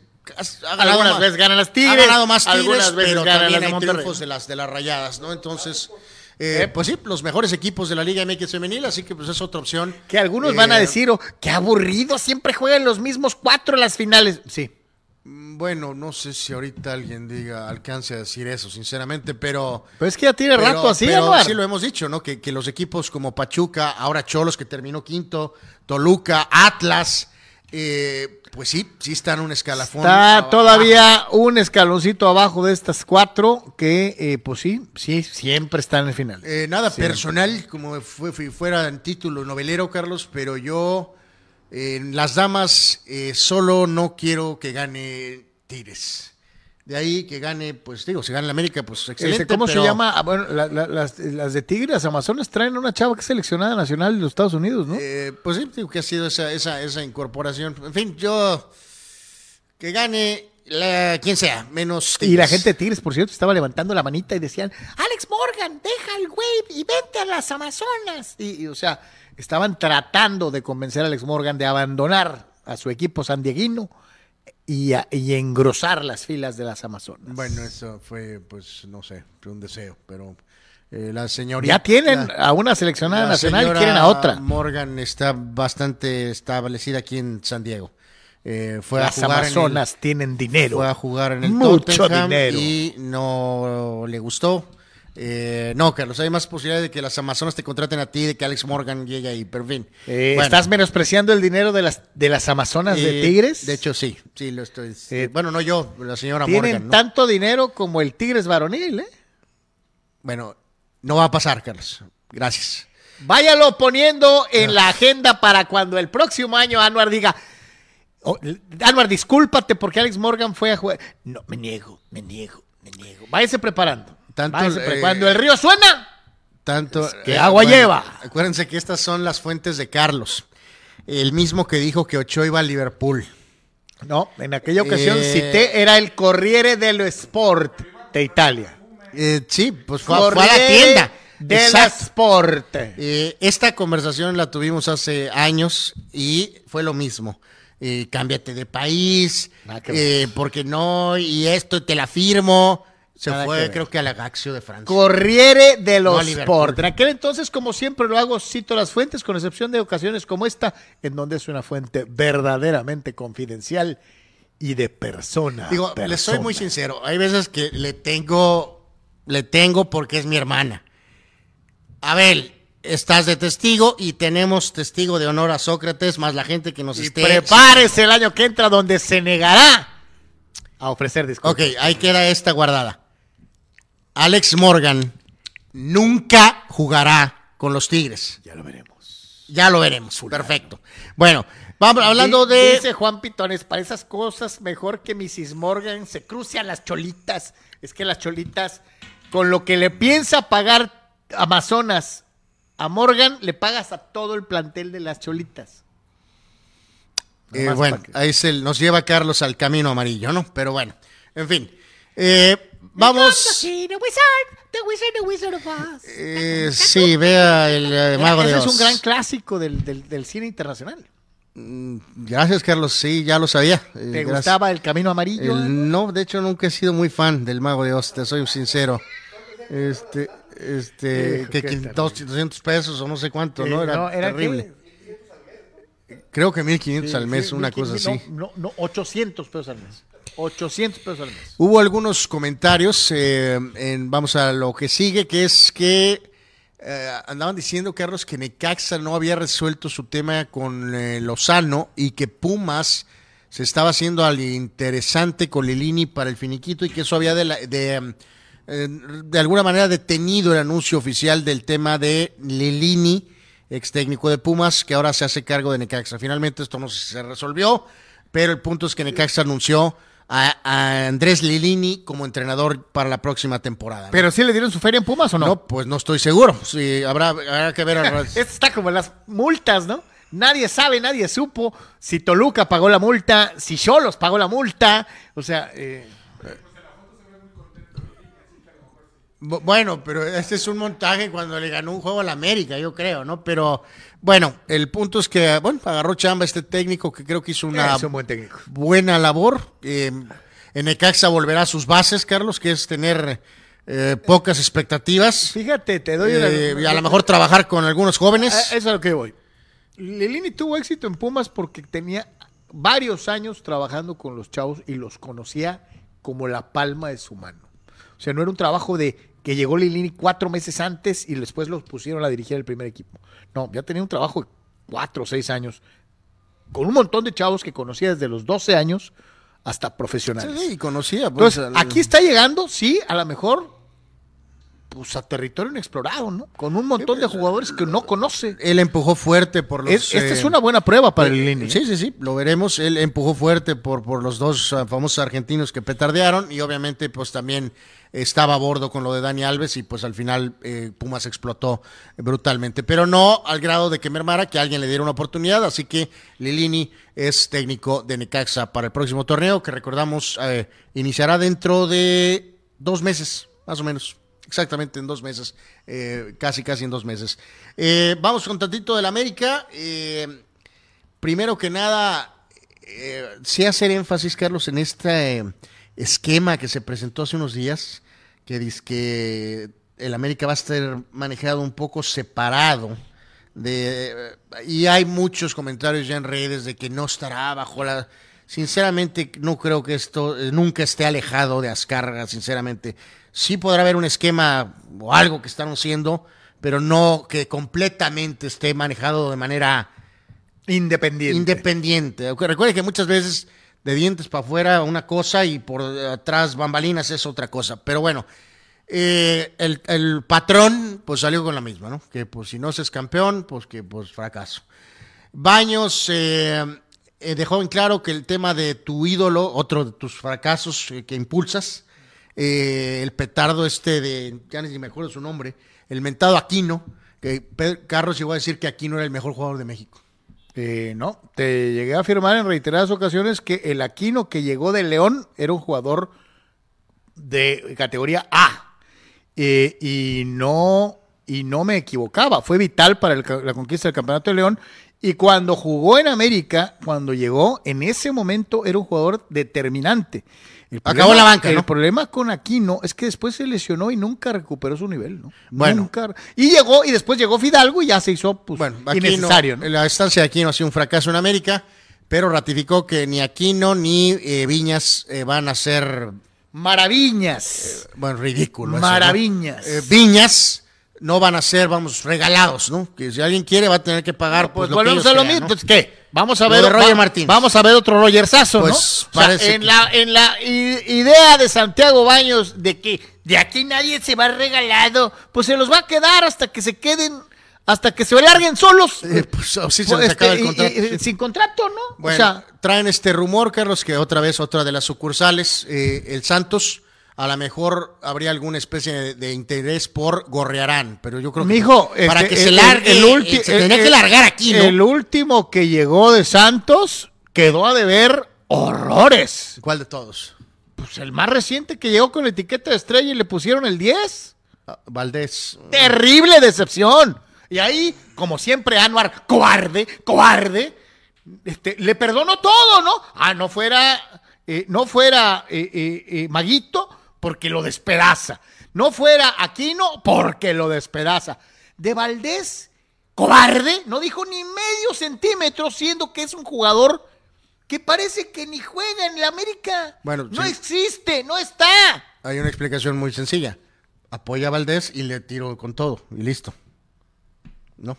ha Algunas más- veces ganan las Ha Tigres, ganado más Tigres, algunas veces pero ganan también las hay Monterrey. triunfos de las de las Rayadas, ¿no? Entonces, eh, pues sí, los mejores equipos de la Liga MX femenil, así que pues es otra opción. Que algunos van a decir, oh, qué aburrido, siempre juegan los mismos cuatro en las finales. Sí. Bueno, no sé si ahorita alguien diga, alcance a decir eso, sinceramente, pero... Pero es que ya tiene pero- rato así, pero sí lo hemos dicho, ¿no? Que, que los equipos como Pachuca, ahora Cholos que terminó quinto, Toluca, Atlas, eh, pues sí, sí están un escalafón. Está abajo. todavía un escaloncito abajo de estas cuatro que, eh, pues sí, sí, siempre están en el final. Eh, nada Siempre. personal, como fue, fue- fuera en título novelero, Carlos, pero yo en las damas eh, solo no quiero que gane Tigres. De ahí que gane, pues digo, si gana el América, pues excelente. Este, ¿Cómo pero- se llama? Ah, bueno, la- la- las, las de Tigres, las Amazonas traen una chava que es seleccionada nacional de los Estados Unidos, ¿no? Eh, pues sí, digo que ha sido esa, esa, esa incorporación. En fin, yo que gane la, quien sea, menos y la Tigres. gente de Tigres, por cierto, estaba levantando la manita y decían, Alex Morgan, deja el güey y vente a las Amazonas. Y, y, o sea, estaban tratando de convencer a Alex Morgan de abandonar a su equipo sandieguino y, a- y engrosar las filas de las Amazonas. Bueno, eso fue, pues, no sé, fue un deseo, pero eh, la señorita... ya tienen la- a una seleccionada nacional y quieren a otra. Morgan está bastante establecida aquí en San Diego. Eh, fue Las a jugar en el- Amazonas tienen dinero. fue a jugar en el Mucho Tottenham dinero. y no le gustó. Eh, no, Carlos, hay más posibilidad de que las Amazonas te contraten a ti, de que Alex Morgan llegue ahí, pero en fin. Eh, Bueno, ¿Estás menospreciando el dinero de las, de las Amazonas de eh, Tigres? De hecho, sí, sí, lo estoy. Bueno, no yo, la señora Tienen Morgan. ¿no? tanto dinero como el Tigres varonil, ¿eh? Bueno, no va a pasar, Carlos. Gracias. Váyalo poniendo en la agenda para cuando el próximo año Anuar diga, oh, Anuar, discúlpate porque Alex Morgan fue a jugar. No, me niego, me niego, me niego. Váyase preparando. Tanto, eh, cuando el río suena, Tanto. que agua lleva. Acuérdense que estas son las fuentes de Carlos. El mismo que dijo que Ochoa iba a Liverpool. no, en aquella ocasión Eh, cité, era el Corriere dello Sport de Italia. Eh, sí, pues fue, a- fue a la tienda. Exacto. Sport. Eh, esta conversación la tuvimos hace años y fue lo mismo. Eh, cámbiate de país, eh, porque no, y esto te la firmo. Se Nada fue, creo que a la Gaxio de Francia. Corriere de No los Liverpool. Sport. En aquel entonces, como siempre lo hago, cito las fuentes, con excepción de ocasiones como esta, en donde es una fuente verdaderamente confidencial y de persona. Digo, les soy muy sincero. Hay veces que le tengo, le tengo porque es mi hermana. Abel, estás de testigo y tenemos testigo de honor a Sócrates, más la gente que nos Y esté. prepárese el año que entra donde se negará a ofrecer disculpas. Ok, ahí queda esta guardada. Alex Morgan nunca jugará con los Tigres. Ya lo veremos. Ya lo veremos. Perfecto. Bueno, vamos hablando de. Dice Juan Pitones, para esas cosas mejor que Mrs. Morgan se cruce a las cholitas. Es que las cholitas, con lo que le piensa pagar Amazonas a Morgan le pagas a todo el plantel de las cholitas. Eh, bueno, que- ahí se nos lleva Carlos al camino amarillo, ¿no? Pero bueno, en fin. Eh, vamos. Eh, sí, vea el eh, Mago de Oz. es un gran clásico del, del- del cine internacional. Gracias, Carlos. Sí, ya lo sabía. Eh, ¿Te gracias. gustaba el camino amarillo? El- no, de hecho nunca he sido muy fan del Mago de Oz, te soy sincero. Este, este, Hijo, que qué 500, 200 pesos o no sé cuánto, ¿no? Eh, Era, no, ¿era terrible. Creo que 1500 al mes, Sí, una cosa así. No, no, no, 800 pesos al mes. 800 pesos al mes. Hubo algunos comentarios, eh, vamos a lo que sigue, que es que eh, andaban diciendo, Carlos, que Necaxa no había resuelto su tema con eh, Lozano y que Pumas se estaba haciendo al interesante con Lilini para el finiquito y que eso había de, eh, de alguna manera detenido el anuncio oficial del tema de Lilini, ex técnico de Pumas, que ahora se hace cargo de Necaxa. Finalmente esto no se resolvió, pero el punto es que Necaxa anunció a, a Andrés Lilini como entrenador para la próxima temporada. ¿no? ¿Pero sí le dieron su feria en Pumas o no? no, pues no estoy seguro. Sí, habrá, habrá que ver. Esto está como las multas, ¿no? Nadie sabe, nadie supo si Toluca pagó la multa, si Cholos pagó la multa. O sea, eh, Bu- Bueno, pero este es un montaje cuando le ganó un juego a la América, yo creo, ¿no? Pero bueno, el punto es que, bueno, agarró chamba este técnico que creo que hizo una un buen buena labor. Eh, en Necaxa volverá a sus bases, Carlos, que es tener eh, pocas expectativas Fíjate, te doy eh, una- y a lo mejor trabajar con algunos jóvenes. Eso es a lo que voy. Lilini tuvo éxito en Pumas porque tenía varios años trabajando con los chavos y los conocía como la palma de su mano. O sea, no era un trabajo de que llegó Lilini cuatro meses antes y después los pusieron a dirigir el primer equipo. No, ya tenía un trabajo de cuatro o seis años con un montón de chavos que conocía desde los 12 años hasta profesionales. Sí, y conocía. pues, Entonces, al- aquí está llegando, sí, a lo mejor, pues a territorio inexplorado, ¿no? Con un montón de jugadores que no conoce. Él empujó fuerte por los. Es- esta eh, es una buena prueba para el Lilini. Sí, sí, sí, lo veremos. Él empujó fuerte por, por los dos ah, famosos argentinos que petardearon y obviamente pues también estaba a bordo con lo de Dani Alves y pues al final eh, Pumas explotó brutalmente, pero no al grado de que mermara que alguien le diera una oportunidad, así que Lilini es técnico de Necaxa para el próximo torneo que recordamos eh, iniciará dentro de dos meses, más o menos. Exactamente, en dos meses, eh, casi, casi en dos meses. Vamos con tantito del América. Primero que nada, sí hacer énfasis, Carlos, en eh, esquema que se presentó hace unos días, que dice que el América va a estar manejado un poco separado. De, y hay muchos comentarios ya en redes de que no estará bajo la... Sinceramente, no creo que esto eh, nunca esté alejado de Azcárraga, sinceramente. Sí podrá haber un esquema o algo que están haciendo, pero no que completamente esté manejado de manera Independiente. independiente. Recuerde que muchas veces de dientes para afuera una cosa y por atrás bambalinas es otra cosa. Pero bueno, eh, el, patrón pues salió con la misma, ¿no? Que pues si no se es campeón, pues que pues fracaso. Baños eh, eh, dejó en claro que el tema de tu ídolo, otro de tus fracasos que impulsas, el petardo este de, ya ni me acuerdo su nombre, el mentado Aquino, que Pedro Carlos llegó a decir que Aquino era el mejor jugador de México. Eh, no, te llegué a afirmar en reiteradas ocasiones que el Aquino que llegó de León era un jugador de categoría A. Eh, y no y no me equivocaba, fue vital para la conquista del campeonato de León. Y cuando jugó en América, cuando llegó, en ese momento era un jugador determinante. El Acabó en la banca, El ¿no? problema con Aquino es que después se lesionó y nunca recuperó su nivel, ¿no? Bueno. Nunca. Y llegó, y después llegó Fidalgo y ya se hizo pues, Bueno, Aquino- innecesario, ¿no? La estancia de Aquino ha sido un fracaso en América, pero ratificó que ni Aquino ni eh, Viñas eh, van a ser, Maravillas. bueno, ridículo. eso, ¿no? Maravillas. Eh, Viñas no van a ser, vamos, regalados, ¿no? Que si alguien quiere va a tener que pagar. Pues, Pues, lo volvemos a lo mismo. ¿no? Entonces, ¿qué? Vamos a ver de Roger va-. Vamos a ver otro Rogersazo, Pues, ¿no? O sea, parece en que- la en la idea de Santiago Baños de que de aquí nadie se va regalado, pues se los va a quedar hasta que se queden hasta que se larguen solos. Eh, pues, oh, sí, se Pues, les acaba este, el contrato. y- y- sin contrato, ¿no? Bueno, o sea, traen este rumor, Carlos, que otra vez otra de las sucursales, eh, el Santos, a lo mejor habría alguna especie de, de interés por Gorrearán, pero yo creo que Mijo, para este, que se largue, el eh, se tendría el- que largar aquí, ¿no? El último que llegó de Santos quedó a deber horrores. ¿Cuál de todos? Pues el más reciente que llegó con la etiqueta de estrella y le pusieron el 10. Ah, Valdés. Terrible decepción. Y ahí, como siempre, Anuar, cobarde, cobarde, este, le perdonó todo, ¿no? Ah, no fuera, eh, no fuera eh, eh, Maguito, porque lo despedaza. No fuera Aquino, porque lo despedaza. De Valdés, cobarde, no dijo ni medio centímetro, siendo que es un jugador que parece que ni juega en la América. Bueno, no sí. existe, no está. Hay una explicación muy sencilla. Apoya a Valdés y le tiro con todo y listo. ¿No?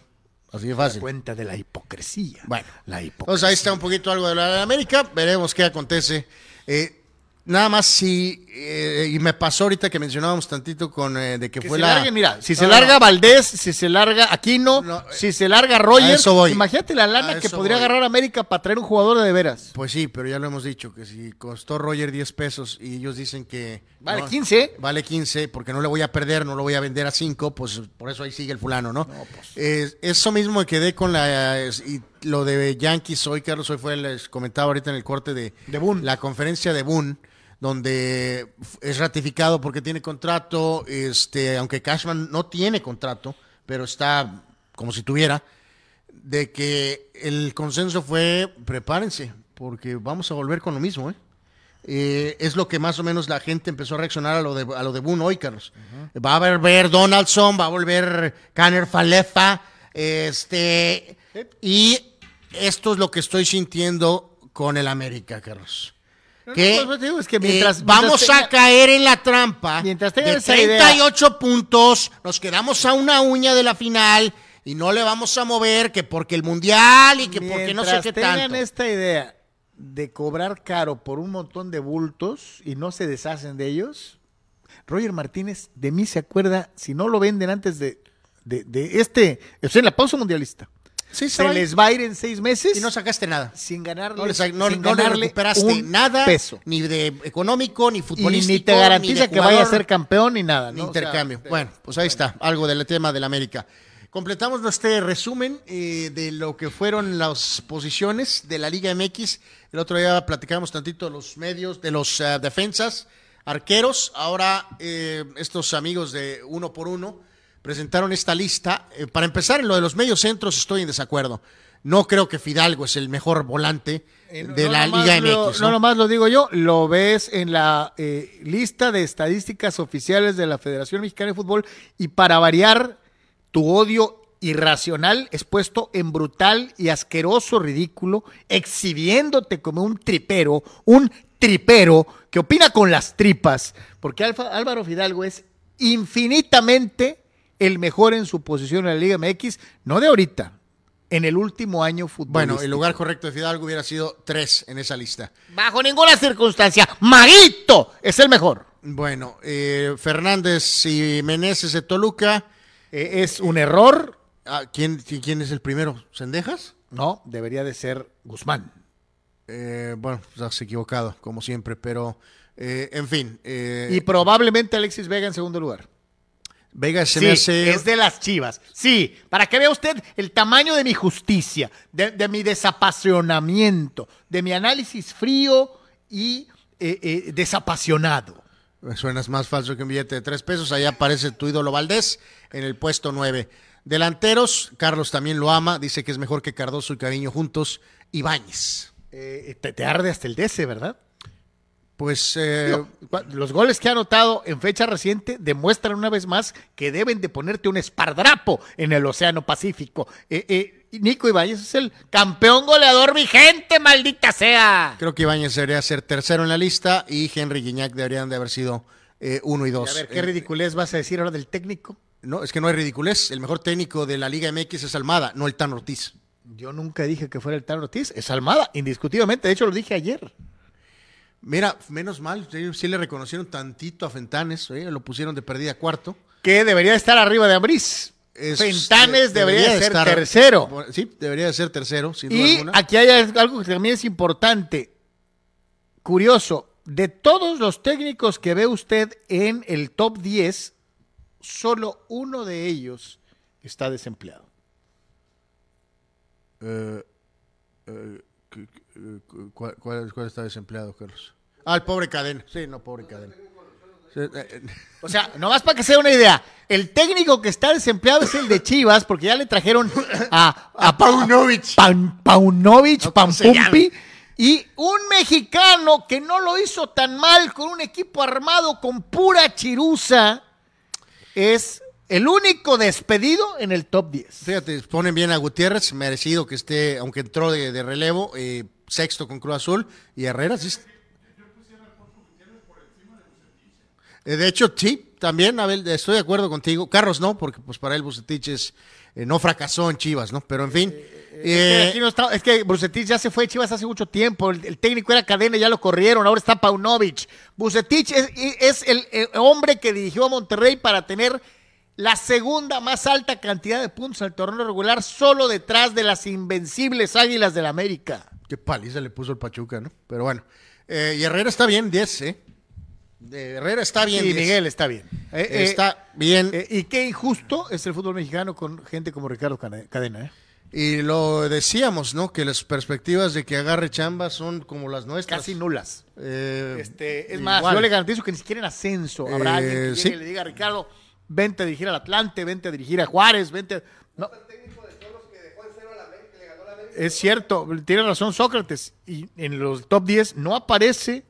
Así de fácil. Cuenta de la hipocresía. Bueno, la hipocresía. Entonces ahí está un poquito algo de la América. Veremos qué acontece. Eh, nada más si. eh, y me pasó ahorita que mencionábamos tantito con eh, de que, Que fue se la. largue, mira, si No, se no, larga no. Valdés, si se larga Aquino, No, eh, si se larga Roger, a eso voy. imagínate la lana que podría voy. agarrar América para traer un jugador de veras. Pues sí, pero ya lo hemos dicho, que si costó Roger 10 pesos y ellos dicen que... Vale 15. Vale 15, porque no le voy a perder, no lo voy a vender a 5, pues por eso ahí sigue el fulano, ¿no? Eh, eso mismo me quedé con la... y lo de Yankees hoy, Carlos, hoy fue, les comentaba ahorita en el corte de... De Boone. La conferencia de Boone, donde es ratificado porque tiene contrato, este, aunque Cashman no tiene contrato, pero está como si tuviera de que el consenso fue prepárense, porque vamos a volver con lo mismo, ¿eh? Eh, es lo que más o menos la gente empezó a reaccionar a lo de, a lo de Boone hoy, Carlos. Va a volver Donaldson, va a volver Canner Falefa, este, y esto es lo que estoy sintiendo con el América, Carlos. Que, no, pues, digo, es que eh, mientras- vamos mientras a caer en la trampa Mientras tengan de esa idea. 38 puntos, nos quedamos a una uña de la final y no le vamos a mover que porque el mundial y que porque no sé qué tengan tanto. esta idea de cobrar caro por un montón de bultos y no se deshacen de ellos, Roger Martínez de mí se acuerda, si no lo venden antes de, de, de este, o sea, en la pausa mundialista, Sí, se les va a ir en seis meses y no sacaste nada. sin ganarle, No, les- no- sin no le ganarle recuperaste nada, peso. ni de económico, ni Y futbolístico. ni te garantiza de que vaya a ser campeón ni nada. ni ¿no? O sea, intercambio. bueno, pues ahí está, algo del tema del América. Completamos nuestro resumen eh, de lo que fueron las posiciones de la Liga MX. El otro día platicamos tantito de los medios, de los eh, defensas, arqueros. Ahora eh, estos amigos de uno por uno presentaron esta lista. Eh, para empezar, en lo de los medios centros estoy en desacuerdo. No creo que Fidalgo es el mejor volante Eh, no- de no la Liga lo- MX. No, ¿no? nomás lo digo yo, lo ves en la eh, lista de estadísticas oficiales de la Federación Mexicana de Fútbol y para variar, tu odio irracional es puesto en brutal y asqueroso ridículo, exhibiéndote como un tripero, un tripero que opina con las tripas, porque Alfa- Álvaro Fidalgo es infinitamente el mejor en su posición en la Liga MX, no de ahorita, en el último año futbolístico. Bueno, el lugar correcto de Fidalgo hubiera sido tres en esa lista. Bajo ninguna circunstancia, Maguito es el mejor. Bueno, eh, Fernández y Meneses de Toluca. Eh, es un error. Ah, ¿quién, ¿Quién es el primero? ¿Sendejas? No, debería de ser Guzmán. Eh, bueno, estás equivocado, como siempre, pero eh, en fin. eh, Y probablemente Alexis Vega en segundo lugar. Vega se Sí, me hace. es de las chivas. Sí, para que vea usted el tamaño de mi justicia, de, de mi desapasionamiento, de mi análisis frío y eh, eh, desapasionado. Suenas más falso que un billete de tres pesos. Allá aparece tu ídolo Valdés en el puesto nueve. Delanteros, Carlos también lo ama. Dice que es mejor que Cardoso y Cariño juntos. Ibáñez. Eh, te, te arde hasta el DC, ¿verdad? Pues eh, los goles que ha anotado en fecha reciente demuestran una vez más que deben de ponerte un espardrapo en el Océano Pacífico. Eh, eh, Nico Ibáñez es el campeón goleador vigente, maldita sea. creo que Ibáñez debería ser tercero en la lista y Henry Guiñac deberían de haber sido eh, uno y Y dos. a ver, ¿qué ridiculez vas a decir ahora del técnico? No, es que no hay ridiculez. El mejor técnico de la Liga MX es Almada, no el Tan Ortiz. Yo nunca dije que fuera el Tan Ortiz, es Almada, indiscutiblemente, de hecho lo dije ayer. Mira, menos mal, sí, sí le reconocieron tantito a Fentanes, ¿eh? lo pusieron de perdida cuarto. Que debería estar arriba de Ambriz. Es- Fentanes de- debería, de ser estar- tercero. Sí, debería de ser tercero, sin duda Y alguna. aquí hay algo que también es importante. Curioso, de todos los técnicos que ve usted en el top 10, solo uno de ellos está desempleado. Eh, eh, ¿cuál, cuál- cuál está desempleado, Carlos? Ah, el pobre cadena. Sí, no, pobre cadena. Eh, eh, O sea, nomás para que sea una idea, el técnico que está desempleado es el de Chivas, porque ya le trajeron a, a, A Paunovic. Pan- Paunovic, No, ¿cómo se Pampumpi, y un mexicano que no lo hizo tan mal con un equipo armado con pura chiruza, es el único despedido en el top 10. Fíjate, ponen bien a Gutiérrez, merecido que esté, aunque entró de, de relevo, eh, sexto con Cruz Azul, y Herrera sí. Eh, de hecho, sí, también, Abel, estoy de acuerdo contigo. Carlos no, porque pues para él Bucetich es, eh, no fracasó en Chivas, ¿no? Pero en fin. Es que, eh, aquí no está- es que Bucetich ya se fue de Chivas hace mucho tiempo. El, el técnico era Cadena, ya lo corrieron. Ahora está Paunovic. Bucetich es, es el, el hombre que dirigió a Monterrey para tener la segunda más alta cantidad de puntos al torneo regular, solo detrás de las invencibles Águilas del América. Qué paliza le puso el Pachuca, ¿no? Pero bueno. Eh, y Herrera está bien, 10, ¿eh? Herrera está bien. Sí, 10. Miguel está bien. Eh, eh, Está bien. y qué injusto es el fútbol mexicano con gente como Ricardo Cadena. ¿eh? Y lo decíamos, ¿no? Que las perspectivas de que agarre chamba son como las nuestras. Casi nulas. Eh, Este, es más, igual. yo le garantizo que ni siquiera en ascenso habrá Eh, alguien que llegue sí. y le diga, Ricardo, vente a dirigir al Atlante, vente a dirigir a Juárez, vente. No. Es cierto, tiene razón Sócrates. Y en los top 10 no aparece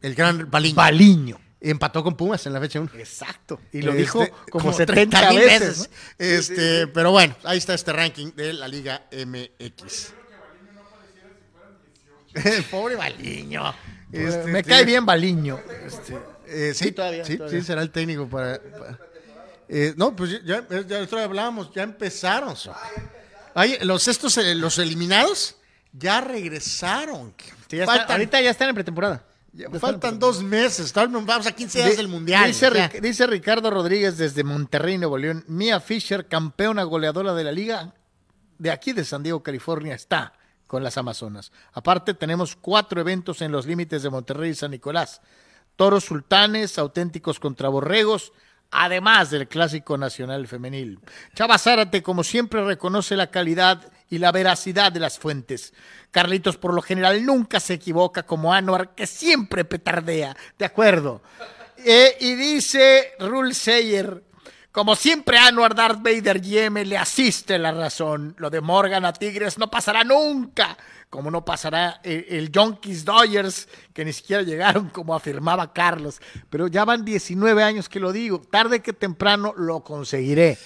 El gran Baliño. Baliño. Empató con Pumas en la fecha 1. Exacto. Y lo dijo Este, como, 70 veces. ¿no? Este, Pero bueno, ahí está este ranking de la Liga MX. Pobre Baliño. Este, Me sí. cae bien Baliño. Este, Eh, sí, Sí, todavía, sí, todavía. sí, será el técnico para. para- Eh, no, pues ya, ya, ya hablábamos, ya empezaron. so. Ay, los estos, eh, los eliminados, ya regresaron. sí, ya está- ahorita ya están en pretemporada. ya Ya faltan dos meses. Vamos a 15 días del Mundial. Ric- dice Ricardo Rodríguez desde Monterrey, Nuevo León. Mia Fisher, campeona goleadora de la liga de aquí de San Diego, California, está con las Amazonas. Aparte, tenemos cuatro eventos en los límites de Monterrey y San Nicolás. Toros sultanes, auténticos contra borregos, además del clásico nacional femenil. Chava Zárate, como siempre, reconoce la calidad y la veracidad de las fuentes. Carlitos, por lo general, nunca se equivoca, como Anuar, que siempre petardea. De acuerdo. Eh, y dice Rule Sayer, como siempre Anuar Darth Vader Yeme le asiste la razón. Lo de Morgan a Tigres no pasará nunca. Como no pasará el, el Yonkis Dodgers, que ni siquiera llegaron, como afirmaba Carlos. Pero ya van 19 años que lo digo. Tarde que temprano lo conseguiré.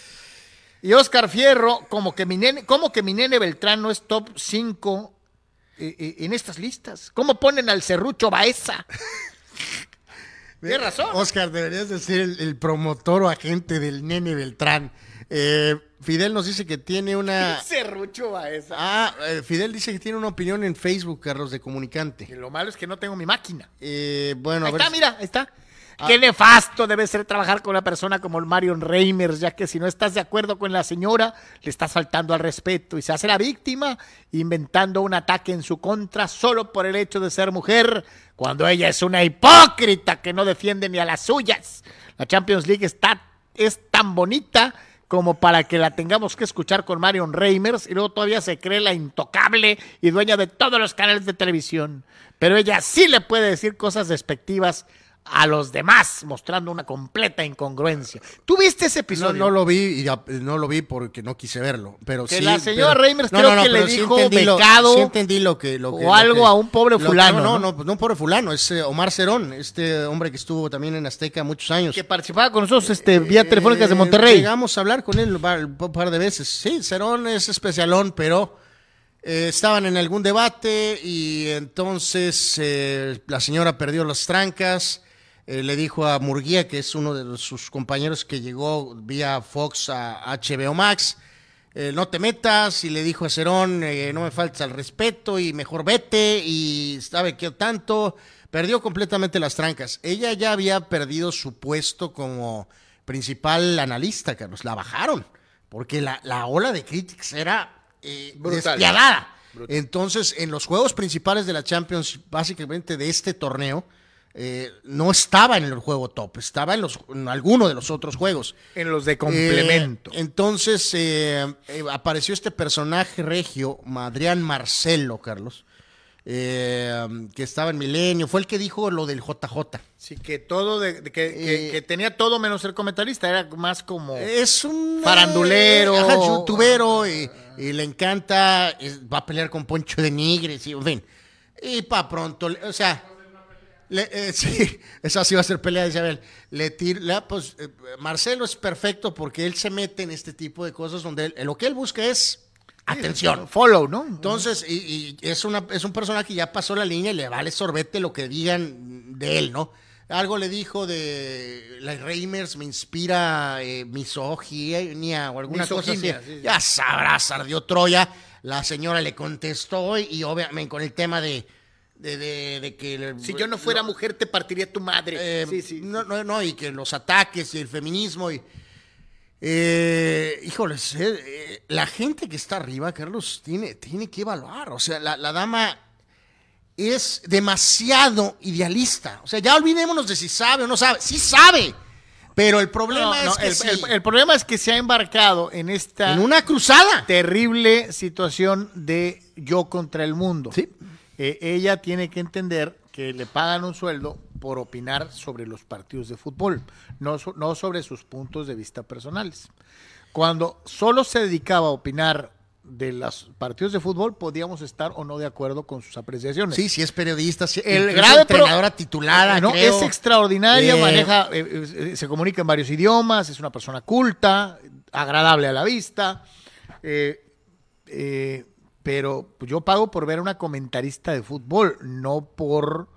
Y Oscar Fierro, como que mi nene, como que mi nene Beltrán no es top 5 eh, eh, en estas listas. ¿Cómo ponen al Cerrucho Baeza? Tienes razón. Oscar, deberías de ser el, el promotor o agente del nene Beltrán. Eh, Fidel nos dice que tiene una. Cerrucho Baeza. Ah, eh, Fidel dice que tiene una opinión en Facebook, Carlos, de comunicante. Y lo malo es que no tengo mi máquina. Eh, bueno, a Ahí ver. está, mira, ahí está. Qué nefasto debe ser trabajar con una persona como Marion Reimers, ya que si no estás de acuerdo con la señora, le estás faltando al respeto y se hace la víctima inventando un ataque en su contra solo por el hecho de ser mujer, cuando ella es una hipócrita que no defiende ni a las suyas. La Champions League está, es tan bonita como para que la tengamos que escuchar con Marion Reimers y luego todavía se cree la intocable y dueña de todos los canales de televisión. Pero ella sí le puede decir cosas despectivas a los demás, mostrando una completa incongruencia. ¿Tú viste ese No, episodio? no lo vi y no lo vi porque no quise verlo, pero Que sí. la señora pero- Reimers creo que le dijo sí entendí lo que lo o que- lo algo que- a un pobre fulano, no, ¿no? no, no, no un pobre fulano, es eh, Omar Cerón, este hombre que estuvo también en Azteca muchos años. que participaba con nosotros este, vía telefónicas de Eh, Monterrey. Llegamos a hablar con él un par, un par de veces. Sí, Cerón es especialón, pero eh, estaban en algún debate y entonces eh, la señora perdió las trancas. Eh, le dijo a Murguía, que es uno de los- sus compañeros que llegó vía Fox a HBO Max, eh, no te metas, y le dijo a Cerón, eh, no me faltes al respeto y mejor vete, y sabe que tanto, perdió completamente las trancas. Ella ya había perdido su puesto como principal analista, Carlos, la bajaron, porque la, la ola de críticas era Brutal. despiadada. Entonces, en los juegos principales de la Champions, básicamente de este torneo, eh, no estaba en el juego top, estaba en, los, en alguno de los otros juegos. En los de complemento. Eh, entonces eh, apareció este personaje regio, Adrián Marcelo, Carlos, que estaba en Milenio, fue el que dijo lo del JJ. Sí, que todo, de, de que, que- que tenía todo menos ser comentarista, era más como... Es un Farandulero. ajá, youtubero y, y le encanta, va a pelear con Poncho de Nigres y en fin. Y pa' pronto, o sea, le- eh, sí, esa sí va a ser pelea de Isabel. Le tir- le- pues, eh, Marcelo es perfecto porque él se mete en este tipo de cosas donde él- lo que él busca es atención. Follow, ¿no? Entonces, y, y es, una, es un personaje que ya pasó la línea y le vale sorbete lo que digan de él, ¿no? Algo le dijo de la Reimers me inspira eh, misoginia o alguna cosa así. Misoginia, sí, sí. Ya sabrás, ardió Troya. La señora le contestó y, y obviamente con el tema de, de, de- de que... Si yo no fuera mujer, te partiría tu madre. Eh, sí, sí. No, no, no, y que los ataques y el feminismo y... Eh, híjoles, eh, eh, la gente que está arriba, Carlos, tiene, tiene que evaluar. O sea, la, la dama es demasiado idealista. O sea, ya olvidémonos de si sabe o no sabe. Sí sabe, pero el problema No, no, es que el, sí, el- el problema es que se ha embarcado en esta en una cruzada. terrible situación de yo contra el mundo. Sí. Eh, ella tiene que entender que le pagan un sueldo por opinar sobre los partidos de fútbol, no, so- no sobre sus puntos de vista personales. Cuando solo se dedicaba a opinar de los partidos de fútbol, podíamos estar o no de acuerdo con sus apreciaciones. Sí, sí es periodista, sí, El grave pro- entrenadora titulada, no, creo. es extraordinaria, Eh, maneja, eh, se comunica en varios idiomas, es una persona culta, agradable a la vista, eh, pero yo pago por ver a una comentarista de fútbol, no por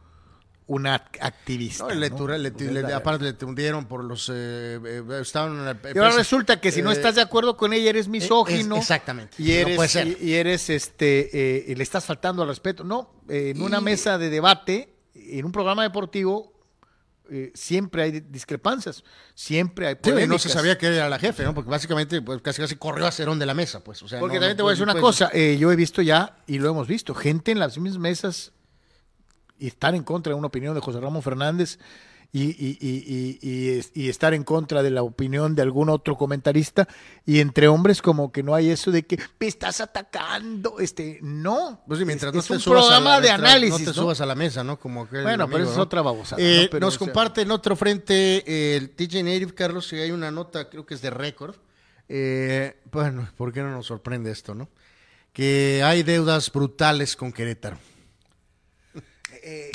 una act- activista. No, le, ¿no? le- Porque le- es la- aparte le tundieron por los... eh, eh, estaban en la- y ahora pues, resulta que si no eh, estás de acuerdo con ella eres misógino. es- exactamente. Y No eres, puede ser. y, y eres este, eh, y le estás faltando al respeto. No, eh, en una mesa de debate, en un programa deportivo, eh, siempre hay discrepancias, siempre hay Sí, y no polémicas. se sabía que era la jefe, ¿no? Porque básicamente pues, casi casi corrió a Cerón de la mesa, pues. O sea, Porque no- también no te voy a decir una cosa, eh, yo he visto ya, y lo hemos visto, gente en las mismas mesas y estar en contra de una opinión de José Ramón Fernández y, y- y- y- y es- y estar en contra de la opinión de algún otro comentarista y entre hombres como que no hay eso de que me estás atacando, este, no, Pues sí, mientras es, no es te un subas a programa la- de mientras análisis, No te ¿no? subas a la mesa, ¿no? Como aquel Bueno, pero esa es otra babosada, Eh, ¿no? Pero, nos o sea- comparte en otro frente eh, el TJ Native, Carlos, y hay una nota, creo que es de récord. Eh, bueno, ¿por qué no nos sorprende esto, no? Que hay deudas brutales con Querétaro. ¿En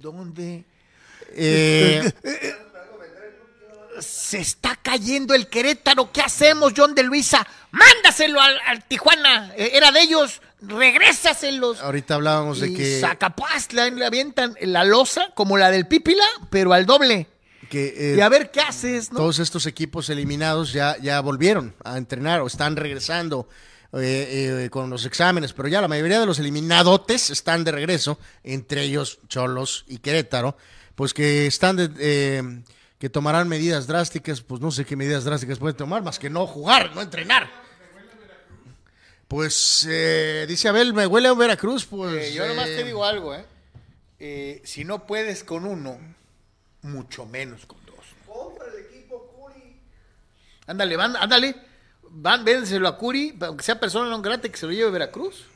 dónde? Eh, Se está cayendo el Querétaro. ¿Qué hacemos, John de Luisa? Mándaselo al, al Tijuana. Eh, Era de ellos. Regrésaselos. ahorita hablábamos de que, Zacapaz le, le avientan la losa como la del Pípila, pero al doble. que, eh, y a ver qué haces, ¿no? todos estos equipos eliminados ya, ya volvieron a entrenar o están regresando eh, eh, con los exámenes, pero ya la mayoría de los eliminadotes están de regreso, entre ellos Cholos y Querétaro, pues que están de, eh, que tomarán medidas drásticas, pues no sé qué medidas drásticas pueden tomar, más que no jugar, no entrenar. Pues eh, dice Abel, me huele a Veracruz, pues. Eh, yo nomás eh, te digo algo, ¿eh? Eh, Si no puedes con uno, mucho menos con dos. Compra el equipo Curi. Ándale, ándale. Van, véndenselo a Curi, aunque sea persona non grata que se lo lleve a Veracruz.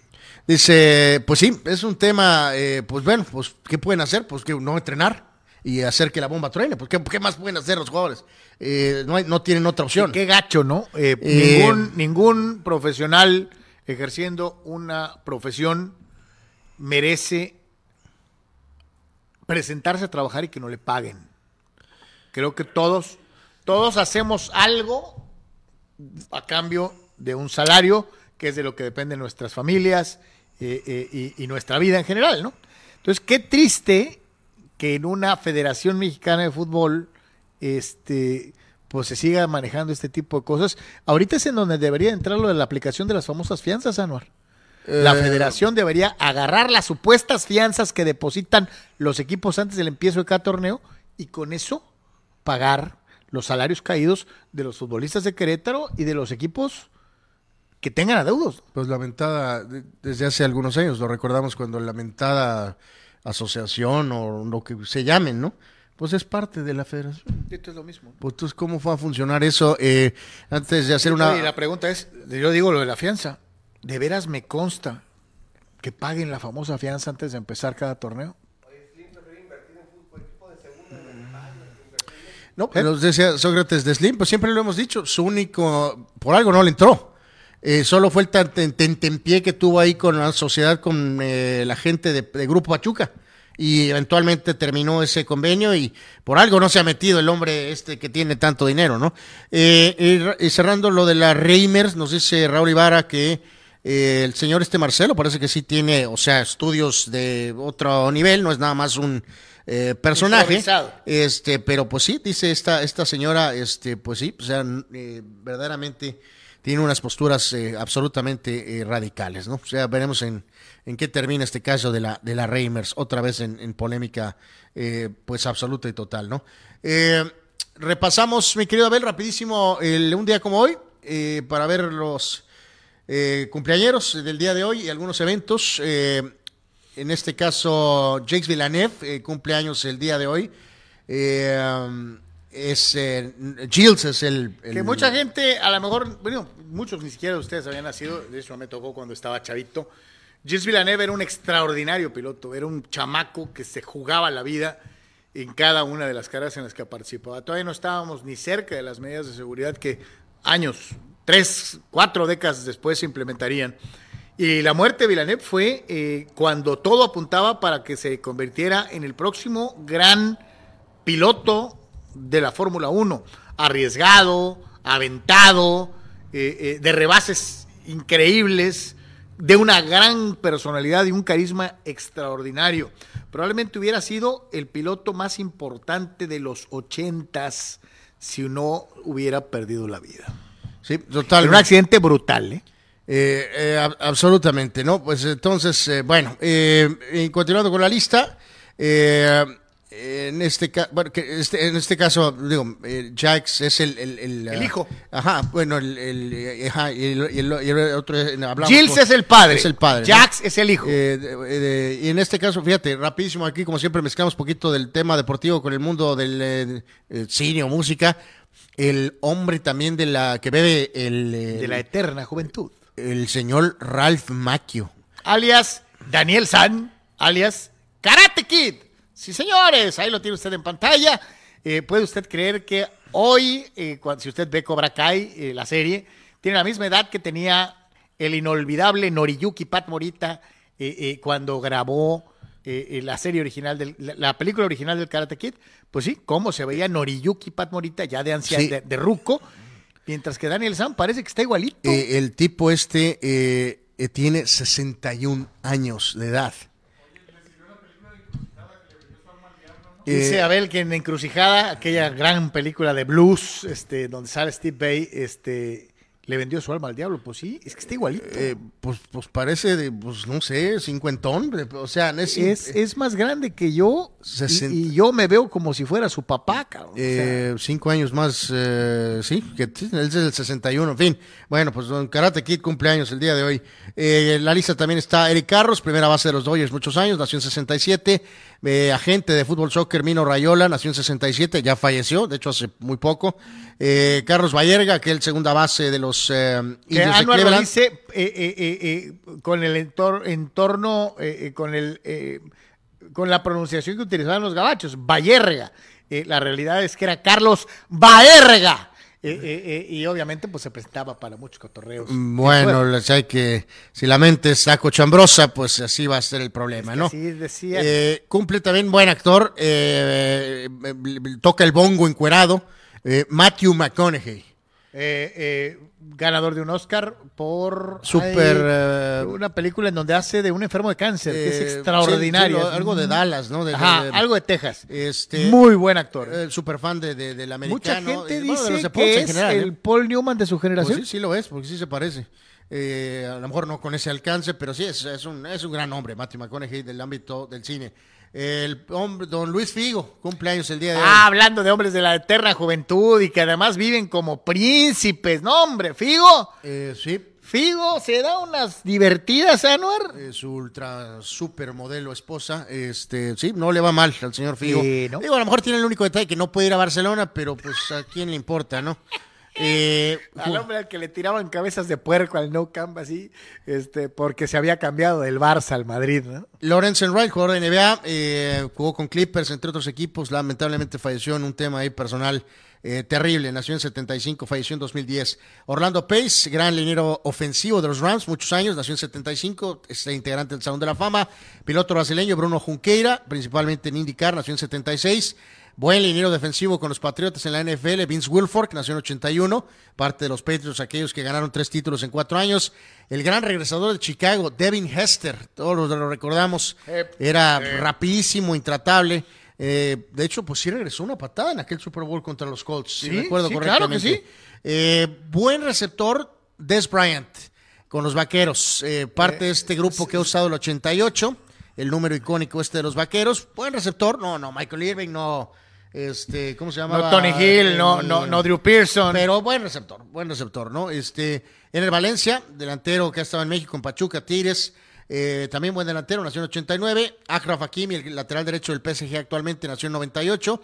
Dice, pues sí, es un tema, eh, pues bueno, pues ¿qué pueden hacer? Pues que no entrenar y hacer que la bomba truene. Pues ¿qué, qué más pueden hacer los jugadores? Eh, no, hay- no tienen otra opción. Qué gacho, ¿no? Eh, Eh, ningún, ningún profesional ejerciendo una profesión merece presentarse a trabajar y que no le paguen. Creo que todos, todos hacemos algo a cambio de un salario, que es de lo que dependen nuestras familias eh, eh, y, y nuestra vida en general, ¿no? Entonces, qué triste que en una Federación Mexicana de Fútbol, este, pues se siga manejando este tipo de cosas. Ahorita es en donde debería entrar lo de la aplicación de las famosas fianzas, Anuar. La Eh, federación debería agarrar las supuestas fianzas que depositan los equipos antes del empiezo de cada torneo y con eso pagar los salarios caídos de los futbolistas de Querétaro y de los equipos que tengan adeudos. Pues lamentada, de- desde hace algunos años, lo recordamos cuando lamentada asociación o lo que se llamen, ¿no? Pues es parte de la federación. Esto es lo mismo. Pues entonces, ¿cómo va a funcionar eso? Eh, antes de hacer Y una... la pregunta es, yo digo lo de la fianza, ¿de veras me consta que paguen la famosa fianza antes de empezar cada torneo? No, nos decía Sócrates de Slim, pues siempre lo hemos dicho, su único, por algo no le entró. Eh, solo fue el tentempié que tuvo ahí con la sociedad, con eh, la gente de, de Grupo Pachuca. Y eventualmente terminó ese convenio y por algo no se ha metido el hombre este que tiene tanto dinero, ¿no? Eh, cerrando lo de la Reimers, nos dice Raúl Ibarra que eh, el señor este Marcelo parece que sí tiene, o sea, estudios de otro nivel, no es nada más un eh, personaje. Este, pero pues sí, dice esta, esta señora, este, pues sí, o sea, eh, verdaderamente tiene unas posturas eh, absolutamente radicales, ¿no? O sea, veremos en, en qué termina este caso de la, de la Reimers, otra vez en, en polémica, eh, pues absoluta y total, ¿no? Repasamos, mi querido Abel, rapidísimo, el, un día como hoy, eh, para ver los eh, cumpleañeros del día de hoy y algunos eventos. En este caso, Jacques Villeneuve eh, cumple años el día de hoy. Eh, es eh, Gilles es el, el- Que mucha gente, a lo mejor, bueno, muchos ni siquiera de ustedes habían nacido, de hecho me tocó cuando estaba chavito. Gilles Villeneuve era un extraordinario piloto, era un chamaco que se jugaba la vida en cada una de las carreras en las que participaba. Todavía no estábamos ni cerca de las medidas de seguridad que años, tres, cuatro décadas después se implementarían. Y la muerte de Villeneuve fue eh, cuando todo apuntaba para que se convirtiera en el próximo gran piloto de la Fórmula 1. Arriesgado, aventado, eh, eh, de rebases increíbles, de una gran personalidad y un carisma extraordinario. Probablemente hubiera sido el piloto más importante de los ochentas si no hubiera perdido la vida. Sí, total. Un accidente brutal, ¿eh? Eh, eh, ab- absolutamente, ¿no? Pues entonces, eh, bueno, eh, continuando con la lista, eh, en este caso, bueno, que este, en este caso, digo, eh, Jax es el... El, el, El ah, hijo. Ajá, bueno, el, ajá, y otro, hablamos Gilles con- es el padre. Es el padre. Jax es el hijo. Eh, de- de- y en este caso, fíjate, rapidísimo aquí, como siempre, mezclamos un poquito del tema deportivo con el mundo del cine o música. El hombre también de la que bebe el, de la eterna juventud. El señor Ralph Macchio. alias Daniel San, alias Karate Kid. Sí, señores, ahí lo tiene usted en pantalla. Eh, ¿Puede usted creer que hoy, eh, cuando, si usted ve Cobra Kai, eh, la serie, tiene la misma edad que tenía el inolvidable Noriyuki Pat Morita eh, eh, cuando grabó la serie original, del, la, la película original del Karate Kid? Pues sí, cómo se veía Noriyuki Pat Morita ya de anciano, Sí. de, de ruco, mientras que Daniel San parece que está igualito. Eh, el tipo este eh, eh, tiene 61 años de edad. Dice Eh, Abel que en Encrucijada, aquella gran película de blues, este, donde sale Steve Bay, este, le vendió su alma al diablo. Pues sí, es que está igualito. eh, pues, pues parece de, pues no sé, cincuentón. O sea, es, es, es más grande que yo y, Sesenta- y yo me veo como si fuera su papá, cabrón. O sea, eh, cinco años más, eh, sí, que él es el 61, en fin. Bueno, pues Don Karate Kid cumpleaños el día de hoy. Eh, en la lista también está Eric Carros, primera base de los Dodgers muchos años, nació en 67. Eh, agente de fútbol soccer Mino Rayola, nació en 67, ya falleció, de hecho hace muy poco. Eh, Carlos Vallerga, que es el segunda base de los eh, que de Anuar lo dice eh, eh, eh, eh, con el entor- entorno, eh, eh, con el eh, con la pronunciación que utilizaban los gabachos, Vallerga. Eh, la realidad es que era Carlos Baerga. Eh, eh, eh, y obviamente pues se prestaba para muchos cotorreos. Bueno, les hay que, si la mente está cochambrosa, pues así va a ser el problema, ¿no? Decía. Eh, cumple también buen actor, eh, eh, eh, toca el bongo encuerado, eh, Matthew McConaughey. Eh, eh, ganador de un Oscar por Super, ay, eh, una película en donde hace de un enfermo de cáncer, que es Eh, extraordinario. sí, sí, lo- algo de Dallas, ¿no? De- Ajá, de- de- algo de Texas. Este, Muy buen actor. eh, super fan de, de- del Mucha americano. gente bueno, de los dice que es general, ¿eh? el Paul Newman de su Pues generación. sí, sí lo es, porque sí se parece. Eh, a lo mejor no con ese alcance, pero sí es, es, un, es un gran hombre, Matthew McConaughey, del ámbito del cine. El hombre, don Luis Figo, cumpleaños el día de hoy. Ah, hablando de hombres de la eterna juventud y que además viven como príncipes. No, hombre, Figo. Eh, sí. Figo se da unas divertidas, Anuar. Eh, su ultra super modelo esposa, este, sí, no le va mal al señor Figo. Sí, ¿no? Digo, a lo mejor tiene el único detalle que no puede ir a Barcelona, pero pues a quién le importa, ¿no? Eh, Al hombre al que le tiraban cabezas de puerco al no camp así, este, porque se había cambiado del Barça al Madrid, ¿no? Lawrence Wright, jugador de NBA, eh, jugó con Clippers, entre otros equipos, lamentablemente falleció en un tema ahí personal eh, terrible, nació en 75, falleció en 2010. Orlando Pace, gran liniero ofensivo de los Rams, muchos años, nació en 75, es integrante del Salón de la Fama, piloto brasileño Bruno Junqueira, principalmente en IndyCar, nació en 76. Buen liniero defensivo con los Patriotas en la NFL, Vince Wilfork, nació en 81, parte de los Patriots, aquellos que ganaron tres títulos en cuatro años. El gran regresador de Chicago, Devin Hester, todos lo recordamos, era rapidísimo, intratable. Eh, de hecho, pues sí regresó una patada en aquel Super Bowl contra los Colts, si Sí, recuerdo sí, claro que correctamente. Eh, buen receptor, Des Bryant, con los Vaqueros, eh, parte de este grupo que ha usado el 88, el número icónico este de los Vaqueros. Buen receptor, no, no, Michael Irving, no, este, ¿cómo se llama? No Tony Hill, no, no, no Drew Pearson. Pero buen receptor, buen receptor, ¿no? Este, en el Valencia, delantero que ha estado en México, en Pachuca, Tigres, eh, también buen delantero, nació en 89. Akraf Hakimi, el lateral derecho del PSG actualmente, nació en 98,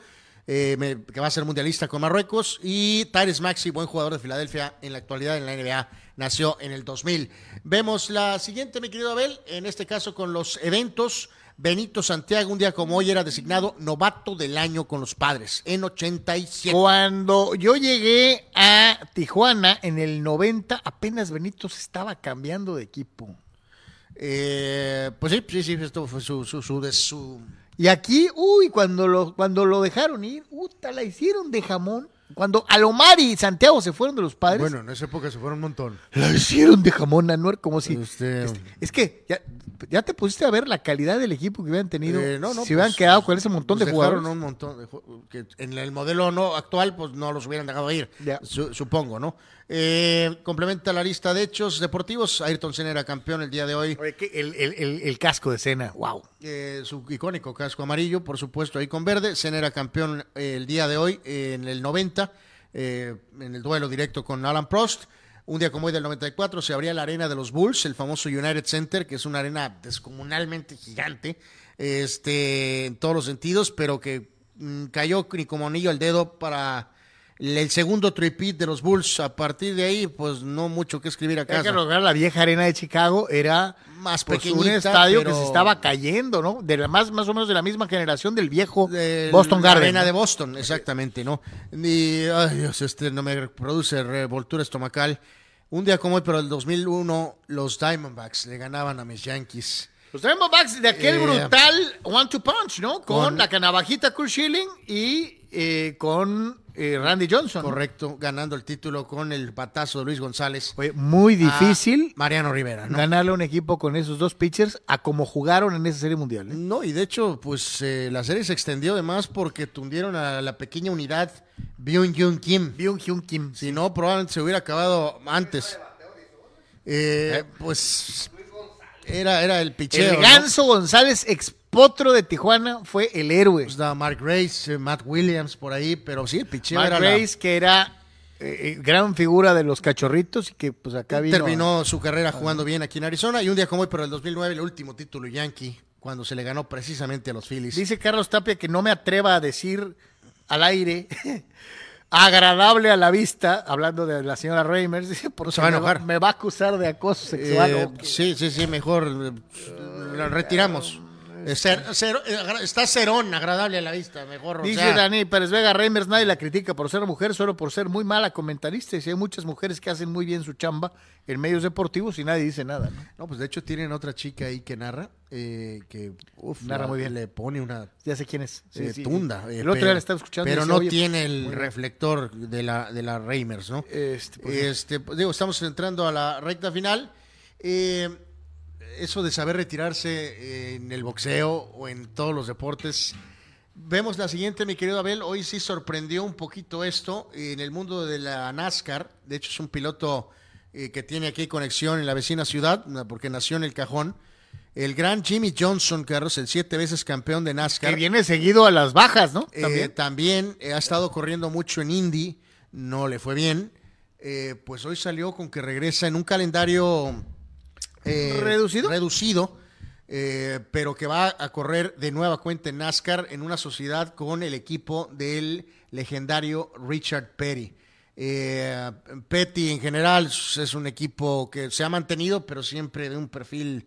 eh, me- que va a ser mundialista con Marruecos. Y Tyrese Maxi, buen jugador de Filadelfia en la actualidad en la NBA, nació en el 2000. Vemos la siguiente, mi querido Abel, en este caso con los eventos. Benito Santiago, un día como hoy, era designado novato del año con los padres, en 87. Cuando yo llegué a Tijuana en el 90, apenas Benito se estaba cambiando de equipo. Eh, pues sí, sí, sí, esto fue su, su, su, de su- Y aquí, uy, cuando lo, cuando lo dejaron ir, puta, la hicieron de jamón. Cuando Alomar y Santiago se fueron de los padres, Bueno, en esa época se fueron un montón. la hicieron de jamón, Anuar, como si... Este, Es que ya, ya te pusiste a ver la calidad del equipo que hubieran tenido eh, no, no, si hubieran pues, quedado con ese montón pues de dejaron jugadores. un montón de que en el modelo no actual, pues no los hubieran dejado ir, Ya. su- supongo, ¿no? Eh, complementa la lista de hechos deportivos. Ayrton Senna era campeón el día de hoy. Oye, el, el- el- el casco de cena, wow. Eh, su icónico casco amarillo, por supuesto, ahí con verde. Senna era campeón eh, el día de hoy, eh, en el 90, eh, en el duelo directo con Alan Prost. Un día como hoy del 94 se abría la arena de los Bulls, el famoso United Center, que es una arena descomunalmente gigante, este, en todos los sentidos, pero que mm, cayó ni como anillo al dedo para el, segundo tripit de los Bulls. A partir de ahí, pues no mucho que escribir acá. Hay que recordar, la vieja arena de Chicago era Más pues, un estadio que se estaba cayendo, ¿no? De la más, más o menos de la misma generación del viejo Boston la Garden. arena ¿no? de Boston, exactamente, ¿no? Y, ay Dios, este no me produce revoltura estomacal. Un día como hoy, pero el 2001, los Diamondbacks le ganaban a mis Yankees. Los Diamondbacks de aquel Eh, brutal one-two punch, ¿no? Con, con- la canavajita Kurt Schilling y eh, con eh, Randy Johnson. Correcto, ganando el título con el patazo de Luis González. Fue muy difícil Mariano Rivera, ¿no? ganarle a un equipo con esos dos pitchers a como jugaron en esa serie mundial. ¿eh? No, y de hecho, pues eh, la serie se extendió además porque tundieron a la pequeña unidad Byung Hyun Kim. Byung Hyun Kim. Si no, probablemente se hubiera acabado antes. Eh, pues era, era el picheo. El ¿no? Ganso González, expotro de Tijuana, fue el héroe. Pues da Mark Grace, eh, Matt Williams por ahí, pero sí, el picheo Mark era la- Grace, que era eh, eh, gran figura de los cachorritos y que pues acá vino. a- terminó su carrera jugando bien aquí en Arizona y un día como hoy, pero el 2009, el último título yankee, cuando se le ganó precisamente a los Phillies. Dice Carlos Tapia que no me atreva a decir al aire agradable a la vista, hablando de la señora Reimers, dice, porque Se va a me enojar. me va a acusar de acoso sexual. Eh, sí, sí, sí, mejor lo retiramos. Eh, cer- cero- agra- está cerón, agradable a la vista, mejor. o Dice sea, Dani Pérez Vega Reimers, nadie la critica por ser mujer, solo por ser muy mala comentarista. Y si hay muchas mujeres que hacen muy bien su chamba en medios deportivos y nadie dice nada. ¿no? No, pues de hecho tienen otra chica ahí que narra, eh, que uf, Narra la- muy bien. Le pone una Ya sé quién es. Sí, eh, sí, tunda. sí. eh, El otro día la estaba escuchando. Pero no "Oye, tiene el muy bien". reflector de la, de la Reimers, ¿no? Este, pues, Este, pues, digo, estamos entrando a la recta final. Eh, eso de saber retirarse en el boxeo o en todos los deportes. Vemos la siguiente, mi querido Abel. Hoy sí sorprendió un poquito esto en el mundo de la NASCAR. De hecho, es un piloto eh, que tiene aquí conexión en la vecina ciudad, porque nació en el cajón. El gran Jimmy Johnson, Carlos, el siete veces campeón de NASCAR. que viene seguido a las bajas, ¿no? Eh, También. eh, ha estado corriendo mucho en Indy, no le fue bien. eh, pues hoy salió con que regresa en un calendario eh, ¿Reducido? reducido, eh, pero que va a correr de nueva cuenta en NASCAR en una sociedad con el equipo del legendario Richard Petty. Eh, Petty en general es un equipo que se ha mantenido, pero siempre de un perfil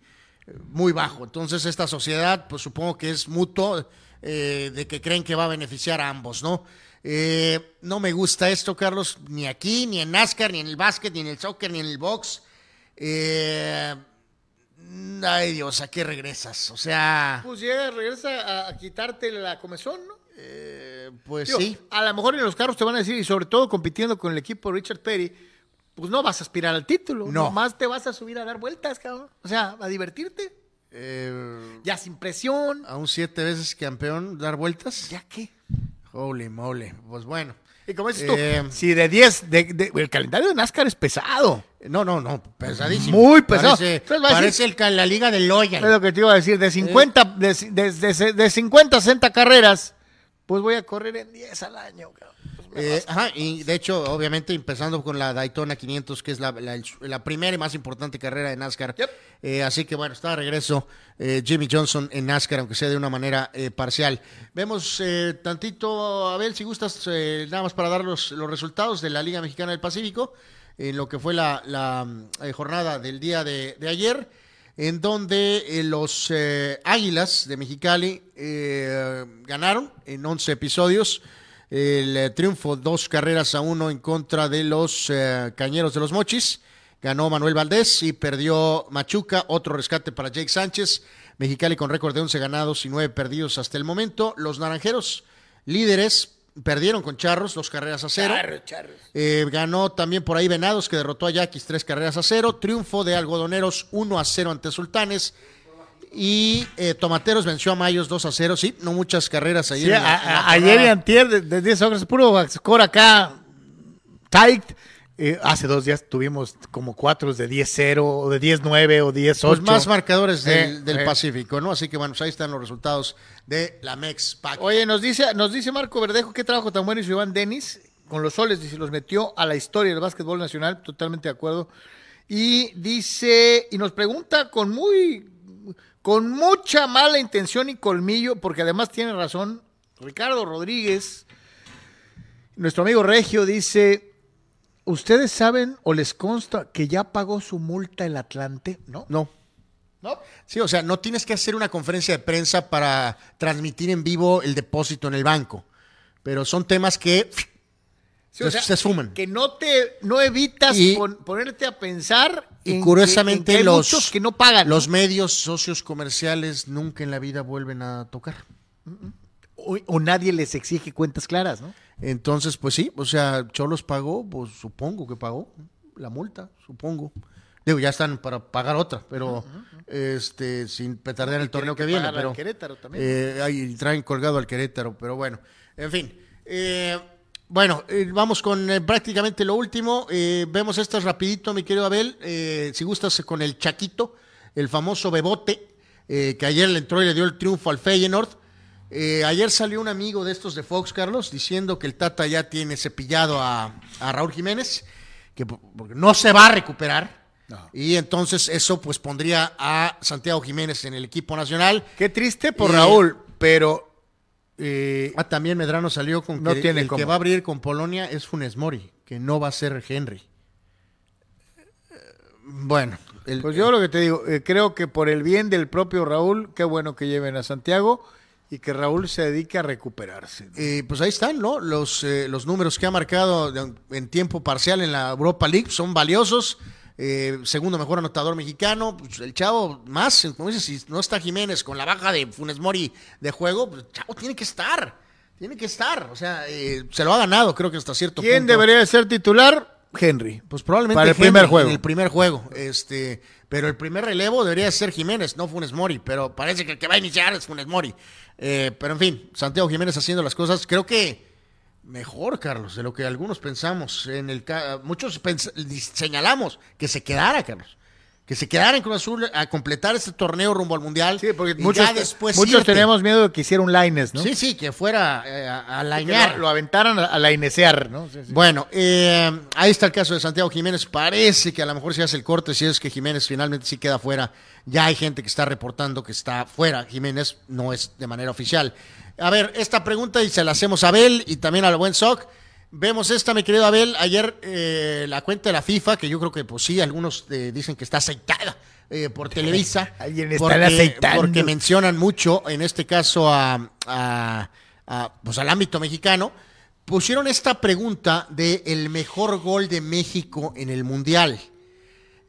muy bajo. Entonces esta sociedad, pues supongo que es mutuo, eh, de que creen que va a beneficiar a ambos, ¿no? No me gusta esto, Carlos, ni aquí, ni en NASCAR, ni en el básquet, ni en el soccer, ni en el box. Eh, ay Dios, ¿a qué regresas? O sea, Pues llega, regresa a, a quitarte la comezón, ¿no? eh, pues Digo, sí. A lo mejor en los carros te van a decir, y sobre todo compitiendo con el equipo de Richard Perry, pues no vas a aspirar al título. No. Nomás te vas a subir a dar vueltas, cabrón. O sea, a divertirte. Eh, Ya sin presión. a un siete veces campeón dar vueltas. ¿Ya qué? Holy moly. Pues bueno. Y como dices Eh, tú, si de 10, de, de- el calendario de NASCAR es pesado. No, no, no, pesadísimo. Muy pesado. Parece, parece el la liga de Es Loyal. lo que te iba a decir. De 50, de, de, de- de 50 a 60 carreras, pues voy a correr en 10 al año. Pues Eh, ajá, y de hecho, obviamente, empezando con la Daytona 500, que es la, la- la primera y más importante carrera de NASCAR. Yep. Eh, así que bueno, está de regreso eh, Jimmy Johnson en NASCAR, aunque sea de una manera eh, parcial. Vemos eh, tantito, Abel, si gustas, eh, nada más para dar los, los resultados de la Liga Mexicana del Pacífico, en lo que fue la, eh, jornada del día de, ayer, en donde eh, los eh, Águilas de Mexicali ganaron en 11 episodios el triunfo dos carreras a uno en contra de los Cañeros de los Mochis. Ganó Manuel Valdés y perdió Machuca, otro rescate para Jake Sánchez. Mexicali con récord de 11 ganados y 9 perdidos hasta el momento. Los Naranjeros, líderes, perdieron con Charros, dos carreras a cero. Eh, ganó también por ahí Venados, que derrotó a Yaquis tres carreras a cero. Triunfo de Algodoneros 1 a 0 ante Sultanes. Y eh, Tomateros venció a Mayos 2 a 0. Sí, no muchas carreras ayer. Sí, en la- a- en la a- ayer y antier, de, de 10 horas, puro score acá, tight. Eh, hace dos días tuvimos como cuatro de 10-0, o de 10-9 o 10-8. Pues más marcadores del, Eh, del eh. Pacífico, ¿no? Así que bueno, pues ahí están los resultados de la Mex Pac. Oye, nos dice, nos dice Marco Verdejo qué trabajo tan bueno hizo Iván Denis con los soles, dice, los metió a la historia del básquetbol nacional, totalmente de acuerdo. Y dice, y nos pregunta con muy, con mucha mala intención y colmillo, porque además tiene razón, Ricardo Rodríguez, nuestro amigo Regio, dice, ¿ustedes saben o les consta que ya pagó su multa el Atlante? ¿No? No. ¿No? Sí, o sea, no tienes que hacer una conferencia de prensa para transmitir en vivo el depósito en el banco. Pero son temas que Sí, o se, sea, se que no te no evitas Y- pon- ponerte a pensar Y en curiosamente que, en que hay los, muchos que no pagan los medios socios comerciales nunca en la vida vuelven a tocar. o, o nadie les exige cuentas claras no Entonces, pues sí, o sea, Cholos pagó, pues supongo que pagó la multa, supongo. Digo, ya están para pagar otra, pero este sin petardear el torneo que, que viene. al Pero, Querétaro también. eh, ahí traen colgado al Querétaro, pero bueno, en fin. Eh, bueno, eh, vamos con prácticamente lo último. Vemos estas rapidito, mi querido Abel. Si gustas con el Chaquito, el famoso Bebote, que ayer le entró y le dio el triunfo al Feyenoord. Ayer salió un amigo de estos de Fox, Carlos, diciendo que el Tata ya tiene cepillado a, a Raúl Jiménez, que porque no se va a recuperar. Y entonces eso pues pondría a Santiago Jiménez en el equipo nacional. qué triste por Raúl pero eh, Ah, también Medrano salió con No que tiene el que va a abrir con Polonia es Funes Mori, que no va a ser Henry. Bueno, el- pues yo lo que te digo eh, creo que por el bien del propio Raúl qué bueno que lleven a Santiago y que Raúl se dedique a recuperarse eh, pues ahí están, ¿no? Los, eh, los números que ha marcado en tiempo parcial en la Europa League son valiosos. Eh, segundo mejor anotador mexicano, pues el chavo más, como dices, si no está Jiménez con la baja de Funes Mori de juego, pues el chavo tiene que estar, tiene que estar, o sea, eh, se lo ha ganado, creo que hasta cierto quién punto. debería de ser titular Henry Pues probablemente Para el Henry primer juego. En el primer juego. Este, pero el primer relevo debería ser Jiménez, no Funes Mori. Pero parece que el que va a iniciar es Funes Mori. Eh, pero en fin, Santiago Jiménez haciendo las cosas, creo que mejor, Carlos, de lo que algunos pensamos. En el ca- muchos pens- señalamos que se quedara, Carlos. Que se quedara en Cruz Azul a completar este torneo rumbo al Mundial. Sí, porque muchos, ya después muchos irte. tenemos miedo de que hiciera un Lines, ¿no? Sí, sí, que fuera eh, a, lañar. lo, lo aventaran a, a lainesear, ¿no? Sí, sí. Bueno, eh, ahí está el caso de Santiago Jiménez. Parece que a lo mejor se hace el corte si es que Jiménez finalmente sí queda fuera. Ya hay gente que está reportando que está fuera. Jiménez no es de manera oficial. A ver, esta pregunta y se la hacemos a Abel y también al buen Soc. Vemos esta, mi querido Abel. Ayer eh, la cuenta de la FIFA, que yo creo que pues sí, algunos eh, dicen que está aceitada eh, por Televisa. Alguien está porque, aceitando. porque mencionan mucho, en este caso, a, a- a, pues, al ámbito mexicano. Pusieron esta pregunta de el mejor gol de México en el Mundial.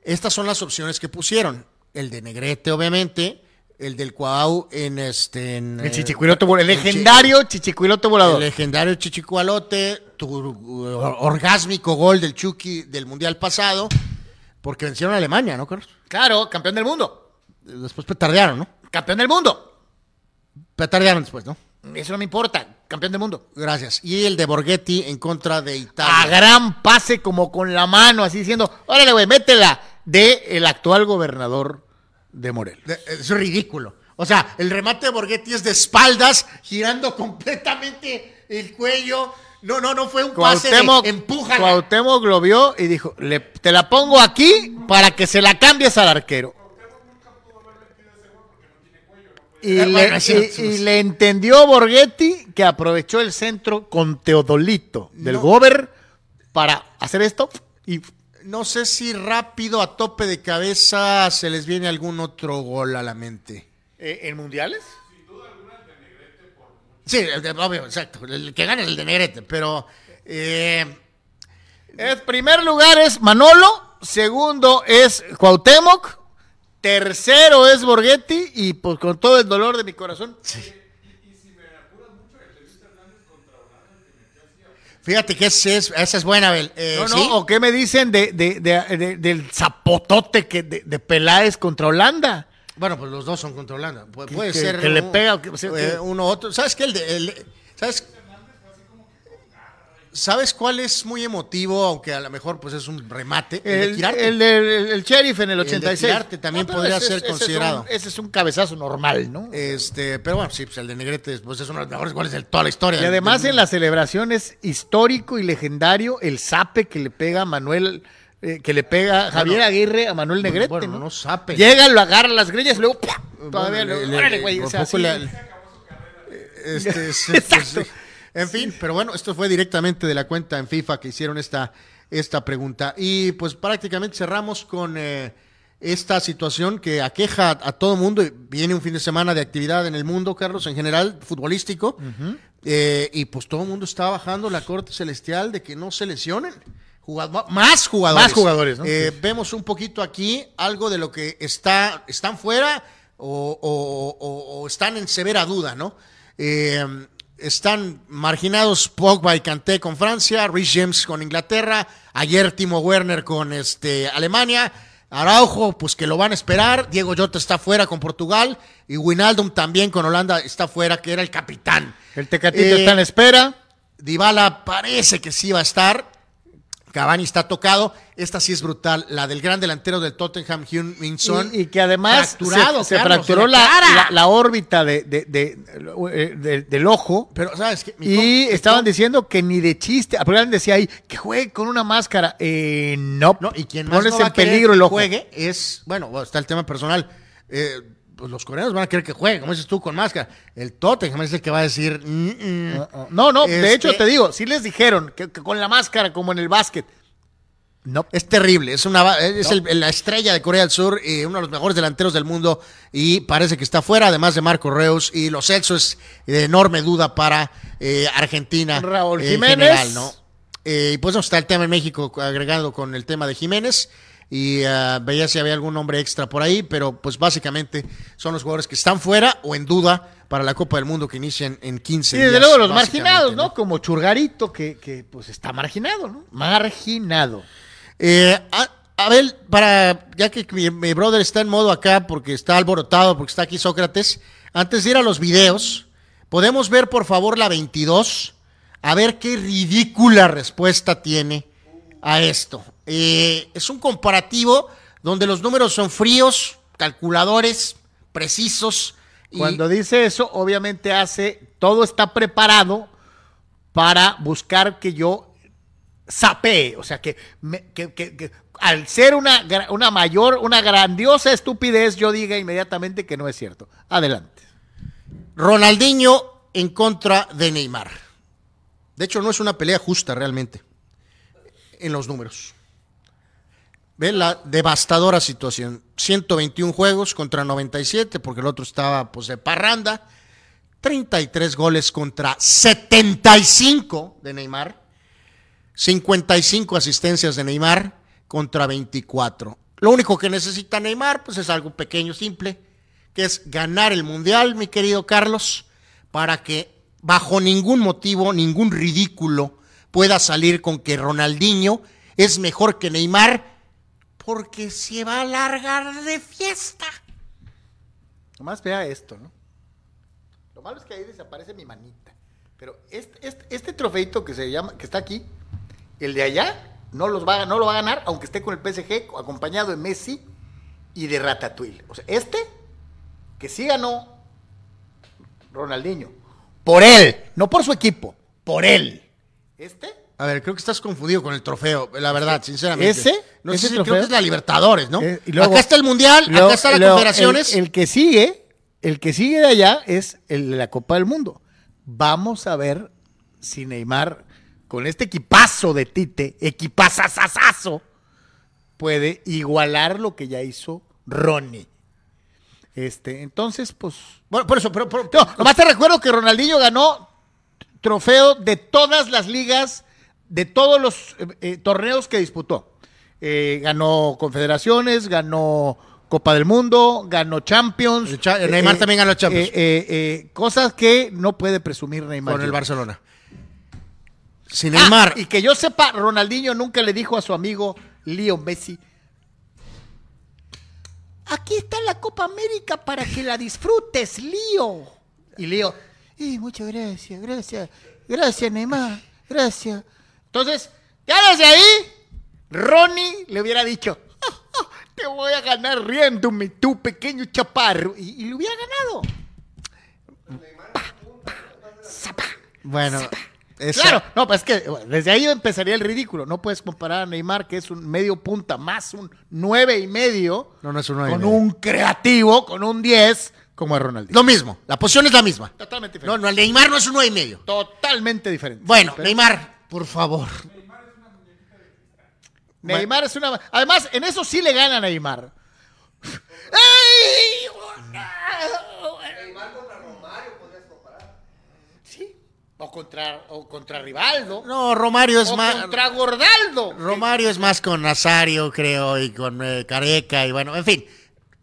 Estas son las opciones que pusieron. El de Negrete, obviamente. El del Cuau en este. en, El eh, chichicuilote volador, el el legendario chichicuilote el volador. legendario Chichicualote, tu uh, orgásmico gol del Chucky del Mundial pasado, porque vencieron a Alemania, ¿no, Carlos? Claro, campeón del mundo. Después petardearon, ¿no? Campeón del mundo. Petardearon después, ¿no? Eso no me importa. Campeón del mundo. Gracias. Y el de Borghetti en contra de A Italia. gran pase como con la mano, así diciendo, órale, güey, métela. De el actual gobernador de Morelos. De- Es ridículo. O sea, el remate de Borghetti es de espaldas, girando completamente el cuello. No, no, no fue un pase Cuauhtémoc, de empújala. Cuauhtémoc lo vio y dijo, "Le- te la pongo aquí para que se la cambies al arquero. Y, Eh, le, y- y le entendió Borghetti que aprovechó el centro con Teodolito del No. Gober para hacer esto y No sé si rápido, a tope de cabeza, se les viene algún otro gol a la mente. Eh, ¿En mundiales? Sí, el de, obvio, exacto. El que gana es el de Negrete, pero. eh, En primer lugar es Manolo, segundo es Cuauhtémoc, tercero es Borghetti y pues con todo el dolor de mi corazón. Fíjate que ese es, esa es buena, Abel. Eh, No, no, ¿sí? o qué me dicen de, de- de- de- del zapotote que de, Peláez contra Holanda. Bueno, pues los dos son controlando. Pu- Que- puede que- ser. que le pega, o sea, eh, que- uno otro. ¿Sabes qué? El el- ¿Sabes? ¿Sabes cuál es muy emotivo, aunque a lo mejor pues es un remate? El, de El, el, el- el sheriff en el de 86. Quirarte también pero podría ese ser ese es considerado. un- Ese es un cabezazo normal, ¿no? Este, pero bueno, sí, pues el de Negrete pues es uno de los mejores goles de toda la historia. Y además del en la celebración es histórico y legendario el zape que le pega a Manuel, eh, que le pega Javier Aguirre a Manuel Negrete. bueno, ¿no? Llega, lo agarra las greñas y luego ¡pua! todavía Bueno, le- le- órale, le- güey, por o sea, poco sí. le- Este, Exacto. pues, sí. En fin, pero bueno, esto fue directamente de la cuenta en FIFA que hicieron esta, esta pregunta. Y pues prácticamente cerramos con eh, esta situación que aqueja a, todo mundo. Viene un fin de semana de actividad en el mundo, Carlos, en general, futbolístico. Eh, y pues todo el mundo está bajando la corte celestial de que no se lesionen. Jugad- más jugadores. Más jugadores, ¿no? Eh, Vemos un poquito aquí algo de lo que está, están fuera o, o- o- o están en severa duda, ¿no? Eh, están marginados Pogba y Kanté con Francia, Rhys James con Inglaterra, ayer Timo Werner con este, Alemania, Araujo, pues que lo van a esperar, Diego Jota está fuera con Portugal y Wijnaldum también con Holanda está fuera, que era el capitán. El Tecatito Eh, está en espera. Dybala parece que sí va a estar. Cavani está tocado. Esta sí es brutal. La del gran delantero del Tottenham, Hyun Min Son. Y, y que además fracturado, se, se Carlos, fracturó la órbita de, de- de- eh, de- del ojo. Pero, ¿sabes qué? Mi Y estaban diciendo que ni de chiste. Alguien decía ahí que juegue con una máscara. Eh, no, No, y quien más no en peligro que el ojo. juegue es, bueno, bueno, está el tema personal. Eh, pues los coreanos van a querer que juegue, como dices tú, con máscara. El Tottenham es el que va a decir, "Mm, mm". No, no, de Este- hecho te digo, sí les dijeron que, que con la máscara como en el básquet. No. Es terrible, es una es el- la estrella de Corea del Sur, y uno de los mejores delanteros del mundo y parece que está fuera, además de Marco Reus y los Celso es de enorme duda para eh, Argentina. Raúl Jiménez. general, ¿no? Eh, y pues no está el tema en México agregado con el tema de Jiménez y ah, veía si había algún nombre extra por ahí, pero pues básicamente son los jugadores que están fuera o en duda para la Copa del Mundo que inician en 15 Y días. desde luego los marginados, ¿no? Como Churgarito, que, que pues está marginado, ¿no? Marginado. Eh, a, a ver, para, ya que mi, mi brother está en modo acá porque está alborotado, porque está aquí Sócrates, antes de ir a los videos, ¿podemos ver por favor la 22? A ver qué ridícula respuesta tiene a esto. Eh, es un comparativo donde los números son fríos, calculadores, precisos. y- Cuando dice eso, obviamente hace, todo está preparado para buscar que yo sapee, o sea, que, me- que- que- que al ser una, una mayor, una grandiosa estupidez, yo diga inmediatamente que no es cierto. Adelante. Ronaldinho en contra de Neymar. De hecho, no es una pelea justa realmente en los números. Ve la devastadora situación. 121 juegos contra 97, porque el otro estaba pues de parranda. 33 goles contra 75 de Neymar. 55 asistencias de Neymar contra 24. Lo único que necesita Neymar pues es algo pequeño, simple, que es ganar el Mundial, mi querido Carlos, para que bajo ningún motivo, ningún ridículo pueda salir con que Ronaldinho es mejor que Neymar porque se va a largar de fiesta. Nomás vea esto, ¿no? Lo malo es que ahí desaparece mi manita. Pero este, este, este trofeito que se llama, que está aquí, el de allá, no, los va, no lo va a ganar, aunque esté con el PSG, acompañado de Messi y de Ratatouille. O sea, este, que sí ganó Ronaldinho. Por él, no por su equipo, por él. Este, A ver, creo que estás confundido con el trofeo, la verdad, sinceramente. ¿Ese? No ¿Ese sé si creo que es la Libertadores, ¿no? Eh, y luego- acá está el Mundial, Luego- acá está la luego, Confederaciones. El, el que sigue, el que sigue de allá es el de la Copa del Mundo. Vamos a ver si Neymar, con este equipazo de Tite, equipazazazazo, puede igualar lo que ya hizo Ronnie. Este, entonces, pues. Bueno, por eso, pero, pero- No, nomás te recuerdo que Ronaldinho ganó trofeo de todas las ligas, de todos los eh, eh, torneos que disputó. Eh, ganó Confederaciones, ganó Copa del Mundo, ganó Champions. Cha- Neymar también ganó Champions. cosas que no puede presumir Neymar. con el. Barcelona. Ah, Neymar, y que yo sepa, Ronaldinho nunca le dijo a su amigo Leo Messi. Aquí está la Copa América para que la disfrutes, Lío. Y Lío, "Eh, muchas gracias, gracias, gracias, Neymar, gracias. Entonces, ya desde ahí, Ronnie le hubiera dicho, "Ah, ah, te voy a ganar riéndome, tú pequeño chaparro. Y, y le hubiera ganado. bueno, esa- Claro, no, pues es que bueno, desde ahí empezaría el ridículo. No puedes comparar a Neymar, que es un medio punta, más un nueve y medio, No, no es un nueve y con medio. un creativo, con un 10, como es Ronaldinho. lo mismo, la posición es la misma. Totalmente No, diferente. no, el Neymar no es un nueve y medio. Totalmente diferente. Bueno, Pero Neymar, por favor. Neymar es una... Además, en eso sí le gana a Neymar. ¡Ey! Sí, o contra, o contra Rivaldo. No, Romario es o más. contra Gordaldo. Romario es más con Nazario, creo, y con eh, Careca, y bueno, en fin.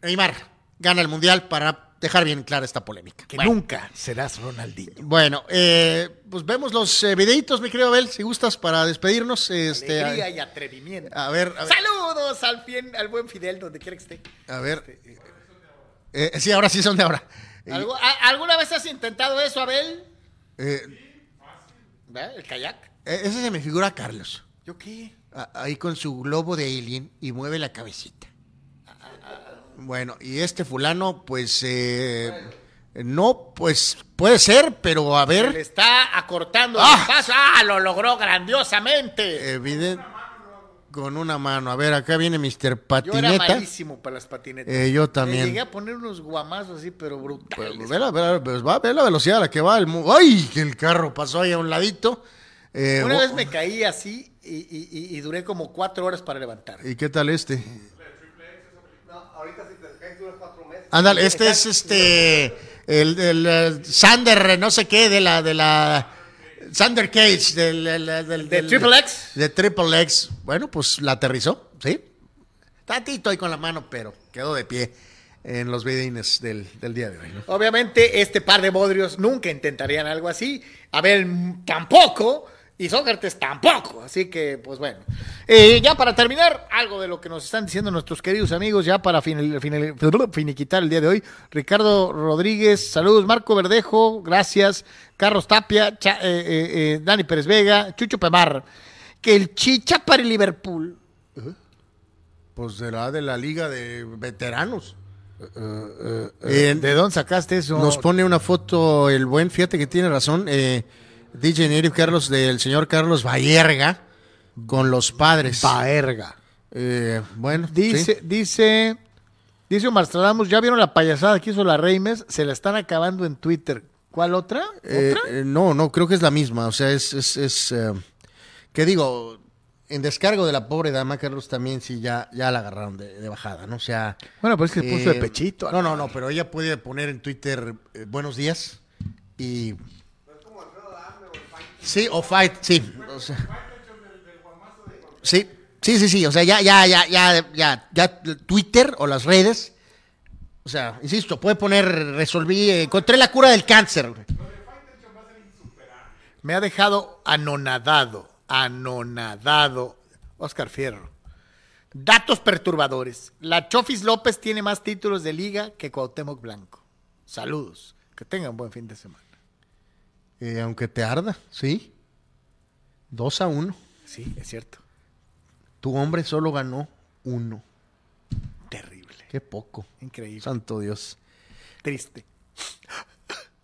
Neymar gana el mundial para dejar bien clara esta polémica. Que Bueno. nunca serás Ronaldinho. Bueno, eh, pues vemos los eh, videitos, mi querido Abel, si gustas, para despedirnos. Este, Alegría a, y atrevimiento. a ver, a ver, Saludos al, bien, al buen Fidel, donde quiera que esté. a ver. Eh, sí, ahora sí son de ahora. Eh, ¿Algu- a- ¿Alguna vez has intentado eso, Abel? eh. ¿El kayak? eh, ese se me figura Carlos, ¿Yo qué? a- ahí con su globo de alien y mueve la cabecita. Bueno, y este fulano, pues, eh, no, pues, puede ser, pero a Se le ver, está acortando Ah. el paso. ¡Ah! Lo logró grandiosamente. evidente, con una mano. A ver, acá viene Mr. yo era Patineta. malísimo para las patinetas. Eh, yo Le también. llegué a poner unos guamazos así, pero brutales. Pues, ve, la, ve la- pues va, ve la velocidad a la que va el mu- ¡Ay! Que el carro pasó ahí a un ladito. Eh, Una vez me caí así y, y- y- y duré como cuatro horas para levantar. ¿Y qué tal este? Ándale, este es este el, el, Sander, no sé qué, de la de la Sander Cage, del, del, del- ¿De Triple X? De Triple X. Bueno, pues la aterrizó, ¿sí? Tantito ahí con la mano, pero quedó de pie en los videines del, del día de hoy. ¿no? Obviamente, este par de bodrios nunca intentarían algo así. Abel mm, tampoco. Y Sócrates tampoco. Así que, pues bueno. Eh, ya para terminar, algo de lo que nos están diciendo nuestros queridos amigos, ya para final- final- finiquitar el día de hoy. Ricardo Rodríguez, saludos. Marco Verdejo, gracias. Carlos Tapia, Cha- eh, eh, eh, Dani Pérez Vega, Chucho Pemar. Que el chicha para el Liverpool. Pues la de la liga de veteranos. Eh, ¿De dónde sacaste eso? Nos pone una foto el buen, fíjate que tiene razón, eh, DJ Nerio Carlos del señor Carlos Vallerga con los padres. Baerga. Eh, bueno, Dice, sí. dice, dice Omar Stradamus, ¿ya vieron la payasada que hizo la Reimes? Se la están acabando en Twitter. ¿Cuál otra? Eh, ¿Otra? eh, no, no, creo que es la misma. O sea, es, es, es eh, que digo, en descargo de la pobre dama, Carlos, también sí ya, ya la agarraron de, de bajada, ¿no? O sea. Bueno, pues es que puso de pechito. No, no, no, pero ella puede poner en Twitter buenos días y. Sí, o fight, sí. sí, sí, sí, sí. O sea, ya, ya, ya, ya, ya, ya, Twitter o las redes. O sea, insisto, puede poner, resolví, eh, encontré la cura del cáncer. Me ha dejado anonadado, anonadado Oscar Fierro. Datos perturbadores. La Chofis López tiene más títulos de liga que Cuauhtémoc Blanco. Saludos. Que tengan buen fin de semana. Eh, aunque te arda, sí. Dos a uno. Sí, es cierto. Tu hombre solo ganó uno. Terrible. Qué poco. Increíble. Santo Dios. Triste.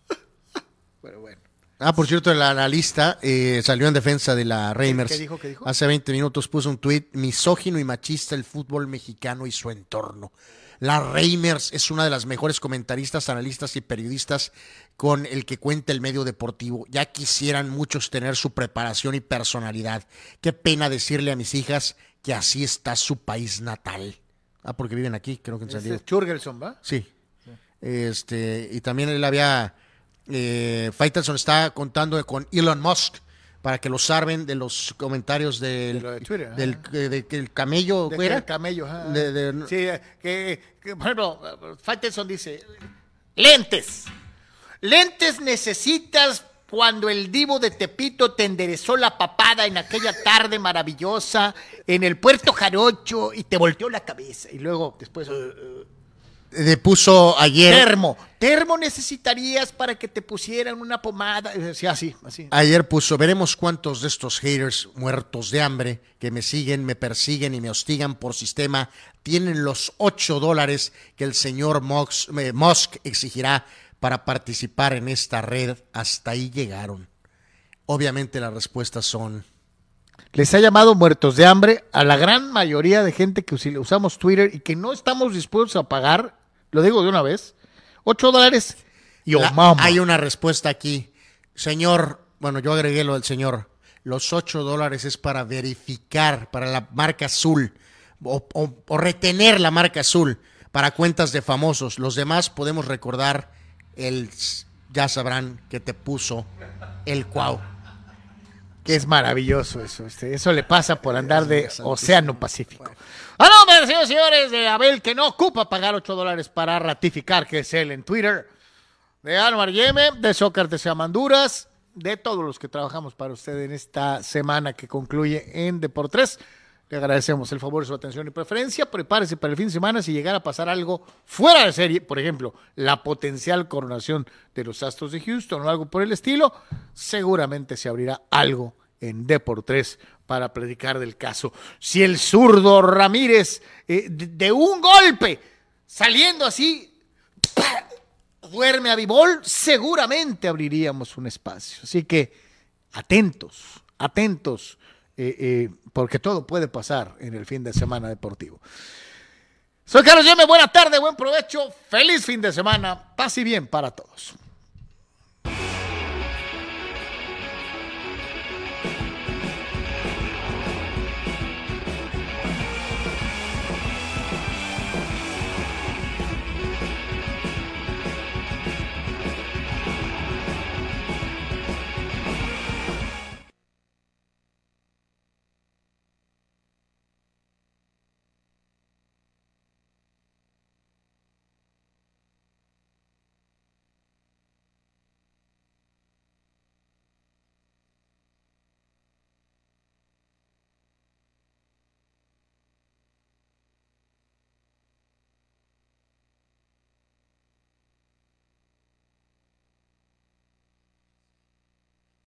Pero bueno. Ah, por cierto, el analista eh, salió en defensa de la Reimers. qué dijo, qué dijo? Hace 20 minutos puso un tuit misógino y machista el fútbol mexicano y su entorno. La Reimers es una de las mejores comentaristas, analistas y periodistas con el que cuenta el medio deportivo. Ya quisieran muchos tener su preparación y personalidad. Qué pena decirle a mis hijas que así está su país natal. Ah, porque viven aquí, creo que en San Diego. Churgelson, ¿va? Sí. Este, y también él había. Eh, Faitelson está contando con Elon Musk para que lo salven de los comentarios del, De de Twitter, del, de el camello De el camello. ajá. De- de- Sí, eh, que, que, por ejemplo, Faitelson dice, lentes. Lentes necesitas cuando el divo de Tepito te enderezó la papada en aquella tarde maravillosa en el puerto Jarocho y te volteó la cabeza. Y luego, después, Le puso ayer. termo. Termo necesitarías para que te pusieran una pomada. Decía así, así. Ayer puso, veremos cuántos de estos haters muertos de hambre que me siguen, me persiguen y me hostigan por sistema tienen los 8 dólares que el señor Mox- eh, Musk exigirá para participar en esta red. Hasta ahí llegaron. Obviamente las respuestas son... Les ha llamado muertos de hambre a la gran mayoría de gente que usamos Twitter y que no estamos dispuestos a pagar, lo digo de una vez, 8 dólares y oh, La- mama. hay una respuesta aquí. Señor, bueno, yo agregué lo del señor. Los 8 dólares es para verificar, para la marca azul, o, o- o retener la marca azul para cuentas de famosos. Los demás podemos recordar el, ya sabrán que te puso el cuau. Que es maravilloso eso. este, eso le pasa por andar de Océano Pacífico. Ah, no, me señores señores, de Abel que no ocupa pagar 8 dólares para ratificar que es él en Twitter. De Anwar Yeme, de Sócrates Amanduras, de todos los que trabajamos para usted en esta semana que concluye en Deportes. Le agradecemos el favor su atención y preferencia. Prepárese para el fin de semana si llegara a pasar algo fuera de serie, por ejemplo, la potencial coronación de los Astros de Houston o algo por el estilo, seguramente se abrirá algo en Deportes para platicar del caso. Si el zurdo Ramírez eh, de, un golpe saliendo así duerme a Bibol, seguramente abriríamos un espacio. Así que atentos, atentos, eh, eh, porque todo puede pasar en el fin de semana deportivo. Soy Carlos Yeme, buena tarde, buen provecho, feliz fin de semana, paz y bien para todos.